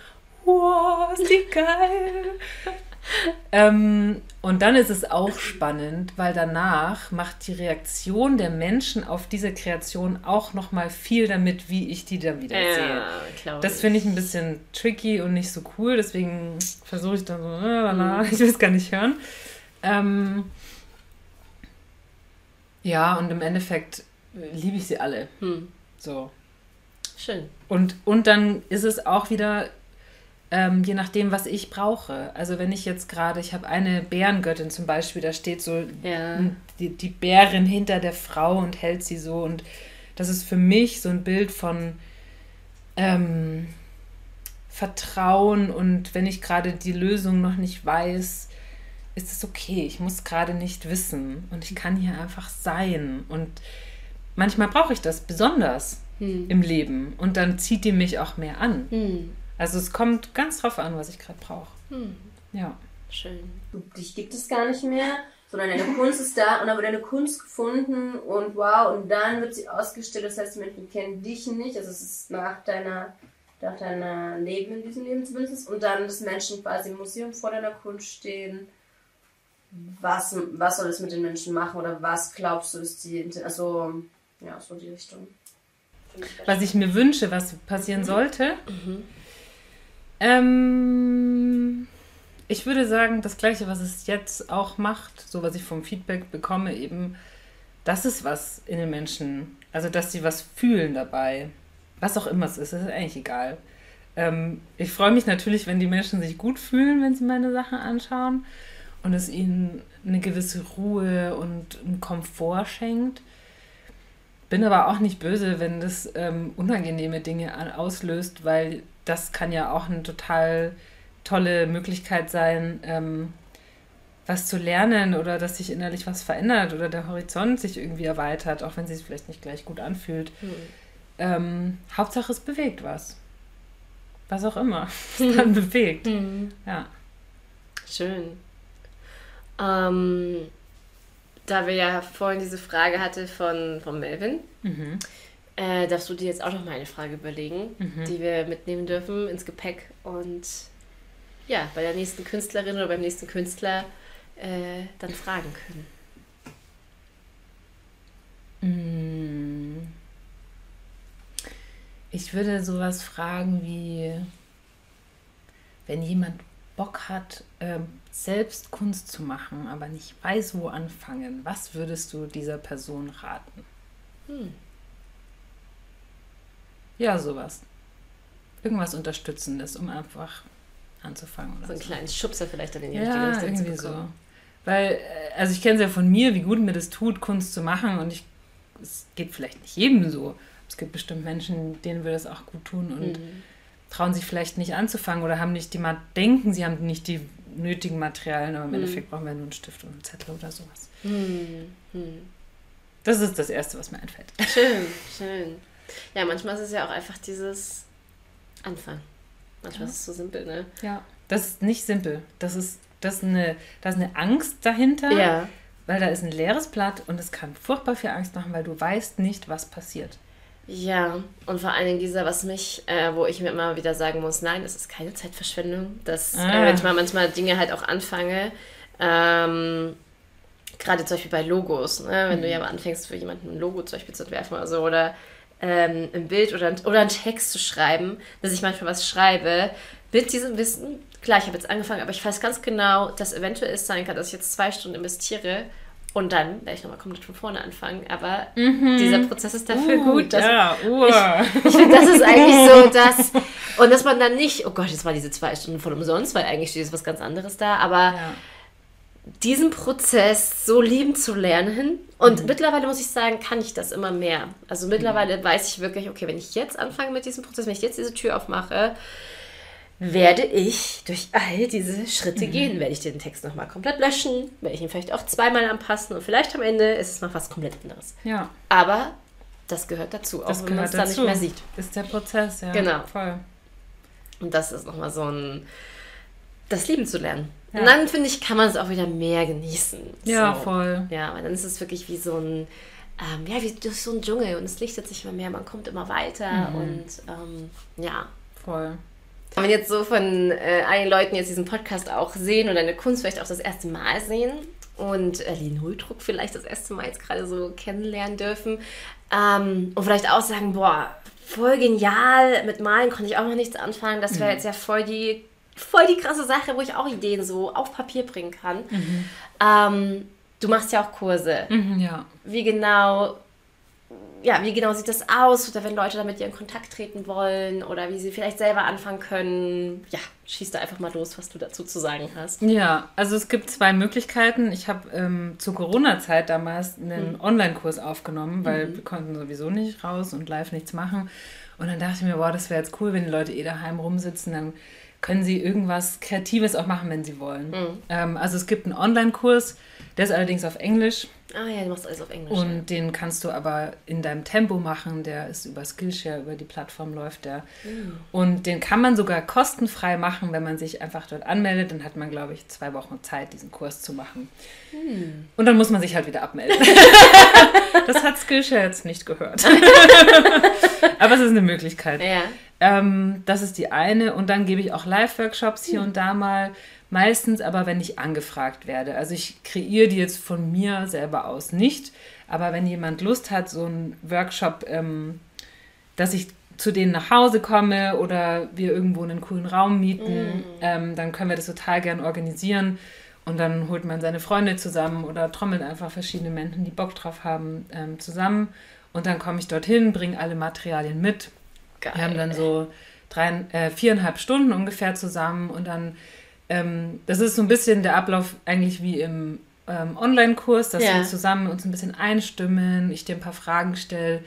wow, ist die geil. Ähm, und dann ist es auch spannend, weil danach macht die Reaktion der Menschen auf diese Kreation auch noch mal viel damit, wie ich die dann wieder sehe. Ja, glaube Das finde ich ein bisschen tricky und nicht so cool, deswegen versuche ich dann so, äh, lala, ich will es gar nicht hören. Ähm, ja, und im Endeffekt äh, liebe ich sie alle. Hm. So. Schön. Und, und dann ist es auch wieder, ähm, je nachdem, was ich brauche. Also wenn ich jetzt gerade, ich habe eine Bärengöttin zum Beispiel, da steht so Ja. die, die Bärin hinter der Frau und hält sie so. Und das ist für mich so ein Bild von ähm, Vertrauen und wenn ich gerade die Lösung noch nicht weiß, ist es okay. Ich muss gerade nicht wissen und ich kann hier einfach sein. Und manchmal brauche ich das besonders Hm. im Leben und dann zieht die mich auch mehr an. Hm. Also es kommt ganz drauf an, was ich gerade brauche. Hm. Ja. Schön. Du, dich gibt es gar nicht mehr, sondern deine Kunst ist da und dann wird deine Kunst gefunden und wow, und dann wird sie ausgestellt. Das heißt, die Menschen kennen dich nicht, also es ist nach deiner, nach deiner Leben in diesem Leben zumindest. Und dann, dass Menschen quasi im Museum vor deiner Kunst stehen. Was, was soll es mit den Menschen machen oder was glaubst du, ist die, also, ja, so die Richtung. was ich mir wünsche, was passieren sollte. Ähm, ich würde sagen, das Gleiche, was es jetzt auch macht, so was ich vom Feedback bekomme, eben, das ist was in den Menschen, also dass sie was fühlen dabei. Was auch immer es ist, ist eigentlich egal. Ähm, ich freue mich natürlich, wenn die Menschen sich gut fühlen, wenn sie meine Sachen anschauen und es ihnen eine gewisse Ruhe und einen Komfort schenkt. Bin aber auch nicht böse, wenn das ähm, unangenehme Dinge auslöst, weil das kann ja auch eine total tolle Möglichkeit sein, ähm, was zu lernen oder dass sich innerlich was verändert oder der Horizont sich irgendwie erweitert, auch wenn es sich vielleicht nicht gleich gut anfühlt. Hm. Ähm, Hauptsache es bewegt was. Was auch immer es dann bewegt. Hm. Ja. Schön. Ähm, da wir ja vorhin diese Frage hatte von, von Melvin, Mhm. Äh, darfst du dir jetzt auch noch mal eine Frage überlegen, die wir mitnehmen dürfen ins Gepäck und ja, bei der nächsten Künstlerin oder beim nächsten Künstler äh, dann fragen können. Mm. Ich würde sowas fragen wie, wenn jemand Bock hat, ähm, selbst Kunst zu machen, aber nicht weiß, wo anfangen, was würdest du dieser Person raten? Hm. Ja, sowas. Irgendwas Unterstützendes, um einfach anzufangen. Oder So einen so. kleinen Schubser vielleicht dann in die richtige Ja, Richtung zu irgendwie so. bekommen. Weil, äh, also ich kenne es ja von mir, wie gut mir das tut, Kunst zu machen und ich, es geht vielleicht nicht jedem so. Es gibt bestimmt Menschen, denen würde das auch gut tun und Mhm. trauen sich vielleicht nicht anzufangen oder haben nicht die, denken, sie haben nicht die nötigen Materialien, aber im Mhm. Endeffekt brauchen wir nur einen Stift und einen Zettel oder sowas. Hm. Hm. Das ist das Erste, was mir einfällt. Schön, schön. Ja, manchmal ist es ja auch einfach dieses Anfang. Manchmal ist es so simpel, ne? Ja. Das ist nicht simpel. Das ist, das ist eine, da ist eine Angst dahinter, Ja. weil da ist ein leeres Blatt und es kann furchtbar viel Angst machen, weil du weißt nicht, was passiert. Ja, und vor allen Dingen dieser, was mich, äh, wo ich mir immer wieder sagen muss, nein, das ist keine Zeitverschwendung, dass Ah. äh, wenn ich mal manchmal Dinge halt auch anfange, ähm, gerade zum Beispiel bei Logos, ne, wenn du ja mal anfängst, für jemanden ein Logo zum Beispiel zu entwerfen oder so, oder ähm, ein Bild oder, oder einen Text zu schreiben, dass ich manchmal was schreibe, mit diesem Wissen, klar, ich habe jetzt angefangen, aber ich weiß ganz genau, dass eventuell es sein kann, dass ich jetzt zwei Stunden investiere und dann werde ich nochmal komplett von vorne anfangen. Aber mhm. dieser Prozess ist dafür uh, gut. Dass ja, uh. Ich, ich finde, das ist eigentlich so, dass. Und dass man dann nicht, oh Gott, jetzt war diese zwei Stunden voll umsonst, weil eigentlich steht jetzt was ganz anderes da. Aber ja. Diesen Prozess so lieben zu lernen. Und mhm. mittlerweile muss ich sagen, kann ich das immer mehr. Also mittlerweile mhm. weiß ich wirklich, okay, wenn ich jetzt anfange mit diesem Prozess, wenn ich jetzt diese Tür aufmache, werde ich durch all diese Schritte mhm. gehen. Werde ich den Text nochmal komplett löschen, werde ich ihn vielleicht auch zweimal anpassen und vielleicht am Ende ist es noch was komplett anderes. Ja. Aber das gehört dazu, auch das wenn man es dann nicht mehr sieht. Ist der Prozess, ja. Genau. Voll. Und das ist nochmal so ein, das Lieben zu lernen. Ja. Und dann, finde ich, kann man es auch wieder mehr genießen. Ja, so. voll. Ja, weil dann ist es wirklich wie so ein, ähm, ja, wie durch so ein Dschungel und es lichtet sich immer mehr, man kommt immer weiter mhm. und ähm, ja. Voll. Wenn jetzt so von äh, einigen Leuten jetzt diesen Podcast auch sehen und deine Kunst vielleicht auch das erste Mal sehen und äh, Linolddruck vielleicht das erste Mal jetzt gerade so kennenlernen dürfen ähm, und vielleicht auch sagen, boah, voll genial, mit Malen konnte ich auch noch nichts anfangen, das wäre mhm. jetzt ja voll die, voll die krasse Sache, wo ich auch Ideen so auf Papier bringen kann. Mhm. Ähm, du machst ja auch Kurse. Mhm, ja. Wie genau ja, wie genau sieht das aus? Oder wenn Leute da mit dir in Kontakt treten wollen oder wie sie vielleicht selber anfangen können. Ja, schieß da einfach mal los, was du dazu zu sagen hast. Ja, also es gibt zwei Möglichkeiten. Ich habe ähm, zur Corona-Zeit damals einen mhm. Online-Kurs aufgenommen, weil mhm. wir konnten sowieso nicht raus und live nichts machen. Und dann dachte ich mir, boah, das wäre jetzt cool, wenn die Leute eh daheim rumsitzen, dann können sie irgendwas Kreatives auch machen, wenn sie wollen. Mhm. Ähm, also es gibt einen Online-Kurs, der ist allerdings auf Englisch. Ah ja, du machst alles auf Englisch. Und ja. den kannst du aber in deinem Tempo machen. Der ist über Skillshare, über die Plattform läuft der. Mhm. Und den kann man sogar kostenfrei machen, wenn man sich einfach dort anmeldet. Dann hat man, glaube ich, zwei Wochen Zeit, diesen Kurs zu machen. Mhm. Und dann muss man sich halt wieder abmelden. das hat Skillshare jetzt nicht gehört. aber es ist eine Möglichkeit. Ja. Ähm, das ist die eine. Und dann gebe ich auch Live-Workshops hier mhm. und da mal Meistens aber, wenn ich angefragt werde. Also ich kreiere die jetzt von mir selber aus nicht. Aber wenn jemand Lust hat, so einen Workshop, ähm, dass ich zu denen nach Hause komme oder wir irgendwo einen coolen Raum mieten, mm. ähm, dann können wir das total gern organisieren. Und dann holt man seine Freunde zusammen oder trommelt einfach verschiedene Menschen, die Bock drauf haben, ähm, zusammen. Und dann komme ich dorthin, bringe alle Materialien mit. Geil. Wir haben dann so drei, äh, viereinhalb Stunden ungefähr zusammen und dann ähm, das ist so ein bisschen der Ablauf eigentlich wie im ähm, Online-Kurs, dass ja. wir zusammen uns ein bisschen einstimmen, ich dir ein paar Fragen stelle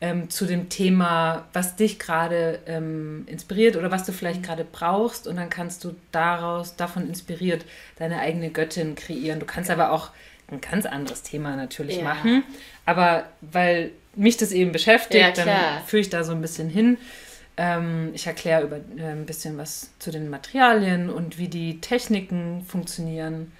ähm, zu dem Thema, was dich gerade ähm, inspiriert oder was du vielleicht mhm. gerade brauchst und dann kannst du daraus, davon inspiriert, deine eigene Göttin kreieren. Du kannst aber auch ein ganz anderes Thema natürlich ja. machen, aber weil mich das eben beschäftigt, ja, dann führe ich da so ein bisschen hin. Ähm, ich erkläre über äh, ein bisschen was zu den Materialien und wie die Techniken funktionieren.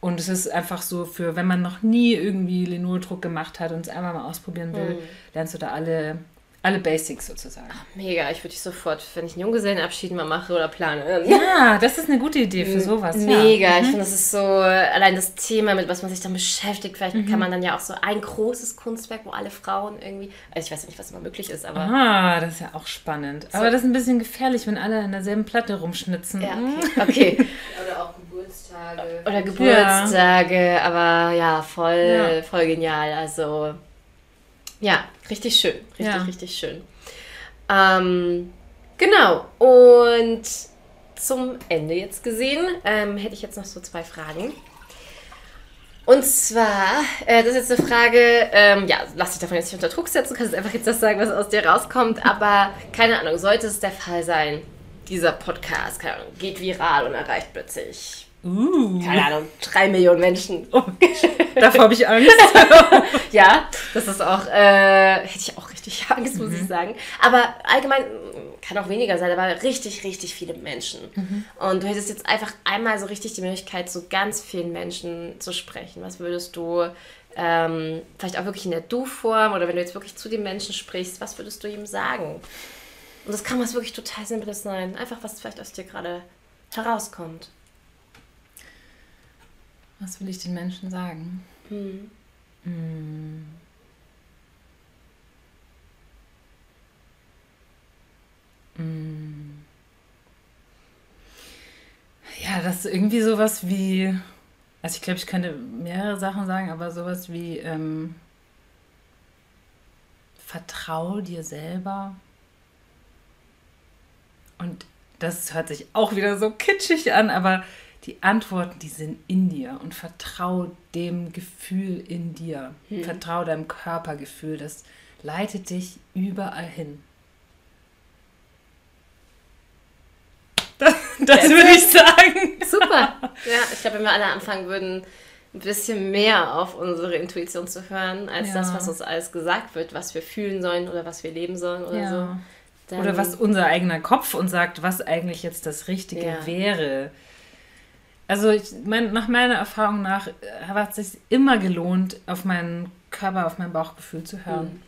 Und es ist einfach so für, wenn man noch nie irgendwie Linoldruck gemacht hat und es einmal mal ausprobieren will, hm. lernst du da alle alle Basics sozusagen. Ach, mega, ich würde dich sofort, wenn ich einen Junggesellenabschied mal mache oder plane. Ja, das ist eine gute Idee für sowas. Mega, ja. ich mhm. finde, das ist so, allein das Thema, mit was man sich dann beschäftigt, vielleicht mhm. kann man dann ja auch so ein großes Kunstwerk, wo alle Frauen irgendwie, also ich weiß nicht, was immer möglich ist, aber... Ah, das ist ja auch spannend. So. Aber das ist ein bisschen gefährlich, wenn alle an derselben Platte rumschnitzen. Ja, okay. okay. oder auch Geburtstage. Oder Geburtstage, ja. aber ja, voll, ja. voll genial, also... Ja, richtig schön. Richtig, ja. richtig schön. Ähm, genau. Und zum Ende jetzt gesehen ähm, hätte ich jetzt noch so zwei Fragen. Und zwar, äh, das ist jetzt eine Frage, ähm, ja, lass dich davon jetzt nicht unter Druck setzen, du kannst einfach jetzt das sagen, was aus dir rauskommt, aber keine Ahnung, sollte es der Fall sein, dieser Podcast keine Ahnung, geht viral und erreicht plötzlich Uh. Keine Ahnung, drei Millionen Menschen. Oh, davor habe ich Angst. ja, das ist auch, äh, hätte ich auch richtig Angst, muss mhm. ich sagen. Aber allgemein, kann auch weniger sein, aber richtig, richtig viele Menschen. Mhm. Und du hättest jetzt einfach einmal so richtig die Möglichkeit, zu ganz vielen Menschen zu sprechen. Was würdest du, ähm, vielleicht auch wirklich in der Du-Form oder wenn du jetzt wirklich zu den Menschen sprichst, was würdest du ihm sagen? Und das kann was wirklich total Simples sein. Einfach was vielleicht aus dir gerade herauskommt. Was will ich den Menschen sagen? Hm. Hm. Hm. Ja, das ist irgendwie sowas wie, Also ich glaube, ich könnte mehrere Sachen sagen, aber sowas wie ähm, vertrau dir selber. Und das hört sich auch wieder so kitschig an, aber die Antworten, die sind in dir und vertrau dem Gefühl in dir. Hm. Vertrau deinem Körpergefühl, das leitet dich überall hin. Das, das würde ich sagen. Super. Ja, ich glaube, wenn wir alle anfangen würden, ein bisschen mehr auf unsere Intuition zu hören, als ja. das, was uns alles gesagt wird, was wir fühlen sollen oder was wir leben sollen oder ja. so. Dann oder was unser eigener Kopf uns sagt, was eigentlich jetzt das Richtige ja. wäre. Also ich mein, nach meiner Erfahrung nach äh, hat es sich immer gelohnt, auf meinen Körper, auf mein Bauchgefühl zu hören. Mhm.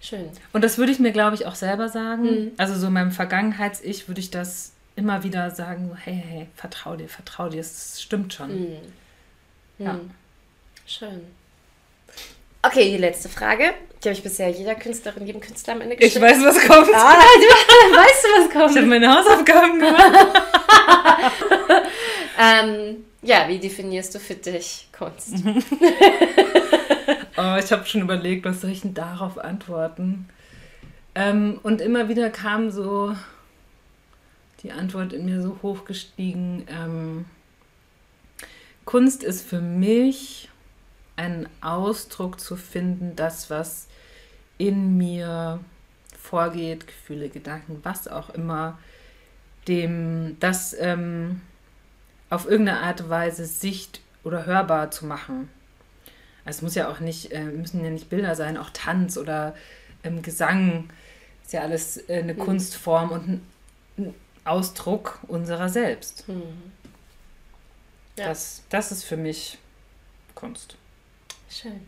Schön. Und das würde ich mir, glaube ich, auch selber sagen. Mhm. Also so in meinem Vergangenheits-Ich würde ich das immer wieder sagen, hey, hey, vertrau dir, vertrau dir, es stimmt schon. Mhm. Ja. Mhm. Schön. Okay, die letzte Frage. Die habe ich bisher jeder Künstlerin, jedem Künstler am Ende gestellt. Ich weiß, was kommt. Ah, du, weißt du, was kommt? Ich habe meine Hausaufgaben gemacht. ähm, ja, wie definierst du für dich Kunst? oh, ich habe schon überlegt, was soll ich denn darauf antworten? Ähm, und immer wieder kam so die Antwort in mir so hochgestiegen. Ähm, Kunst ist für mich einen Ausdruck zu finden, das, was in mir vorgeht, Gefühle, Gedanken, was auch immer, dem das ähm, auf irgendeine Art und Weise sicht- oder hörbar zu machen. Also es muss ja auch nicht, äh, müssen ja nicht Bilder sein, auch Tanz oder ähm, Gesang ist ja alles äh, eine mhm. Kunstform und ein, ein, Ausdruck unserer selbst. Mhm. Ja. Das, das ist für mich Kunst. Schön.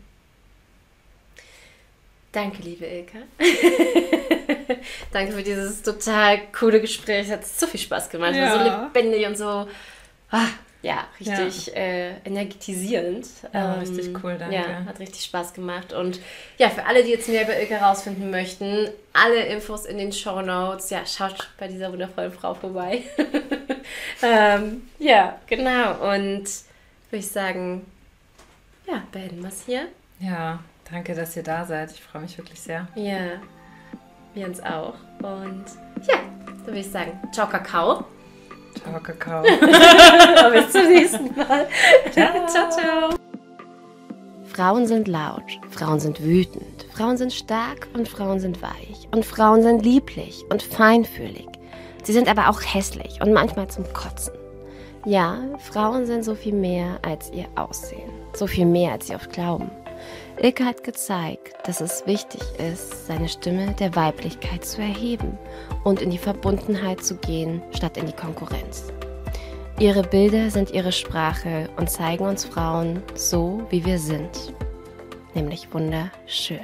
Danke, liebe Ilka. Danke für dieses total coole Gespräch. Es hat so viel Spaß gemacht. Ja. So lebendig und so ah, ja, richtig ja. Äh, energetisierend. Ja, ähm, richtig cool, danke. Ja, hat richtig Spaß gemacht. Und ja, für alle, die jetzt mehr über Ilka herausfinden möchten, alle Infos in den Show Notes. Ja, schaut bei dieser wundervollen Frau vorbei. ähm, ja, genau. Und würde ich sagen, ja, beenden wir es hier. Ja, danke, dass ihr da seid. Ich freue mich wirklich sehr. Ja, wir uns auch. Und ja, dann würde ich sagen, ciao, Kakao. Ciao, Kakao. Bis zum nächsten Mal. ciao, ciao. ciao. Frauen sind laut, Frauen sind wütend, Frauen sind stark und Frauen sind weich und Frauen sind lieblich und feinfühlig. Sie sind aber auch hässlich und manchmal zum Kotzen. Ja, Frauen sind so viel mehr als ihr Aussehen, so viel mehr als sie oft glauben. Ilke hat gezeigt, dass es wichtig ist, seine Stimme der Weiblichkeit zu erheben und in die Verbundenheit zu gehen, statt in die Konkurrenz. Ihre Bilder sind ihre Sprache und zeigen uns Frauen so, wie wir sind, nämlich wunderschön.